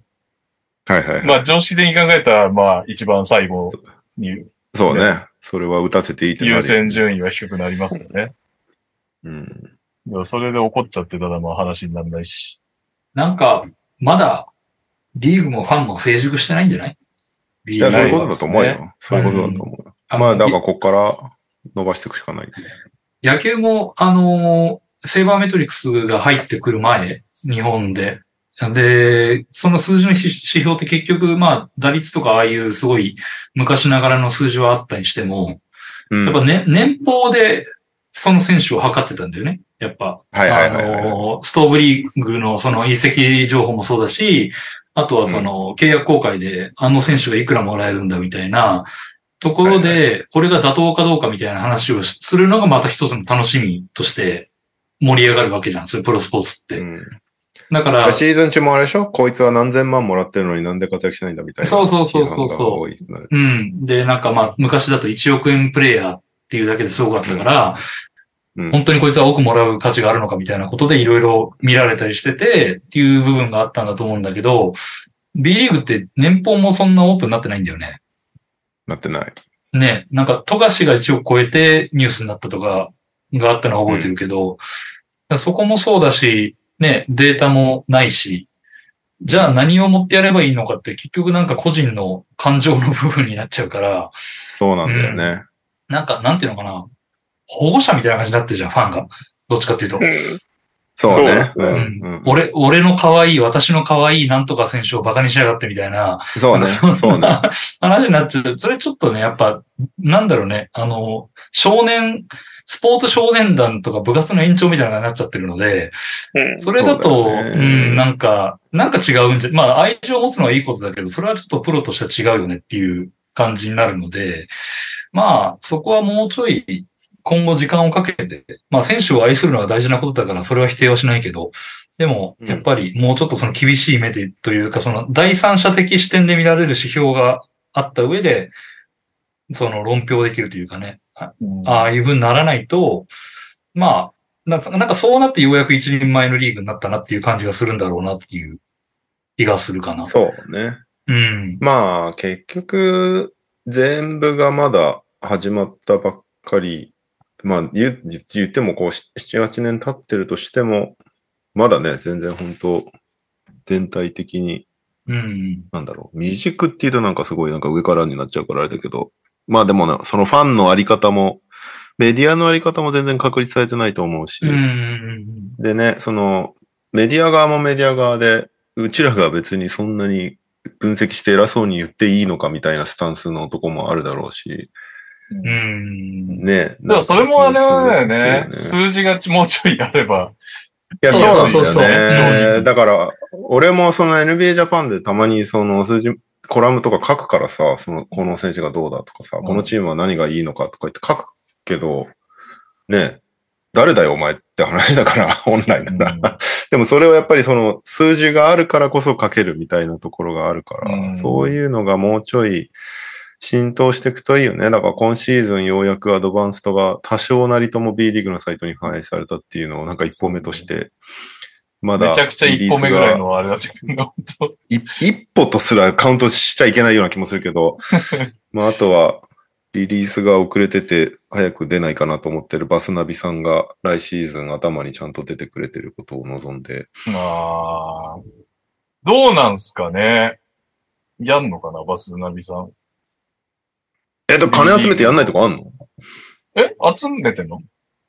はいはいはい。まあ常識的に考えたら、まあ一番最後にそうね。それは打たせていいって優先順位は低くなりますよね。うん。だからそれで怒っちゃってたらまあ話にならないし。なんか、まだ、リーグもファンも成熟してないんじゃない？いや、そういうことだと思うよ。そういうことだと思うまあ、だのからここから伸ばしていくしかない。野球も、あのーセイバーメトリックスが入ってくる前、日本で。で、その数字の指指標って結局、まあ、打率とかああいうすごい昔ながらの数字はあったにしても、うん。やっぱね、年俸でその選手を測ってたんだよね。やっぱ。はいはいはいはいあのーストーブリーグのその移籍情報もそうだし、あとはその契約公開であの選手がいくらもらえるんだみたいなところはいで、これが妥当かどうかみたいな話をするのがまた一つの楽しみとして盛り上がるわけじゃん。そういうプロスポーツって。うんだから、シーズン中もあれでしょ？こいつは何千万もらってるのになんで活躍しないんだみたいな。そうそうそうそうそううん。で、なんかまあ、昔だと1億円プレイヤーっていうだけですごかったから、うん本当にこいつは億もらう価値があるのかみたいなことでいろいろ見られたりしててっていう部分があったんだと思うんだけど、B リーグって年俸もそんなオープンになってないんだよね。なってない。ね、なんか、富樫が1億超えてニュースになったとかがあったのは覚えてるけど、そこもそうだし、ね、データもないし、じゃあ何を持ってやればいいのかって結局なんか個人の感情の部分になっちゃうから、そうなんだよね。なんか、なんていうのかな、保護者みたいな感じになってるじゃん、ファンが。どっちかっていうと。うん。そうね。そうううんんうん俺、俺の可愛い、私の可愛いなんとか選手をバカにしやがってみたいな、そうね。そうね。話になっちゃう。それちょっとね、やっぱ、なんだろうね、あの、少年、スポーツ少年団とか部活の延長みたいなのになっちゃってるので、うん。それだと、そうん、なんか、なんか違うんじゃ、まあ愛情を持つのはいいことだけど、それはちょっとプロとしては違うよねっていう感じになるので、まあ、そこはもうちょい、今後時間をかけて、まあ選手を愛するのは大事なことだから、それは否定はしないけど、でも、うん。やっぱりもうちょっとその厳しい目でというか、その第三者的視点で見られる指標があった上で、その論評できるというかね、あああいう風にならないと、まあ、なんかなんかそうなってようやく一人前のリーグになったなっていう感じがするんだろうなっていう気がするかな。そうね。うん。まあ、結局、全部がまだ始まったばっかり、まあ、言言ってもこう、7、8年経ってるとしても、まだね、全然本当全体的に、うん。なんだろう、未熟っていうとなんかすごいなんか上からになっちゃうからあれだけど、まあでもね、そのファンのあり方も、メディアのあり方も全然確立されてないと思うし、うん。でね、その、メディア側もメディア側で、うちらが別にそんなに分析して偉そうに言っていいのかみたいなスタンスのとこもあるだろうし、うん。ね。でもそれもあれはだよね。そう数字がもうちょいあれば。いや、そうなんだそうそうそうよね。だから、俺もその NBA ジャパンでたまにその数字、コラムとか書くからさ、その、この選手がどうだとかさ、んこのチームは何がいいのかとか言って書くけど、ね、誰だよお前って話だから、本来なら。でもそれをやっぱりその数字があるからこそ書けるみたいなところがあるから、うんそういうのがもうちょい浸透していくといいよね。だから今シーズンようやくアドバンストが多少なりとも B リーグのサイトに反映されたっていうのをなんか一歩目として、まだめちゃくちゃ一歩目ぐらいのあれだったけど、本当い一歩とすらカウントしちゃいけないような気もするけど、まああとはリリースが遅れてて早く出ないかなと思ってるバスナビさんが来シーズン頭にちゃんと出てくれてることを望んで、あー。どうなんすかね。やんのかな、バスナビさん。えっと、金集めてやんないとかあんの？え集めてんの？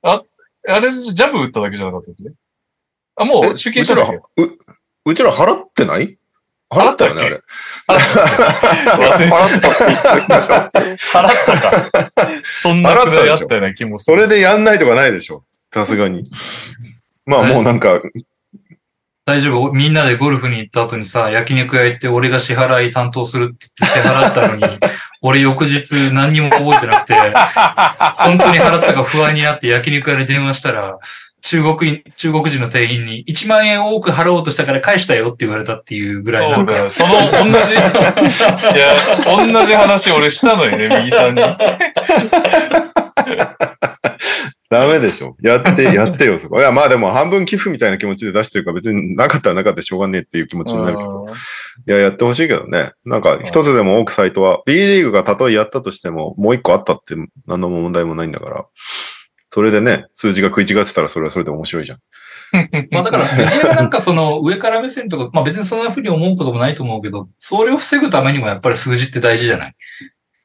あ、あれ、ジャブ打っただけじゃなかったっけ？あ、もえう集計したんだっけうちら、う、うちら払ってない？払ったよね、あれ。忘れちゃ払ったって言ってました払ったか。そんなくらいあったような気もする。それでやんないとかないでしょ。さすがに。まあもうなんか、大丈夫？みんなでゴルフに行った後にさ、焼肉屋行って俺が支払い担当するって言って支払ったのに、俺翌日何にも覚えてなくて、本当に払ったか不安になって焼肉屋に電話したら、中国人、中国人の店員に1万円多く払おうとしたから返したよって言われたっていうぐらいなんかその、同じ、いや、同じ話俺したのよね、右さんに。ダメでしょ。やって、やってよ、そこ。いや、まあでも半分寄付みたいな気持ちで出してるから別になかったらなかったでしょうがねえっていう気持ちになるけど。いや、やってほしいけどね。なんか一つでも多くサイトは、B リーグがたとえやったとしても、もう一個あったって何の問題もないんだから。それでね、数字が食い違ってたらそれはそれで面白いじゃん。まあだから、メディアがなんかその上から目線とか、まあ別にそんなふうに思うこともないと思うけど、それを防ぐためにもやっぱり数字って大事じゃない？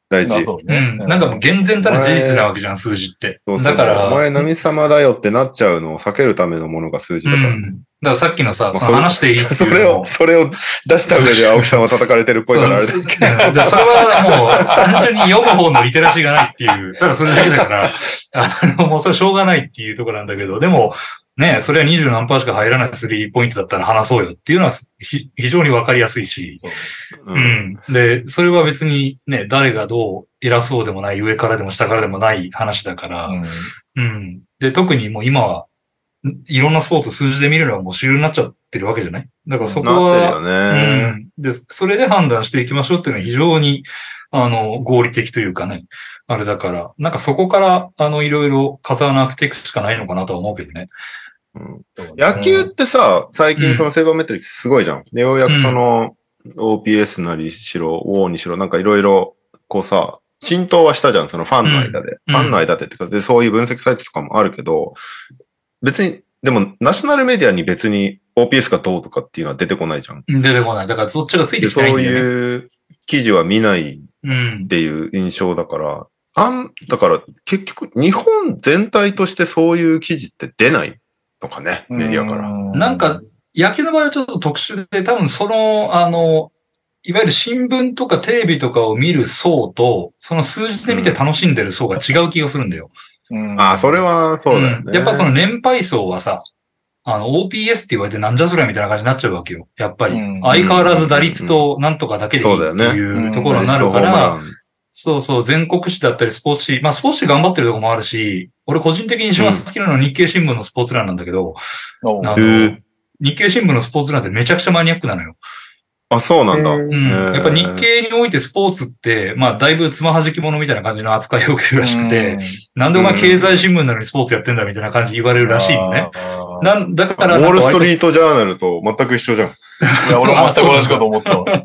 大事。う。ん。なんかもう厳然たる事実なわけじゃん、数字って。そうそうそうだから、お前何様だよってなっちゃうのを避けるためのものが数字だから。うん。だからさっきのさ、まあその話していいって それを、それを出した上で青木さんは叩かれてるっぽいからあれだ。そう。うんでそれはもう単純に読む方のリテラシーがないっていう、ただそれだけだから、あの、もうそれしょうがないっていうところなんだけど、でも、ね、それは20何パーしか入らないスリーポイントだったら話そうよっていうのはひ非常にわかりやすいし、そう。ううん。ん。で、それは別にね、誰がどう偉そうでもない、上からでも下からでもない話だから、うん。うん。で、特にもう今は、んいろんなスポーツ数字で見るのはもう主流になっちゃってるわけじゃない？だからそこは、ね。うん。で、それで判断していきましょうっていうのは非常に、あの、合理的というかね。あれだから、なんかそこから、あの、いろいろ風穴開けていくしかないのかなとは思うけどね。うん野球ってさ、最近そのセーバーメトリックスすごいじゃん。で、ようやくその OPS なりしろ、WO にしろ、なんかいろいろ、こうさ、浸透はしたじゃん、そのファンの間で。うんファンの間でってか、で、そういう分析サイトとかもあるけど、別に、でも、ナショナルメディアに別に OPS がどうとかっていうのは出てこないじゃん。出てこない。だからそっちがついてでそうきてないんだよね。いう記事は見ないっうん。ていう印象だから、あん、だから結局日本全体としてそういう記事って出ないのかね、メディアから。なんか、野球の場合はちょっと特殊で、多分その、あの、いわゆる新聞とかテレビとかを見る層と、その数字で見て楽しんでる層が違う気がするんだよ。うんああ、それはそうだよね。うんやっぱその年配層はさ、あの、OPS って言われてなんじゃそりゃみたいな感じになっちゃうわけよ。やっぱり。うん相変わらず打率となんとかだけでいいってそうだよいうところになるから、ンそうそう、全国紙だったりスポーツ紙、まあスポーツ紙頑張ってるとこもあるし、俺個人的に一番好きなのは日経新聞のスポーツ欄なんだけど、日経新聞のスポーツ欄ってめちゃくちゃマニアックなのよ。あ、そうなんだ。うんやっぱ日経においてスポーツって、まあだいぶつまはじき者みたいな感じの扱いを受けるらしくて、なんでお前経済新聞なのにスポーツやってんだみたいな感じで言われるらしいのね。。なんだかウらなんかォールストリ割ートジャーナルと全く一緒じゃん。いや、俺も全く同じかと思ったわ。だか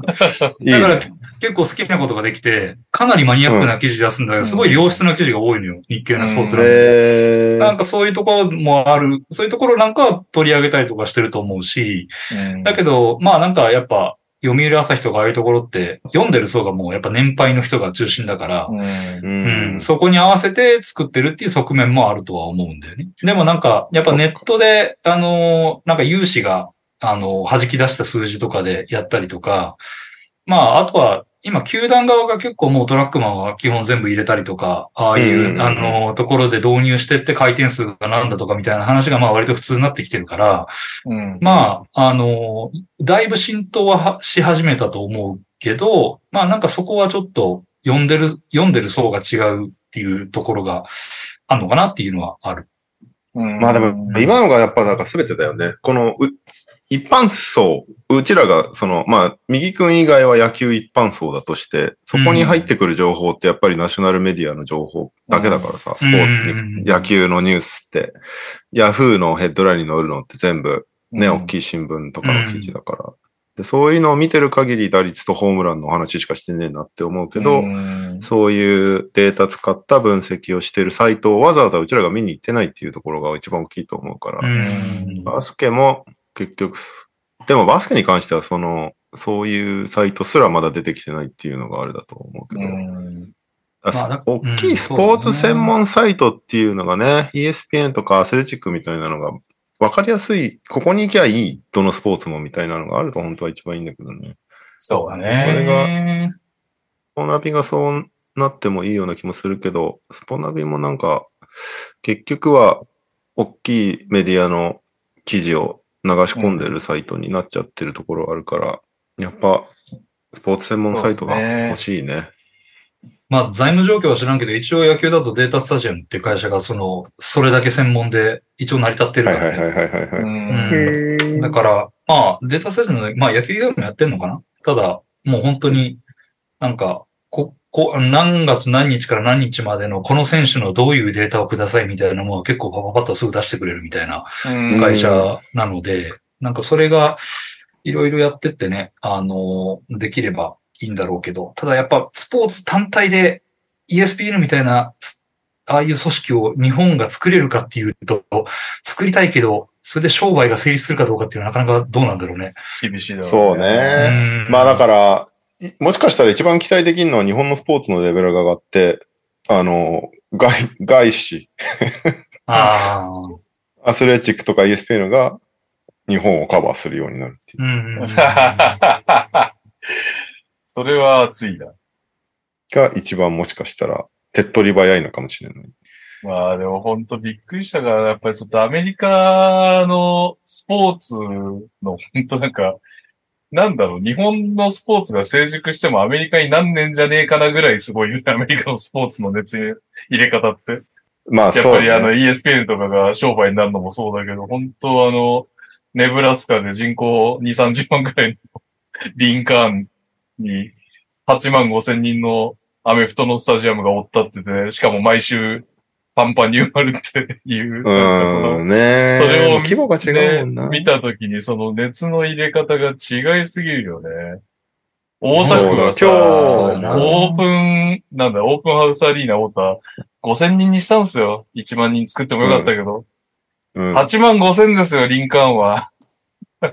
らね。結構好きなことができて、かなりマニアックな記事出すんだけど、うんすごい良質な記事が多いのよ。日経のスポーツ欄。えなんかそういうところもある、そういうところなんかは取り上げたりとかしてると思うし、だけど、まあなんかやっぱ、読売朝日とかああいうところって、読んでる層がもうやっぱ年配の人が中心だから、うん。ううん。ん、そこに合わせて作ってるっていう側面もあるとは思うんだよね。でもなんか、やっぱネットで、あのー、なんか有志が、あのー、弾き出した数字とかでやったりとか、まあ、あとは、今、球団側が結構もうトラックマンは基本全部入れたりとか、ああいう、うんあのー、ところで導入してって回転数がなんだとかみたいな話がまあ割と普通になってきてるから、うんまあ、あの、だいぶ浸透ははし始めたと思うけど、まあなんかそこはちょっと読んでる、読んでる層が違うっていうところがあるのかなっていうのはある。うんまあでも、今のがやっぱなんか全てだよね。この、う一般層、うちらが、その、まあ、右くん以外は野球一般層だとして、そこに入ってくる情報ってやっぱりナショナルメディアの情報だけだからさ、スポーツ野球のニュースって、ヤフーのヘッドラインに載るのって全部ね、うん。大きい新聞とかの記事だから。でそういうのを見てる限り打率とホームランの話しかしてねえなって思うけど、うん。そういうデータ使った分析をしてるサイトをわざわざうちらが見に行ってないっていうところが一番大きいと思うから、うん。バスケも結局す、でもバスケに関してはその、そういうサイトすらまだ出てきてないっていうのがあれだと思うけど、まあだ大きいスポーツ専門サイトっていうのがね、ESPN とかアスレチックみたいなのが分かりやすい、ここに行きゃいい、どのスポーツもみたいなのがあると本当は一番いいんだけどね。そうだね。それがスポナビがそうなってもいいような気もするけど、スポナビもなんか、結局は、大きいメディアの記事を流し込んでるサイトになっちゃってるところあるから、やっぱ、スポーツ専門サイトが欲しいね。まあ財務状況は知らんけど、一応野球だとデータスタジアムっていう会社がその、それだけ専門で一応成り立ってるはいからね、はいはいはいはい、はい。うん。うんだから、まあ、データセットの、まあ野球以外もやってんのかな？ただ、もう本当に、なんか、こ、こ、何月何日から何日までのこの選手のどういうデータをくださいみたいなものを結構パパパッとすぐ出してくれるみたいなうん会社なので、なんかそれがいろいろやってってね、あの、できればいいんだろうけど、ただやっぱスポーツ単体で ESPN みたいな、ああいう組織を日本が作れるかっていうと、作りたいけど、それで商売が成立するかどうかっていうのはなかなかどうなんだろうね。厳しいだろね。そうね。まあだから、いもしかしたら一番期待できるのは日本のスポーツのレベルが上がって、あの、外、外資、ああ。アスレチックとか ESPN が日本をカバーするようになるっていう。うん。それは熱いな。が一番もしかしたら手っ取り早いのかもしれない。まあでも本当びっくりしたから、やっぱりちょっとアメリカのスポーツの本当なんか、なんだろう、日本のスポーツが成熟してもアメリカに何年じゃねえかなぐらいすごいよね、アメリカのスポーツの熱入れ方って。まあやっそう、ね。ぱりあの ESPN とかが商売になるのもそうだけど、本当あの、ネブラスカで人口2、30万ぐらいのリンカーンに8万5千人のアメフトのスタジアムが追ったってて、しかも毎週パンパンに埋まるっていう。うなんねそれを規模が違うもんな。ね、見たときにその熱の入れ方が違いすぎるよね。大阪今日オープン万、なんだ、オープンハウスアリーナオーター、5000人にしたんですよ。1万人作ってもよかったけど。うん。8万5000ですよ、リンカーンは。レ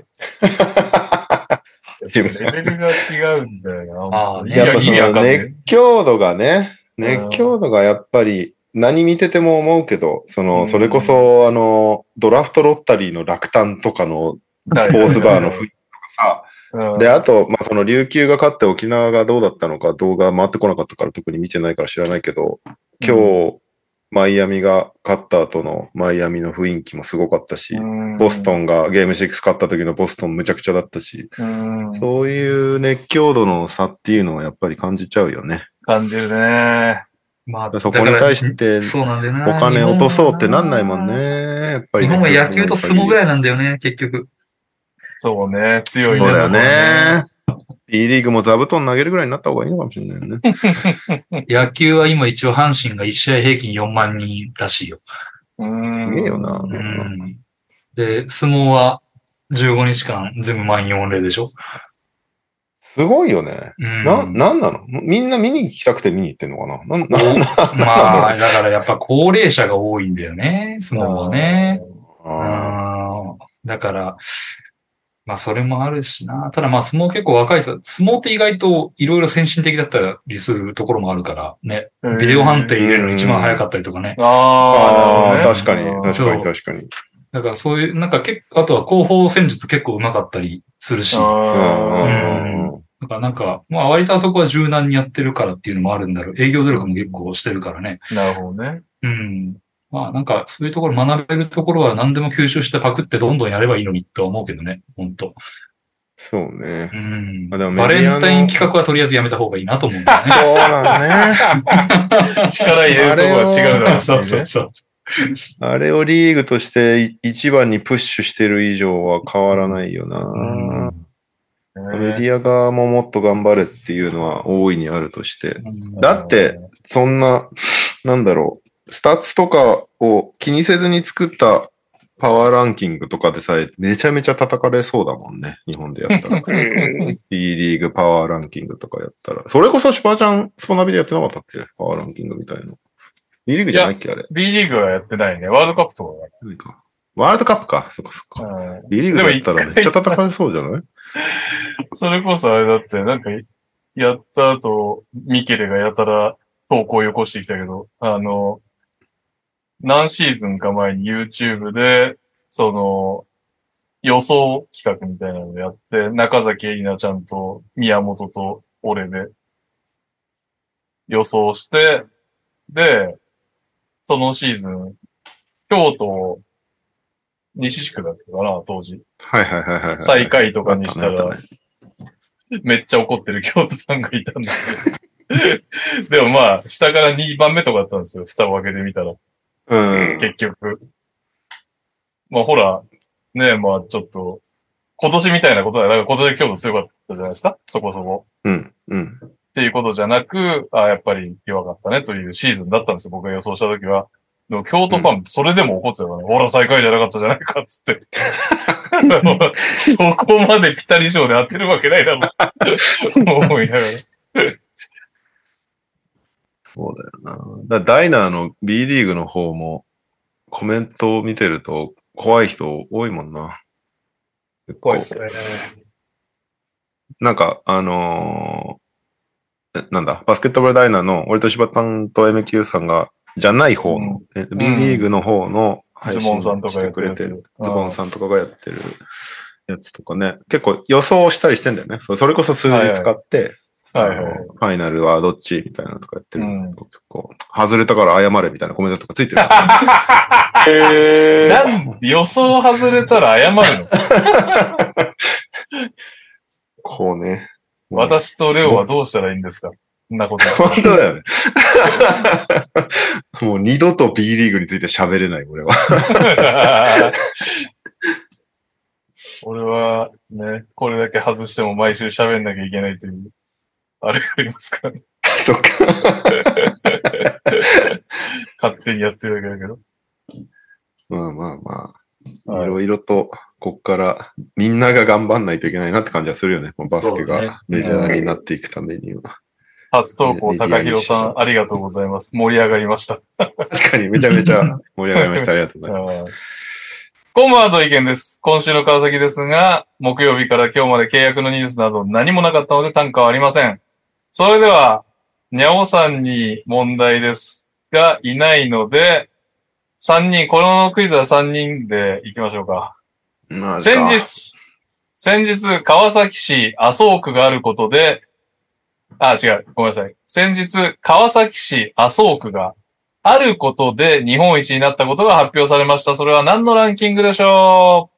ベルが違うんだよな。あーねやっぱその意味わかんない熱狂度がね、熱狂度がやっぱり何見てても思うけど、その、うんそれこそあの、ドラフトロッタリーの落胆とかのスポーツバーの雰囲気とかうんさ、で、あと、まあ、その琉球が勝って沖縄がどうだったのか動画回ってこなかったから特に見てないから知らないけど、今日、マイアミが勝った後のマイアミの雰囲気もすごかったし、ボストン。ンがゲーム6勝った時のボストンむちゃくちゃだったし、うんそういう熱狂度の差っていうのはやっぱり感じちゃうよね。感じるね。まあ、そこに対してそうなんだよな。お金落とそうってなんないもんね。やっぱり、日本は野球と相撲ぐい。らいなんだよね、結局。そうね。強いね。そうだよね。B リーグも座布団投げるぐらいになった方がいいのかもしれないよね。野球は今一応阪神が1試合平均4万人らしいよ。うん。すげえよなうん。で、相撲は15日間全部満員御礼でしょ。すごいよね。うん。な、なんなの？みんな見に行きたくて見に行ってんのかな？なん、な、な、まあ、だからやっぱ高齢者が多いんだよね、相撲はね。あうん。だから、まあそれもあるしな。ただまあ相撲結構若いさ、相撲って意外といろいろ先進的だったりするところもあるからね。うんビデオ判定入れるの一番早かったりとかね。あああ、ー、確かに、確かに、確かに。だからそういう、なんか結構、あとは後方戦術結構上手かったりするし。うんだからなんか、まあ割とあそこは柔軟にやってるからっていうのもあるんだろう。営業努力も結構してるからね。ーなるほどね。うん。まあなんかそういうところ学べるところは何でも吸収してパクってどんどんやればいいのにって思うけどね。本当そうねう。ん。あでもメバレンタイン企画はとりあえずやめた方がいいなと思うんだよね。そうなんね。力入れるところは違うだろうそうそうね。そう。あれをリーグとして一番にプッシュしてる以上は変わらないよな。メディア側ももっと頑張れっていうのは大いにあるとして。うんだって、そんな、なんだろう、スタッツとかを気にせずに作ったパワーランキングとかでさえめちゃめちゃ叩かれそうだもんね。日本でやったら。うん。B リーグパワーランキングとかやったら。それこそシュパーちゃんスポナビでやってなかったっけ？パワーランキングみたいな。B リーグじゃないっけあれ？B リーグはやってないね。ワールドカップとか何かワールドカップか。そっかそっか。B リーグでやったらめっちゃ叩かれそうじゃない？それこそあれだって、なんか、やった後、ミケレがやたら投稿をよこしてきたけど、あの、何シーズンか前に YouTube で、その、予想企画みたいなのをやって、中崎エリナちゃんと宮本と俺で予想して、で、そのシーズン、京都、西地区だったかな、当時。はいはいはいはいはい。最下位とかにしたらめっちゃ怒ってる京都ファンがいたんですよ。でもまあ、下から2番目とかだったんですよ。蓋を開けてみたら。うん。結局。まあほら、ねまあちょっと、今年みたいなことだよ。だから今年京都強かったじゃないですかそこそこ。うん。うん。っていうことじゃなく、あやっぱり弱かったねというシーズンだったんですよ。僕が予想したときは。でも京都ファン、それでも怒ってたからね。ほら、最下位じゃなかったじゃないかっつって。そこまでピタリ賞で当てるわけないだろう。思いながら。そうだよな。だダイナーの B リーグの方もコメントを見てると怖い人多いもんな。怖いですね。なんか、あのーえなんだ、バスケットボールダイナーの俺と柴田さんと MQ さんが、じゃない方の、え B リーグの方の配信ズボンさんとかしてやってるやつくれてる。ズボンさんとかがやってるやつとかね、結構予想したりしてんだよね。それこそ数字使って、はいはいファイナルはどっちみたいなのとかやってる。うん結構、外れたから謝れみたいなコメントとかついてる。へーなん予想外れたら謝るの？こうね。私とレオはどうしたらいいんですか？そんなこと。本当だよね。もう二度と B リーグについて喋れない、俺は。俺はね、これだけ外しても毎週喋んなきゃいけないという、あれがありますからね。そっか。勝手にやってるだけだけど。まあまあまあ、はいいろいろと、こっからみんなが頑張んないといけないなって感じはするよね。バスケがメジャーになっていくためには。初投稿、高弘さん、ありがとうございます。盛り上がりました。確かにめちゃめちゃ 盛り上がりました。ありがとうございます。コンバート意見です。今週の川崎ですが、木曜日から今日まで契約のニュースなど何もなかったので単価はありません。それでは、にゃおさんに問題ですが、いないので、3人、このクイズは3人で行きましょうか。まあ先日、先日、川崎市麻生区があることで、あ、違う、ごめんなさい。先日、川崎市麻生区があることで日本一になったことが発表されました。それは何のランキングでしょ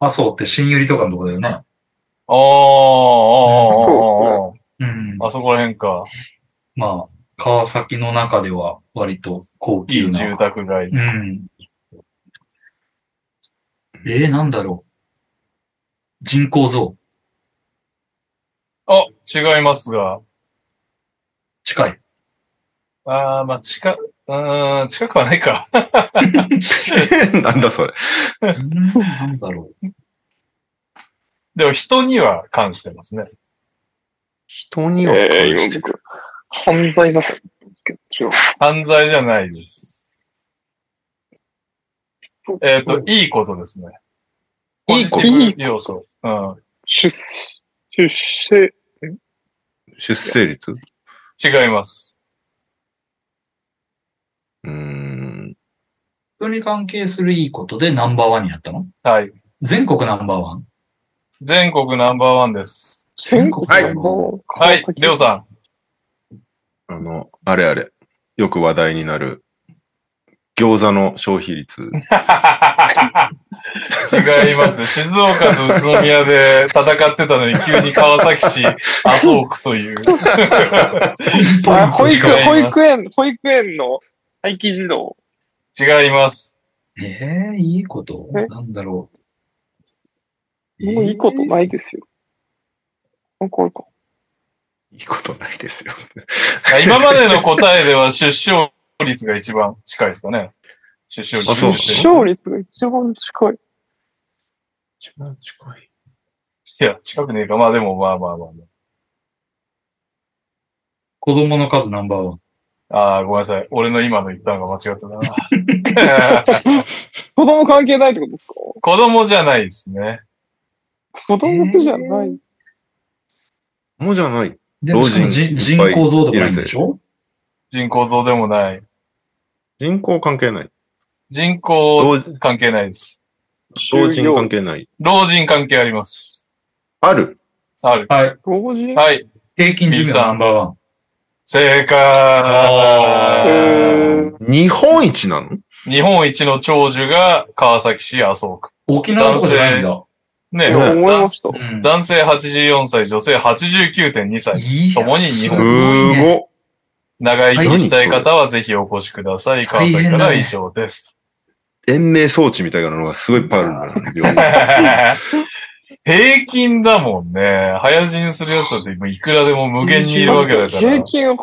あ、そうって新百合とかのとこだよね。うおー、そうん。あそこら辺か。まあ、川崎の中では割と高い級な。い住宅街。うん。えー、なんだろう。人口増。あ、違いますが。近い。あー、まあ、近、うーん、近くはないか。なんだそれ。うんなんだろう。でも人には関してますね。人にはえー、関して。今僕、犯罪だったんですけど。犯罪じゃないです。えっ、と、いいことですね。いいこと要素。うん。出、出世、出生率？う違います。ーん。人に関係するいいことでナンバーワンになったの？はい。全国ナンバーワン？全国ナンバーワンです。全国？はいのはい、りょうさあの、あれあれ。よく話題になる。餃子の消費率。ん。違います。静岡と宇都宮で戦ってたのに急に川崎市麻生区という。あ保育保育園、保育園の待機児童。違います。えー、いいこと？え？なんだろう。もういいことないですよ。いいことないですよ。今までの答えでは出生率が一番近いですかね。出生率。出生率が一番近い。一番近い。いや、近くねえか。まあでも、まあまあまあま子供の数ナンバーワン。あ。ああ、ごめんなさい。俺の今の言ったのが間違ってたな。子供関係ないってことですか？子供じゃないですね。子供じゃない。もうじゃない。でも老人人口増とかないんでしょ？人口増でもない。人口関係ない。人口老関係ないです。老人関係ない。老人関係あります。ある？ある。はい。老人はい。平均寿命ナンバーワン。正解。えー日本一なの？日本一の長寿が川崎市麻生区。沖縄とかじゃないんだ。ね、ね思いました。うん男性84歳、女性89.2歳。いや共に日す本ごいねごっ。長生きしたい方はぜひお越しください。川崎からは以上です。延命装置みたいなのがすごいいっぱいあるんだ。平均だもんね。早死にするやつだっていくらでも無限にいるわけだから平。均、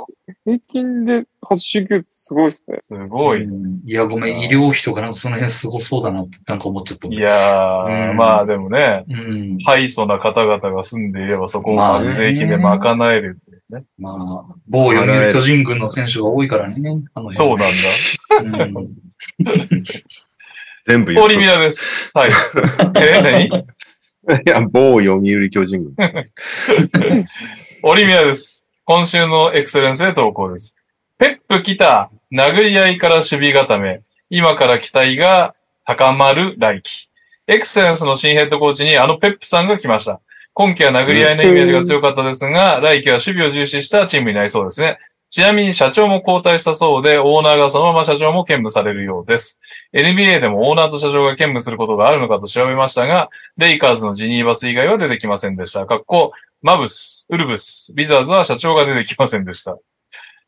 平均で89ってすごいですね。すごい。うんいや、ごめん、医療費とかなんかその辺すごそうだなってなんか思っちゃった。いやー、うんまあでもね、うん。敗訴な方々が住んでいればそこを税金で賄えるっね。まあ、某読売巨人軍の選手が多いからね。あのそう辺なんだ。うん 全部言オリミラです。はい。え、何？いや、某読売巨人軍。オリミラです。今週のエクセレンスで投稿です。ペップ来た、殴り合いから守備固め、今から期待が高まる来季。エクセレンスの新ヘッドコーチにあのペップさんが来ました。今季は殴り合いのイメージが強かったですが、来季は守備を重視したチームになりそうですね。ちなみに社長も交代したそうで、オーナーがそのまま社長も兼務されるようです。NBA でもオーナーと社長が兼務することがあるのかと調べましたが、レイカーズのジニーバス以外は出てきませんでした。かっこマブス、ウルブス、ビザーズは社長が出てきませんでした。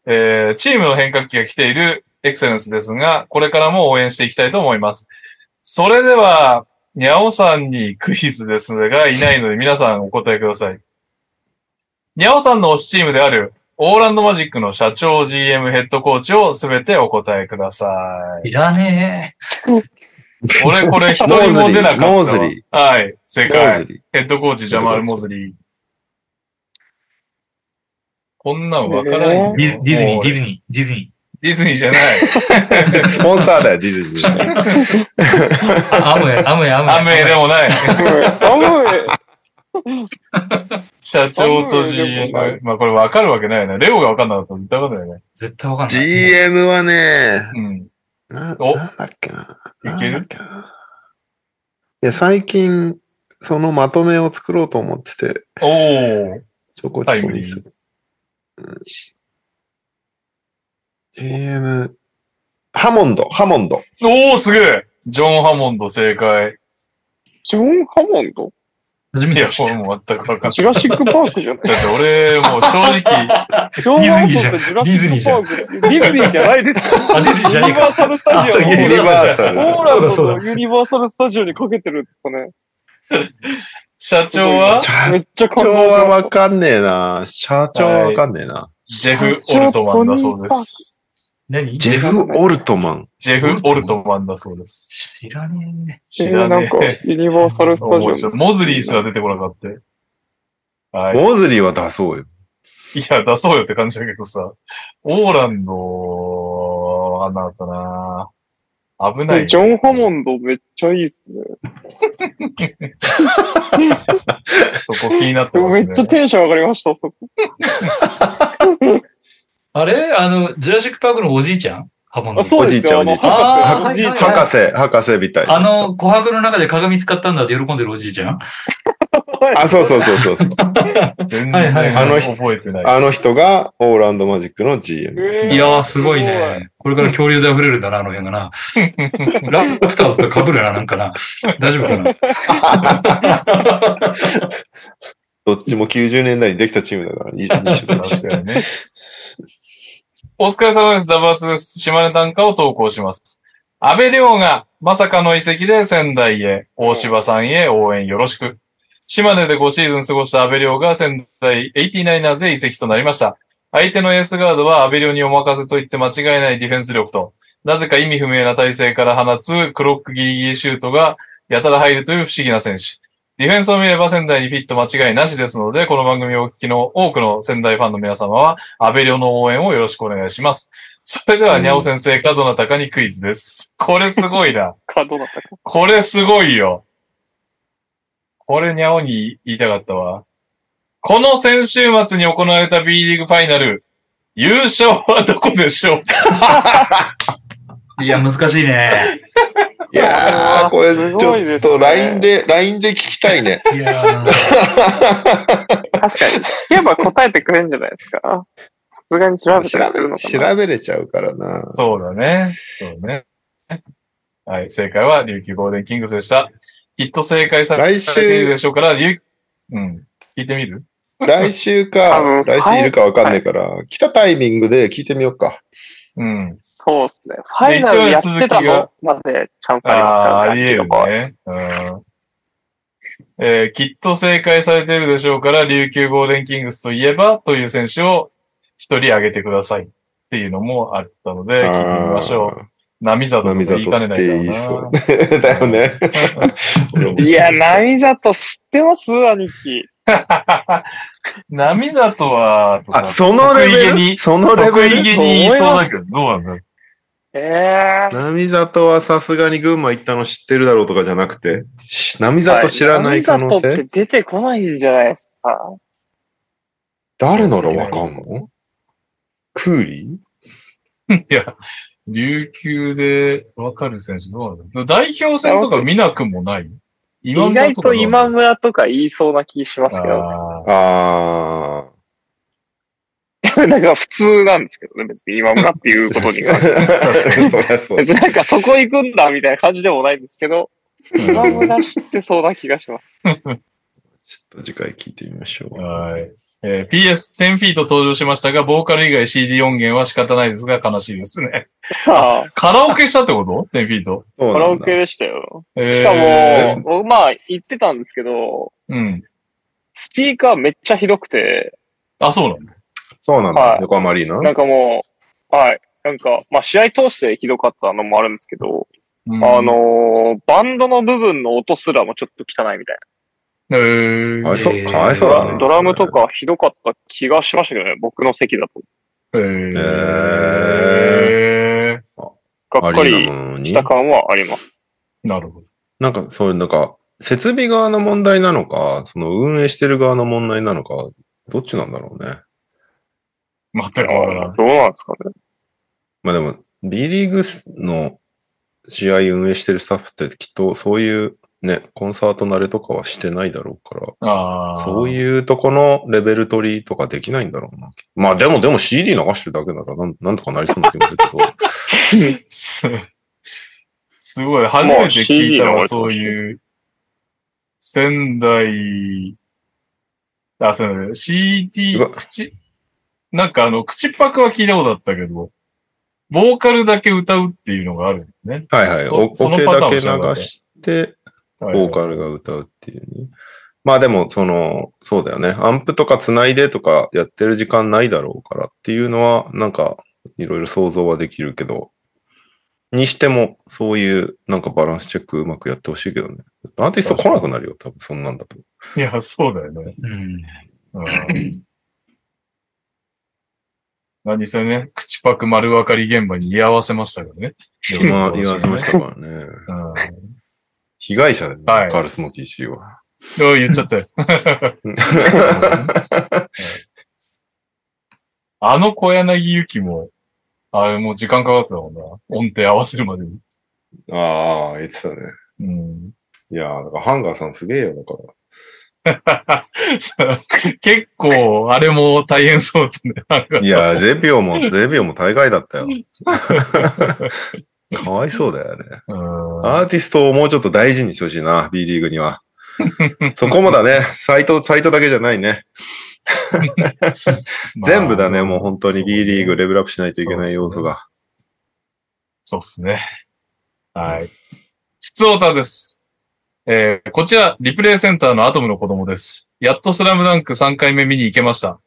えーチームの変革期が来ているエクセレンスですが、これからも応援していきたいと思います。それでは、にゃおさんにクイズですが、いないので皆さんお答えください。にゃおさんの推しチームである、オーランドマジックの社長 GM ヘッドコーチをすべてお答えください。いらね俺これ一人も出なかったわ。モーズリーはい、正モ解。ヘッドコーチジャマール・モズリー。こんなんわからんよ。ディディズニー、ディズニー。ディズニディズニーじゃない。スポンサーだよ、ディズニー。アムウェイ、アムウェイ、アムウェイ。アメでもない。アムウェイ社長と GM。まあこれわかるわけないよね。レオがわかんなかったら絶対わかんないよね。絶対わかんない。GM はね、うん。な、おなんだっけな。いける？いや、最近、そのまとめを作ろうと思ってて、おー。ちょこちタイムリーょこにする。うん GM、ハモンド、ハモンド。おー、すげえジョン・ハモンド正解。ジョン・ハモンド？いや、初めて。これもう全くわかんない。ジュラシック・パークじゃない？だって俺、もう正直、ジョン・ハモンドってジュラシック・パーク？で。ディズニーじゃないですよ。あ、ディズニーじゃねえか。ユニバーサル・スタジオのあそうユニバーサル。オーランドのユニバーサル・スタジオにかけてるんですかね。社長は？社めっちゃ感動長はわかんねえな。社長はわかんねえな。ジェフ・オルトマンだそうです。何？ジェフ・オルトマン。ジェフ・オルトマンだそうです。知らね知らねえーなんか、ユニバーサル スタジオの。モズリーすら出てこなかった。はい。モズリーは出そうよ。いや、出そうよって感じだけどさ。オーランド、わかんなかったな危ない、ね。ジョン・ハモンドめっちゃいいっすね。そこ気になってでもますね。めっちゃテンション上がりました、そこ。え。あれ？あの、ジュラシックパークのおじいちゃん？ハモンドあ、そうですよ。あの、おじいちゃんおじいちゃん。博士、博士みたい。あの、琥珀の中で鏡使ったんだって喜んでるおじいちゃん？あ、そうそうそうそうそう。全然あの人覚えてない。あの人がオーランドマジックの GM。えーいやー、すごいね。これから恐竜で溢れるんだな、あの辺がな。ラプターズと被るな、なんかな。大丈夫かな？どっちも90年代にできたチームだから、いいいい種類確かにね。お疲れ様です。ダバーツです。島根短歌を投稿します。安倍亮がまさかの移籍で仙台へ、大柴さんへ応援よろしく。島根で5シーズン過ごした安倍亮が仙台 89ers へ移籍となりました。相手のエースガードは安倍亮にお任せと言って間違いないディフェンス力と、なぜか意味不明な体勢から放つクロックギリギリシュートがやたら入るという不思議な選手。ディフェンスを見れば仙台にフィット間違いなしですので、この番組をお聞きの多くの仙台ファンの皆様は、安倍亮の応援をよろしくお願いします。それでは、にゃお先生かどなたかにクイズです。これすごいな。角だったか。これすごいよ。これにゃおに言いたかったわ。この先週末に行われた B リーグファイナル、優勝はどこでしょう いや、難しいね。いやー、これすちごいですねょっと LINE で、LINE で聞きたいね。いやー 確かに。聞けば答えてくれるんじゃないですか。さすがに調べ調たりするのべ、かな。調べれちゃうからな。そうだね。そうね。はい、正解は琉球ゴールデンキングスでした。きっと正解され来週ているでしょうから、琉うん。聞いてみる？来週多か分、来週いるかわかんないから、来たタイミングで聞いてみようか。うん。そうですね。ファイナルやってたのまでチャンスああ、ありあり得ますからね。るね。うん。えーきっと正解されているでしょうから、琉球ゴールデンキングスといえばという選手を一人挙げてくださいっていうのもあったので、聞いてみましょう。波里とか波言いかねないからな。言いそう。だよね。いや、波里知ってます？兄貴。波里は、あ、そのレベ得意げに？ルそのレベル？げに言いそうだけど、どうなんだろうええ波里はさすがに群馬行ったの知ってるだろうとかじゃなくて、し波里知らない可能波里って性出てこないじゃないですか？誰ならわかんの？クーリー？いや、琉球でわかる選手どうなんだ代表戦とか見なくもない？意外と今も村とか言いそうな気しますけど。ああ なんか普通なんですけどね、別に今村っていうことに関して。ー。そりゃそう別になんかそこ行くんだみたいな感じでもないんですけど、ー今村知ってそうな気がします。ちょっと次回聞いてみましょう。はい。えー PS、10フィート登場しましたが、ボーカル以外 CD 音源は仕方ないですが悲しいですね。ああカラオケしたってこと ?10 フィート？カラオケでしたよ。えーしかも、僕まあ言ってたんですけど、うん。スピーカーめっちゃひどくて、あ、そうなんだ。そうなんだ。はい横浜アリーナ？なんかもう、はい。なんか、まあ試合通してひどかったのもあるんですけど、うんあ、のーバンドの部分の音すらもちょっと汚いみたいえーかわいそう、えーかわいそうドだな。ラドラムとかひどかった気がしましたけどね、僕の席だと。えーあがっかりした。感はあります。なるほど。なんか、そういう、なんか、設備側の問題なのか、その運営してる側の問題なのか、どっちなんだろうね。全くわからん。どうなんですかね。まあでも、B リーグの試合運営してるスタッフってきっとそういうね、コンサート慣れとかはしてないだろうから。そういうとこのレベル取りとかできないんだろうな。まあでも、でも CD 流してるだけならなんなんとかなりそうな気もするけど。す すごい。初めて聞いたのそういう。仙台、あ、すみません。CD 口、なんかあの、口パクは聞いたことあったけど、ボーカルだけ歌うっていうのがあるんですね。はいはい。そおオケそのパターンだけ流して、はいボーカルが歌うっていうね。まあでも、その、そうだよね。アンプとか繋いでとかやってる時間ないだろうからっていうのは、なんか、いろいろ想像はできるけど、にしても、そういう、なんかバランスチェックうまくやってほしいけどね。アーティスト来なくなるよ、多分そんなんだと。いや、そうだよね。うん。うん。何せね、口パク丸分かり現場に居合わせましたからね。まあ、言わせましたからね。うん。被害者だよね、はいカールスモーキー氏は。おい言っちゃったよ。あの小柳ゆきも、あれもう時間かかってたもんな。音程合わせるまでに。ああ、言ってたね。うん。いやーだからハンガーさんすげえよ、だから。結構、あれも大変そうだね。いやー、ゼビオも、ゼビオも大概だったよ。かわいそうだよね。うんアーティストをもうちょっと大事にしてほしいな、B リーグには。そこもだね。サイト、サイトだけじゃないね。全部だね、もう本当に B リーグレベルアップしないといけない要素が。そうっすね。はい。普通オタです。えー、こちら、リプレイセンターのアトムの子供です。やっとスラムダンク3回目見に行けました。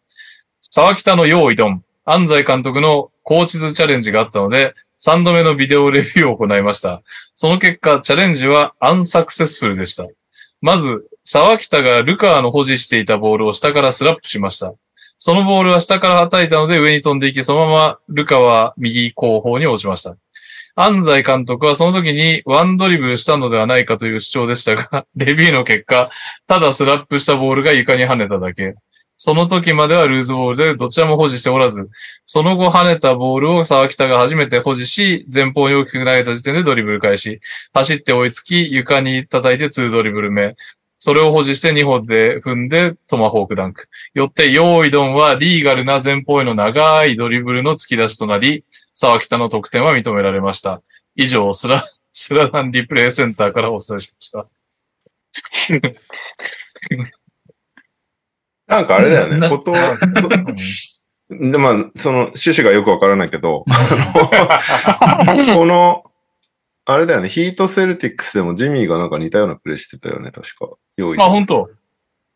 沢北の用意ドン、安西監督のコーチズチャレンジがあったので、3度目のビデオレビューを行いました。その結果、チャレンジはアンサクセスフルでした。まず、沢北がルカーの保持していたボールを下からスラップしました。そのボールは下から叩いたので上に飛んでいき、そのままルカは右後方に落ちました。安西監督はその時にワンドリブルしたのではないかという主張でしたが、レビューの結果、ただスラップしたボールが床に跳ねただけ。その時まではルーズボールでどちらも保持しておらず、その後跳ねたボールを沢北が初めて保持し、前方に大きく投げた時点でドリブル開始。走って追いつき、床に叩いて2ドリブル目。それを保持して2歩で踏んでトマホークダンク。よって、用意ドンはリーガルな前方への長いドリブルの突き出しとなり、沢北の得点は認められました。以上、スラ、スラダンリプレイセンターからお伝えしました。なんかあれだよね。なこと、で、まあ、その趣旨がよくわからないけど、この、あれだよね、ヒートセルティックスでもジミーがなんか似たようなプレイしてたよね、確か。用意まあ、本当？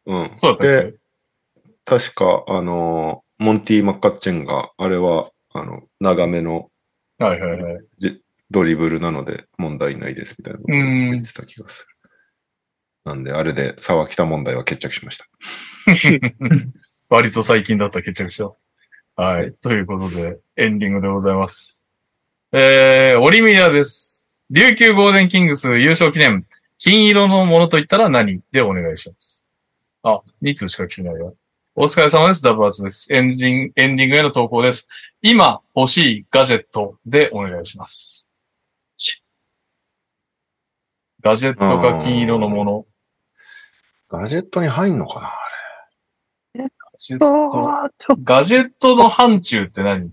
うん。そうだったっで、確か、あの、モンティ・マッカッチェンが、あれは、あの、長めのけはいはいはい。ドリブルなので問題ないですみたいなことを言ってた気がする。なんで、あれで沢北問題は決着しました。割と最近だった決着した。はい。ということで、エンディングでございます。えー、オリミラです。琉球ゴールデンキングス優勝記念、金色のものと言ったら何でお願いします。あ、2通しか来てないよ。お疲れ様です。ダブアツです。エンディング、エンディングへの投稿です。今欲しいガジェットでお願いします。ガジェットが金色のもの。ガジェットに入んのかなガジェットガジェットの範疇って何？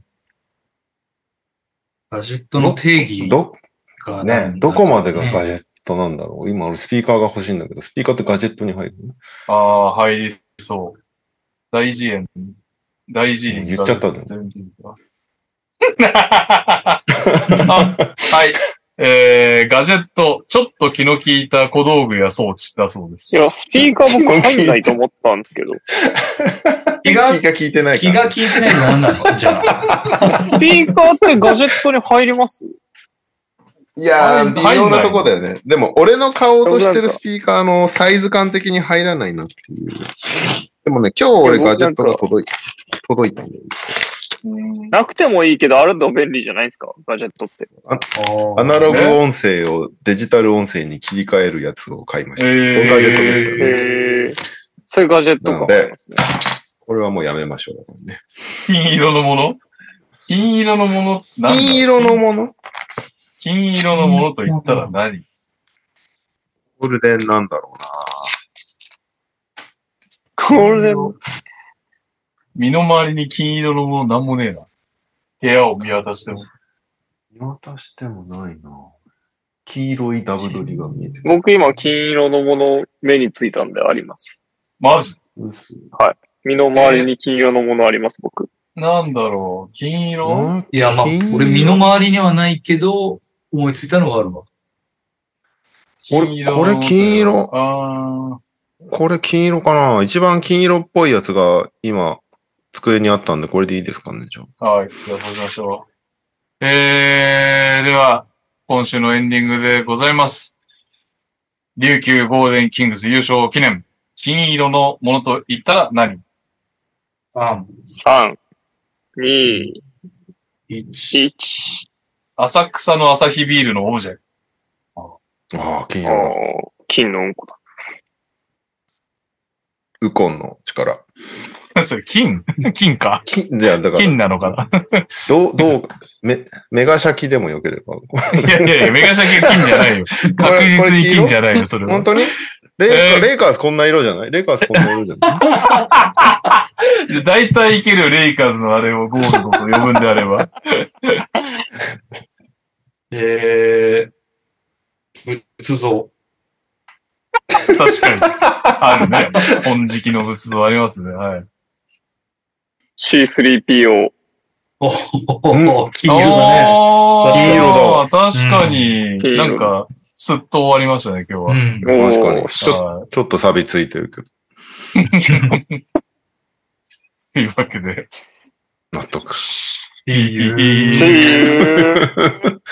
ガジェットの定義ど、がね、どこまでがガェジェットなんだろう今俺スピーカーが欲しいんだけど、スピーカーってガジェットに入るの？ああ、入りそう。大事円。大事に。言っちゃったぞ はい。えー、ガジェット、ちょっと気の利いた小道具や装置だそうです。いや、スピーカー僕入んないと思ったんですけど、気が利いてない気。が利いてないの何なの？じゃあ。スピーカーってガジェットに入ります？いやー、微妙なとこだよね。でも、俺の買おうとしてるスピーカーのサイズ感的に入らないなっていう。でもね、今日俺ガジェットが届い届いたんだよ。なくてもいいけど、あると便利じゃないですか？ガジェットって。アナログ音声をデジタル音声に切り替えるやつを買いました。えガジェットですよね。そういうガジェットがありますね。これはもうやめましょうだからね。金色のもの？金色のもの？金色のもの？金色のものと言ったら何？ゴールデンなんだろうな。これも、身の回りに金色のものなんもねえな。部屋を見渡しても。見渡してもないな。黄色いダブドリが見えてる。僕今金色のもの目についたんであります。マジ？身の回りに金色のものあります、僕。なんだろう金色？いや、まあ、俺身の回りにはないけど、思いついたのがあるわ。俺金色これ金色あこれ金色かな一番金色っぽいやつが今、机にあったんで、これでいいですかね、じゃあ。あ。はい。じゃあ、そうしましょう。えー、では、今週のエンディングでございます。琉球ゴールデンキングス優勝記念。金色のものと言ったら何？あ3、2、1。1。浅草の朝日ビールのオブジェ。ああ、金色だ。おー金のうんこだ。ウコンの力。それ金金か？金、じゃあ、だから、金なのかな？どう、どう、メ、メガシャキでもよければ。いやいやいや、メガシャキは金じゃないよ。確実に金じゃないよ、それは本。当に？レイカえーレイカーズこんな色じゃない？レイカーズこんな色じゃない？大体いけるよレイカーズのあれをゴールドと呼ぶんであれば。えー、仏像。確かに。あるね。本敷の仏像ありますね。はい。C3PO。おうんお、金色だね。金色確かに、うんなんか、すっと終わりましたね、今日は。うん。確かにちょはいちょっと錆びついてるけど、というわけで。納得。いいよ See you!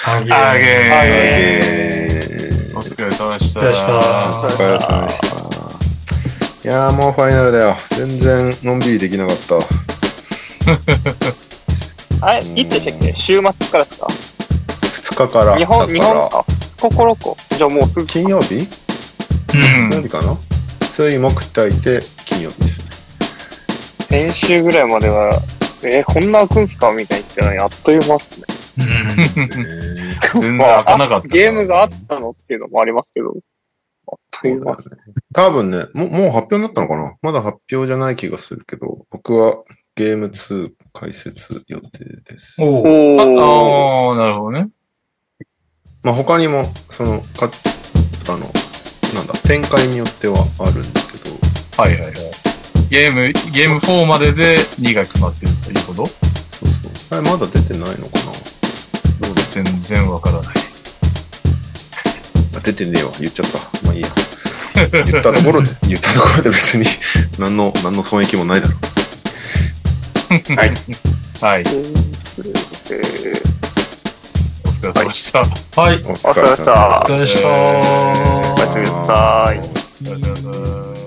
あげあげーえーお疲れ様でした。お疲れ様でしたお疲れ様でした。いやーもうファイナルだよ。全然のんびりできなかった。あれ、いつでしたっけ？週末からですか？2日から。日本、日本か。心こ。じゃあもうすぐ。金曜日？うん金曜日かな？水木体て金曜日ですね。先週ぐらいまでは、えーこんな開くんすか？みたいに言ってない。あっという間っすね。うん。全然開かなかった。ゲームがあったのっていうのもありますけど、あっという間っすね。多分ねもう、もう発表になったのかな？まだ発表じゃない気がするけど、僕はゲーム2解説予定です。おおー。あー、なるほどね。まあ他にも、その、か、あの、なんだ、展開によってはあるんだけど、はいはいはい。ゲーム、ゲーム4までで2が決まってるということ？そうそう。あれまだ出てないのかな？どうだ全然わからない。あ出てねえわ。言っちゃった。まあいいや。言ったところで、言ったところで別に何の、何の損益もないだろう。はい。はい。えーお疲れ様でした。はい。おお疲れ様でしたお疲れ様でした。おやすみなさい。お疲れ様でした。